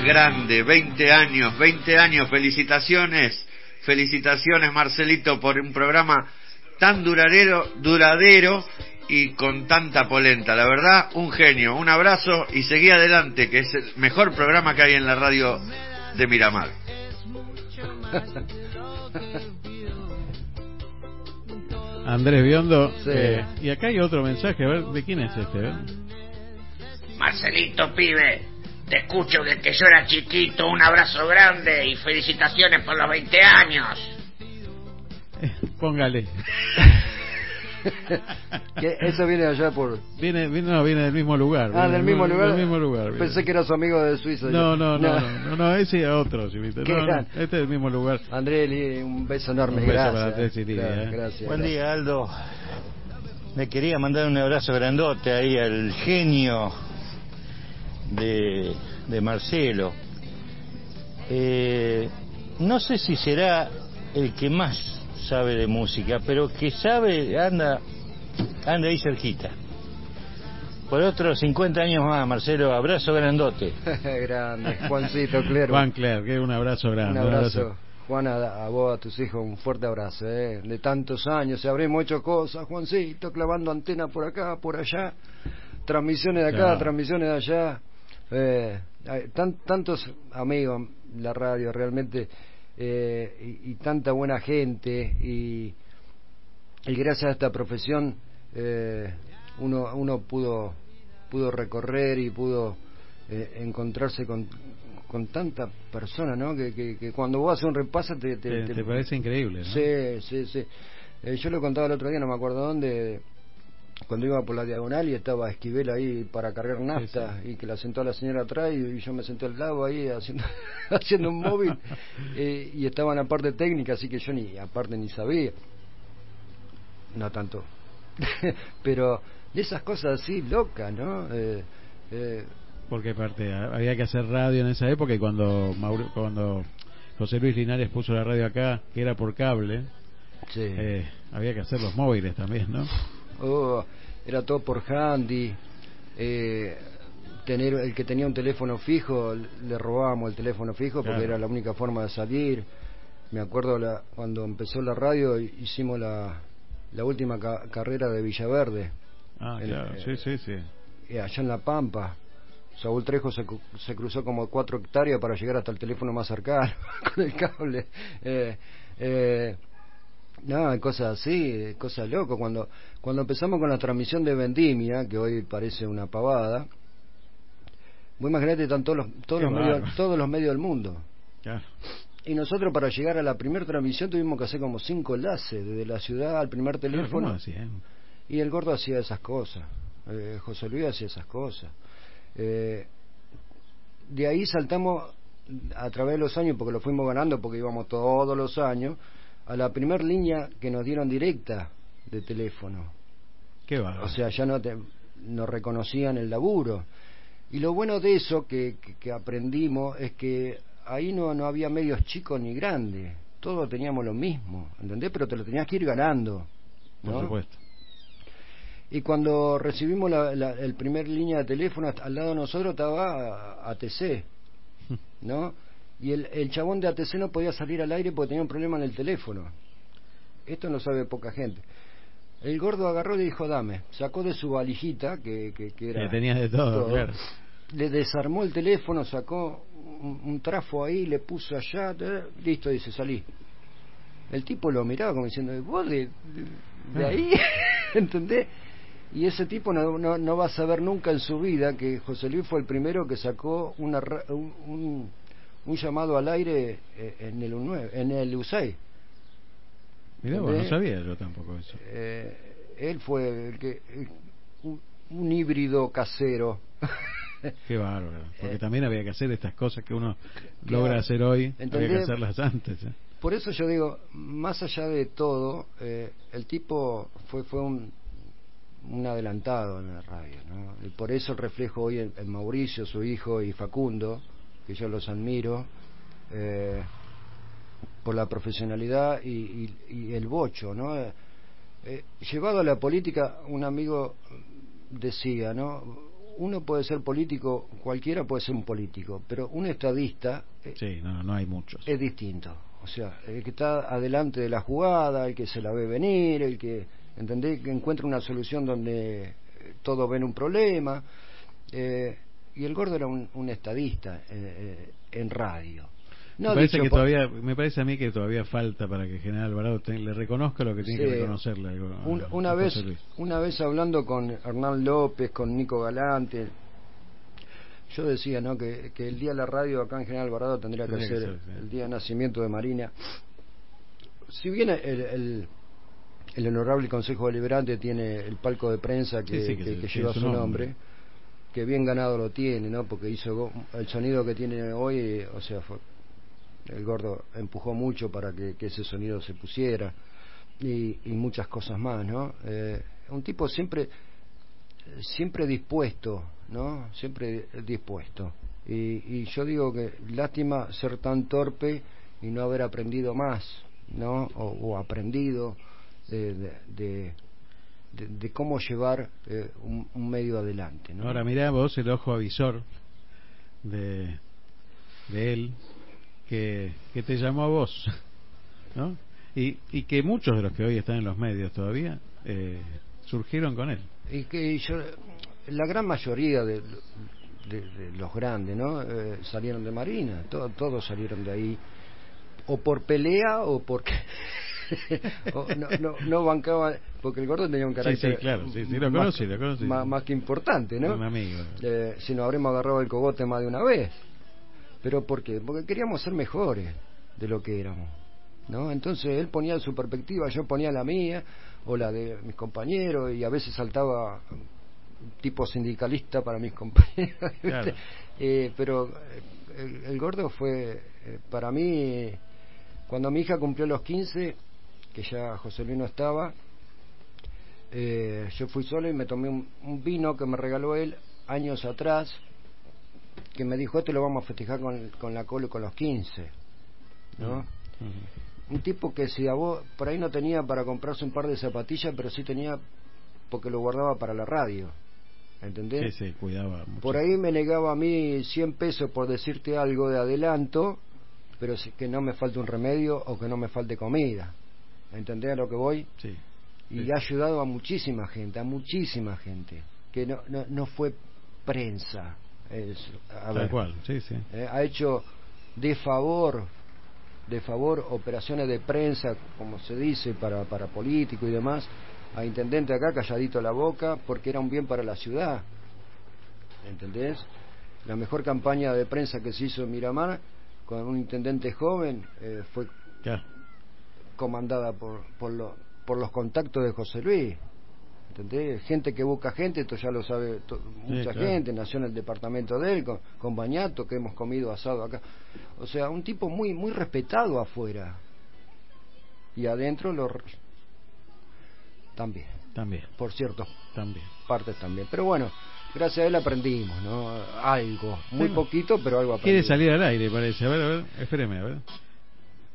grande, 20 años, 20 años, felicitaciones, felicitaciones Marcelito por un programa tan duradero, duradero y con tanta polenta. La verdad, un genio, un abrazo y seguí adelante, que es el mejor programa que hay en la radio de Miramar. Andrés Biondo. Sí. eh, y acá hay otro mensaje, a ver, ¿de quién es este? Ver. Marcelito, pibe, te escucho desde que yo era chiquito. Un abrazo grande y felicitaciones por los 20 años. Póngale. Que Eso viene allá por... Viene, viene, no, viene del mismo lugar. Ah, del mismo lugar. Del mismo lugar. viene. Pensé que era su amigo de Suiza. No, no, no, no, no, no, ese es otro, Chivito. Qué No, este es del mismo lugar. Andrés, Li, un beso enorme. Un beso gracias. para Lidia, Claro, eh. gracias. Buen día, Aldo. Le quería mandar un abrazo grandote ahí al genio de, de Marcelo. Eh, no sé si será el que más sabe de música, pero que sabe, anda, anda ahí cerquita. Por otros 50 años más, Marcelo, abrazo grandote. Grande, Juancito Clero. Juan Claire, que un abrazo Un grande. abrazo. Juan, a, a vos, a tus hijos, un fuerte abrazo. ¿eh? De tantos años, se habremos hecho cosas, Juancito, clavando antena por acá, por allá, transmisiones de acá, Claro. transmisiones de allá. Eh, tan- tantos amigos, la radio realmente, eh, y, y tanta buena gente, y, y gracias a esta profesión eh, uno, uno pudo, pudo recorrer y pudo eh, encontrarse con, con tanta persona, ¿no? Que, que, que cuando vos haces un repaso te... Te, te parece increíble, ¿no? Sí, sí, sí. Eh, yo lo contaba el otro día, no me acuerdo dónde, cuando iba por la diagonal y estaba Esquivel ahí para cargar nafta y que la sentó a la señora atrás y, yo me senté al lado ahí haciendo, haciendo un móvil eh, y estaba en la parte técnica, así que yo ni aparte ni sabía. No tanto. Pero de esas cosas así locas, ¿no? Eh, eh, Porque aparte ha- había que hacer radio en esa época y cuando Mauro- cuando José Luis Linares puso la radio acá, que era por cable, Sí. eh, había que hacer los móviles también, ¿no? Oh, era todo por handy. Eh, tener el que tenía un teléfono fijo le robábamos el teléfono fijo porque Claro. era la única forma de salir. Me acuerdo la, cuando empezó la radio hicimos la, la última ca- carrera de Villaverde. Ah, En- claro, eh, sí, sí, sí. eh, allá en La Pampa. Saúl Trejo se cruzó como cuatro hectáreas para llegar hasta el teléfono más cercano con el cable. Eh, eh, no, cosas así, cosas locas. Cuando, cuando empezamos con la transmisión de Vendimia, que hoy parece una pavada, muy imagínate están todos los, todos, Qué los medios, todos los medios del mundo. Claro. Y nosotros para llegar a la primera transmisión tuvimos que hacer como cinco enlaces, desde la ciudad al primer teléfono. Y el gordo hacía esas cosas. Eh, José Luis hacía esas cosas. Eh, de ahí saltamos a través de los años, porque lo fuimos ganando, porque íbamos todos los años, a la primer línea que nos dieron directa de teléfono. Qué. O sea, ya no te, nos reconocían el laburo. Y lo bueno de eso que, que, que aprendimos es que ahí no, no había medios chicos ni grandes. Todos teníamos lo mismo, ¿entendés? Pero te lo tenías que ir ganando. Por ¿no? supuesto. Y cuando recibimos la, la- el primer línea de teléfono, al lado de nosotros estaba ATC, ¿no? Y el, el chabón de ATC no podía salir al aire porque tenía un problema en el teléfono. Esto no sabe poca gente. El gordo agarró y dijo, dame. Sacó de su valijita, que, que, que era... Que tenía de todo, claro. Le desarmó el teléfono, sacó un, un trafo ahí, le puso allá, eh, listo, dice, salí. El tipo lo miraba como diciendo, ¿vos de, de- de ahí? ¿Entendés? Y ese tipo no, no, no va a saber nunca en su vida que José Luis fue el primero que sacó una, un, un, un llamado al aire eh, en el, U9, en el USAID. Mirá, vos, no ¿Entendés? sabía yo tampoco eso. Eh, él fue el que un, un híbrido casero. Qué bárbaro. Porque Eh, también había que hacer estas cosas que uno Claro. logra hacer hoy, había ¿Entendés? que hacerlas antes. ¿eh? Por eso yo digo, más allá de todo, el tipo fue fue un, un adelantado en la radio, ¿no? Y por eso el reflejo hoy en, en Mauricio, su hijo y Facundo, que yo los admiro, eh, por la profesionalidad y, y- y el bocho, ¿no? Eh, eh, llevado a la política, un amigo decía, ¿no? uno puede ser político, cualquiera puede ser un político, pero un estadista eh, Sí, no, no hay muchos. es distinto. O sea, el que está adelante de la jugada, el que se la ve venir, el que, ¿entendés? Que encuentra una solución donde todos ven un problema. Eh, y el gordo era un, un estadista eh, eh, en radio. No me, parece dicho que por- todavía, me parece a mí que todavía falta para que General Alvarado te- le reconozca lo que tiene que reconocerle. Un- una vez una vez hablando con Hernán López con Nico Galante yo decía no que, que el día de la radio acá en General Alvarado tendría que Tendría que ser ser, sí. el día de nacimiento de Marina si bien el, el, el honorable Consejo Deliberante tiene el palco de prensa que, Sí, lleva su su nombre. nombre que bien ganado lo tiene no porque hizo el sonido que tiene hoy o sea fue el gordo empujó mucho para que, ese sonido se pusiera y, y muchas cosas más, ¿no? Eh, un tipo siempre siempre dispuesto, ¿no? Siempre dispuesto. Y, y yo digo que lástima ser tan torpe y no haber aprendido más, ¿no? O, aprendido de, de- de- de cómo llevar eh, un, un medio adelante, ¿no? Ahora mirá vos el ojo avisor de, de él que, que te llamó a vos, ¿no? Y, y que muchos de los que hoy están en los medios todavía eh, surgieron con él. y que yo la gran mayoría de, de- de los grandes no Eh, salieron de Marina to- todos salieron de ahí o por pelea o porque no, no, no bancaban porque el gordo tenía un carácter sí, claro, sí, sí, lo más- conocí, lo conocí. más, más que importante no Un amigo. Eh, si nos habremos agarrado el cogote más de una vez pero ¿por qué? porque queríamos ser mejores de lo que éramos ¿no? Entonces él ponía su perspectiva, yo ponía la mía o la de mis compañeros y a veces saltaba tipo sindicalista para mis compañeros. Eh, pero eh, el, el gordo fue eh, para mí cuando mi hija cumplió los 15, que ya José Luis no estaba, eh, yo fui solo y me tomé un, un vino que me regaló él años atrás, que me dijo, esto lo vamos a festejar con, con la colo con los 15, ¿no? un tipo que si a vos por ahí no tenía para comprarse un par de zapatillas, pero sí tenía porque lo guardaba para la radio. ¿Entendés? Sí, sí, cuidaba mucho. Por ahí me negaba a mí 100 pesos por decirte algo de adelanto, pero que no me falte un remedio o que no me falte comida. ¿Entendés a lo que voy? Sí. Y ha ayudado a muchísima gente, a muchísima gente, que no, no, no fue prensa. A Tal ver, cual, sí, sí. eh, ha hecho de favor de favor operaciones de prensa como se dice para para político y demás a intendente acá calladito la boca porque era un bien para la ciudad ¿entendés? la mejor campaña de prensa que se hizo en Miramar con un intendente joven eh, fue Claro. Comandada por por, lo- por los contactos de José Luis ¿entendés? gente que busca gente esto ya lo sabe to- mucha claro. gente nació en el departamento de él con, con Bañato que hemos comido asado acá o sea un tipo muy muy respetado afuera y adentro lo también También. por cierto También. partes también pero bueno gracias a él aprendimos no algo muy poquito pero algo Quiere aprendimos salir al aire, parece. A ver, a ver, espéreme, a ver.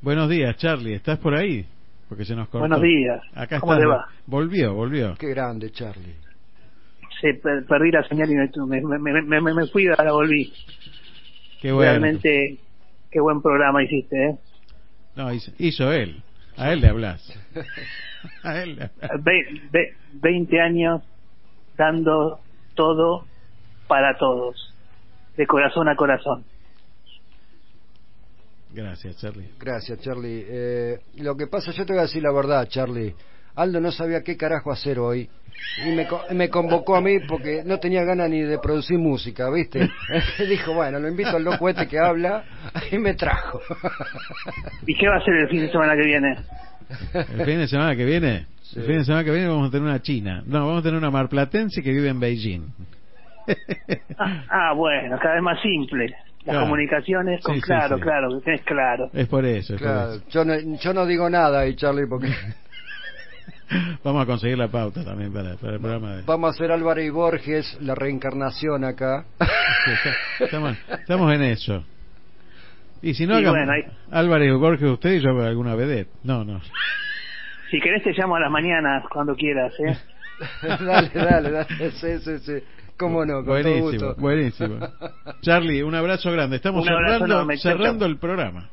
Buenos días, Charlie. ¿Estás por ahí? Porque se nos cortó. Buenos días. Acá ¿Cómo está. le va? Volvió, volvió. qué grande Charlie Sí, per- perdí la señal y me, me, me, me, me- me fui y ahora volví. Qué bueno. Realmente, qué buen programa hiciste, ¿eh? No, hizo, hizo él. A él le hablas. a él le hablas. Ve- ve- 20 años dando todo para todos, de corazón a corazón. Gracias, Charlie. Gracias, Charlie. Eh, lo que pasa, yo te voy a decir la verdad, Charlie. Aldo no sabía qué carajo hacer hoy y me, co- me convocó a mí porque no tenía ganas ni de producir música, ¿viste? Dijo, bueno, lo invito al loco este que habla y me trajo. ¿Y qué va a hacer el fin de semana que viene? El fin de semana que viene, Sí. el fin de semana que viene vamos a tener una china. No, vamos a tener una marplatense que vive en Beijing. Ah, ah, bueno, cada vez más simple. Las Claro. comunicaciones con Sí, sí, claro, sí. claro, es claro. Es por eso, es por Claro, eso. yo no, yo no digo nada ahí, Charlie, porque Vamos a conseguir la pauta también para, para el programa de... vamos a hacer Álvaro y Borges, la reencarnación acá. Estamos, estamos en eso. Y si no, Y hagamos bueno, hay- Álvarez Borges usted y yo alguna vedette. No, no. Si querés te llamo a las mañanas cuando quieras, ¿eh? dale, dale, dale. Sí, sí, sí. ¿Cómo no? Con todo buenísimo, gusto. buenísimo. Charlie, un abrazo grande. Estamos abrazo cerrando, enorme, cerrando el programa.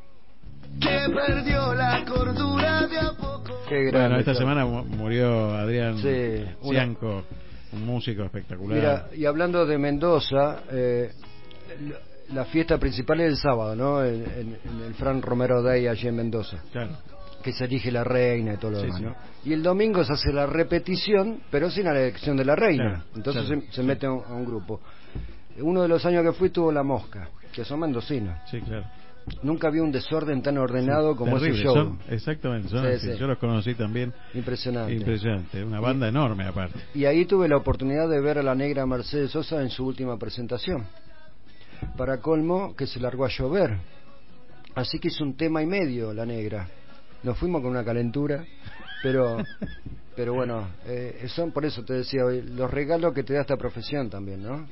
Que perdió la cordura de a poco. Qué grande, Bueno, esta Charlie. semana mu- murió Adrián Sí, Cianco, un músico espectacular. Mira, y hablando de Mendoza, eh, la- la fiesta principal es el sábado, ¿no? En, en- en el Fran Romero Day allí en Mendoza. Claro. Que se elige la reina y todo lo Sí, demás, sí. ¿no? Y el domingo se hace la repetición, pero sin la elección de la reina. Claro, Entonces claro, se, se mete a un, a un grupo. Uno de los años que fui tuvo la mosca, que son mendocinos. Sí, claro. Nunca vi un desorden tan ordenado como Terrible, ese show. son- exactamente, son Sí, así. sí. Yo los conocí también. Impresionante. Impresionante, una banda enorme aparte. Y ahí tuve la oportunidad de ver a la negra Mercedes Sosa en su última presentación. Para colmo, que se largó a llover. Así que hizo un tema y medio la negra. Nos fuimos con una calentura, pero pero bueno, eh, son por eso te decía hoy, los regalos que te da esta profesión también, ¿no?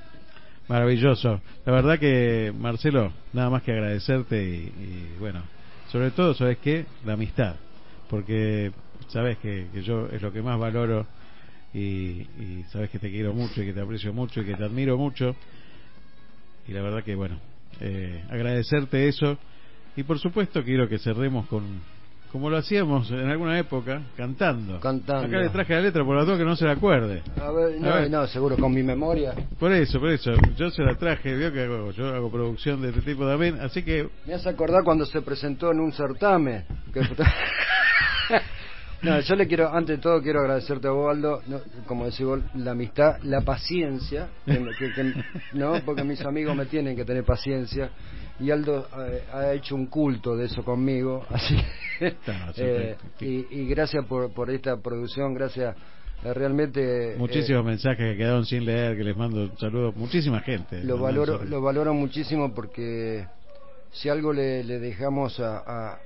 Maravilloso. La verdad que, Marcelo, nada más que agradecerte y, bueno, sobre todo, ¿sabes qué? La amistad. Porque sabes que, que yo es lo que más valoro y, y sabes que te quiero mucho y que te aprecio mucho y que te admiro mucho. Y la verdad que, bueno, eh, agradecerte eso. Y por supuesto quiero que cerremos con, como lo hacíamos en alguna época, cantando. Cantando. Acá le traje la letra por la duda que no se la acuerde. A ver, no, A ver. no, seguro con mi memoria. Por eso, por eso. Yo se la traje, vio que hago, yo hago producción de este tipo también, así que Me hace acordar cuando se presentó en un certamen. que- no, yo le quiero, ante de todo, quiero agradecerte a vos, Aldo, no, como decís vos, la amistad, la paciencia, que, que- que- no, porque mis amigos me tienen que tener paciencia. Y Aldo eh, ha hecho un culto de eso conmigo, así que, eh, y, y gracias por, por esta producción, gracias eh, realmente. eh, muchísimos mensajes que quedaron sin leer, que les mando un saludo, muchísima gente. lo valoro lo valoro muchísimo porque si algo le, le dejamos a, a,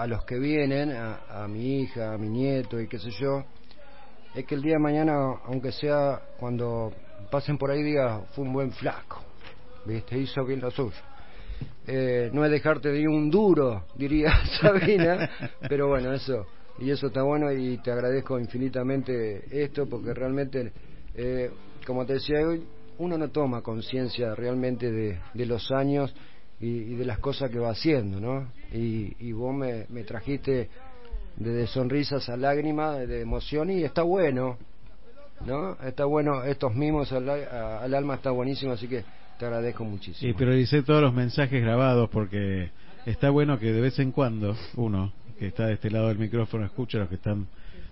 a los que vienen a, a mi hija a mi nieto y qué sé yo es que el día de mañana aunque sea cuando pasen por ahí diga fue un buen flaco viste hizo bien lo suyo. Eh, no es dejarte de un duro diría Sabina pero bueno eso y eso está bueno y te agradezco infinitamente esto porque realmente eh, como te decía hoy uno no toma conciencia realmente de, de los años y, y de las cosas que va haciendo, ¿no? Y, y vos me, me trajiste desde sonrisas a lágrimas, de emoción y está bueno, ¿no? Está bueno, estos mimos al, a- al alma está buenísimo, así que te agradezco muchísimo. Y prioricé todos los mensajes grabados porque está bueno que de vez en cuando uno que está de este lado del micrófono escuche a los que están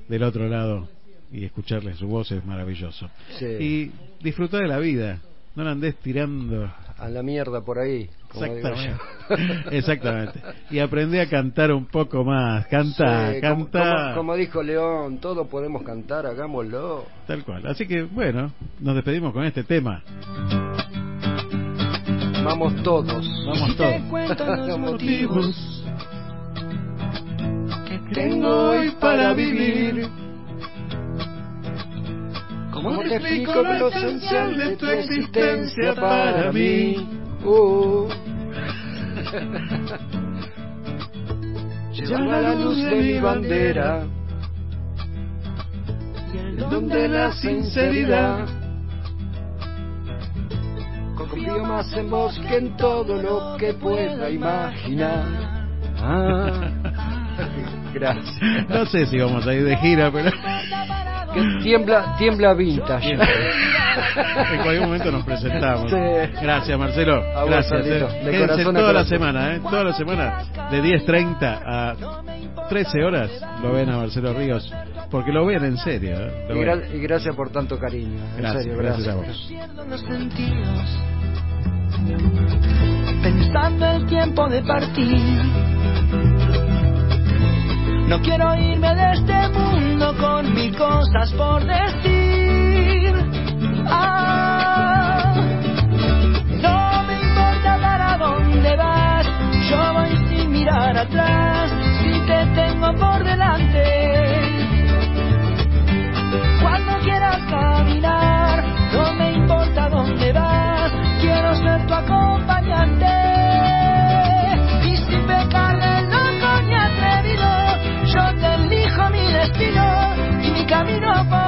del otro lado y escucharles su voz es maravilloso. Sí. Y disfrutar de la vida, no la andes tirando. A la mierda por ahí, como digo Exactamente. yo. Exactamente. Y aprendí a cantar un poco más. Canta, Sí, como- canta. Como, como dijo León, todos podemos cantar, hagámoslo. Tal cual. Así que, bueno, nos despedimos con este tema. Vamos todos. Vamos Te cuento los Vamos motivos que tengo hoy para vivir. ¿Cómo te explico lo esencial de tu existencia para mí? Lleva la luz de mi bandera, el don de la sinceridad. Confío más en vos que en todo lo que pueda imaginar. Ah. Gracias. No sé si vamos a ir de gira, pero Que tiembla, tiembla vintage. en cualquier momento nos presentamos. Sí. Gracias, Marcelo. A vos, Gracias. Eh. De Quédense corazón a toda la semana, ¿eh? Toda la semana, de 10.30 a 13 horas, lo ven a Marcelo Ríos. Porque lo ven en serio. ¿eh? Lo Y, ven. gra- y gracias por tanto cariño. En Gracias, serio, gracias a vos. pensando el tiempo de partir no quiero irme de este mundo con mil cosas por decir. Ah, no me importa para dónde vas, yo voy sin mirar atrás, si te tengo por delante. Cuando quieras caminar, no me importa dónde vas, quiero ser tu acompañante. camino por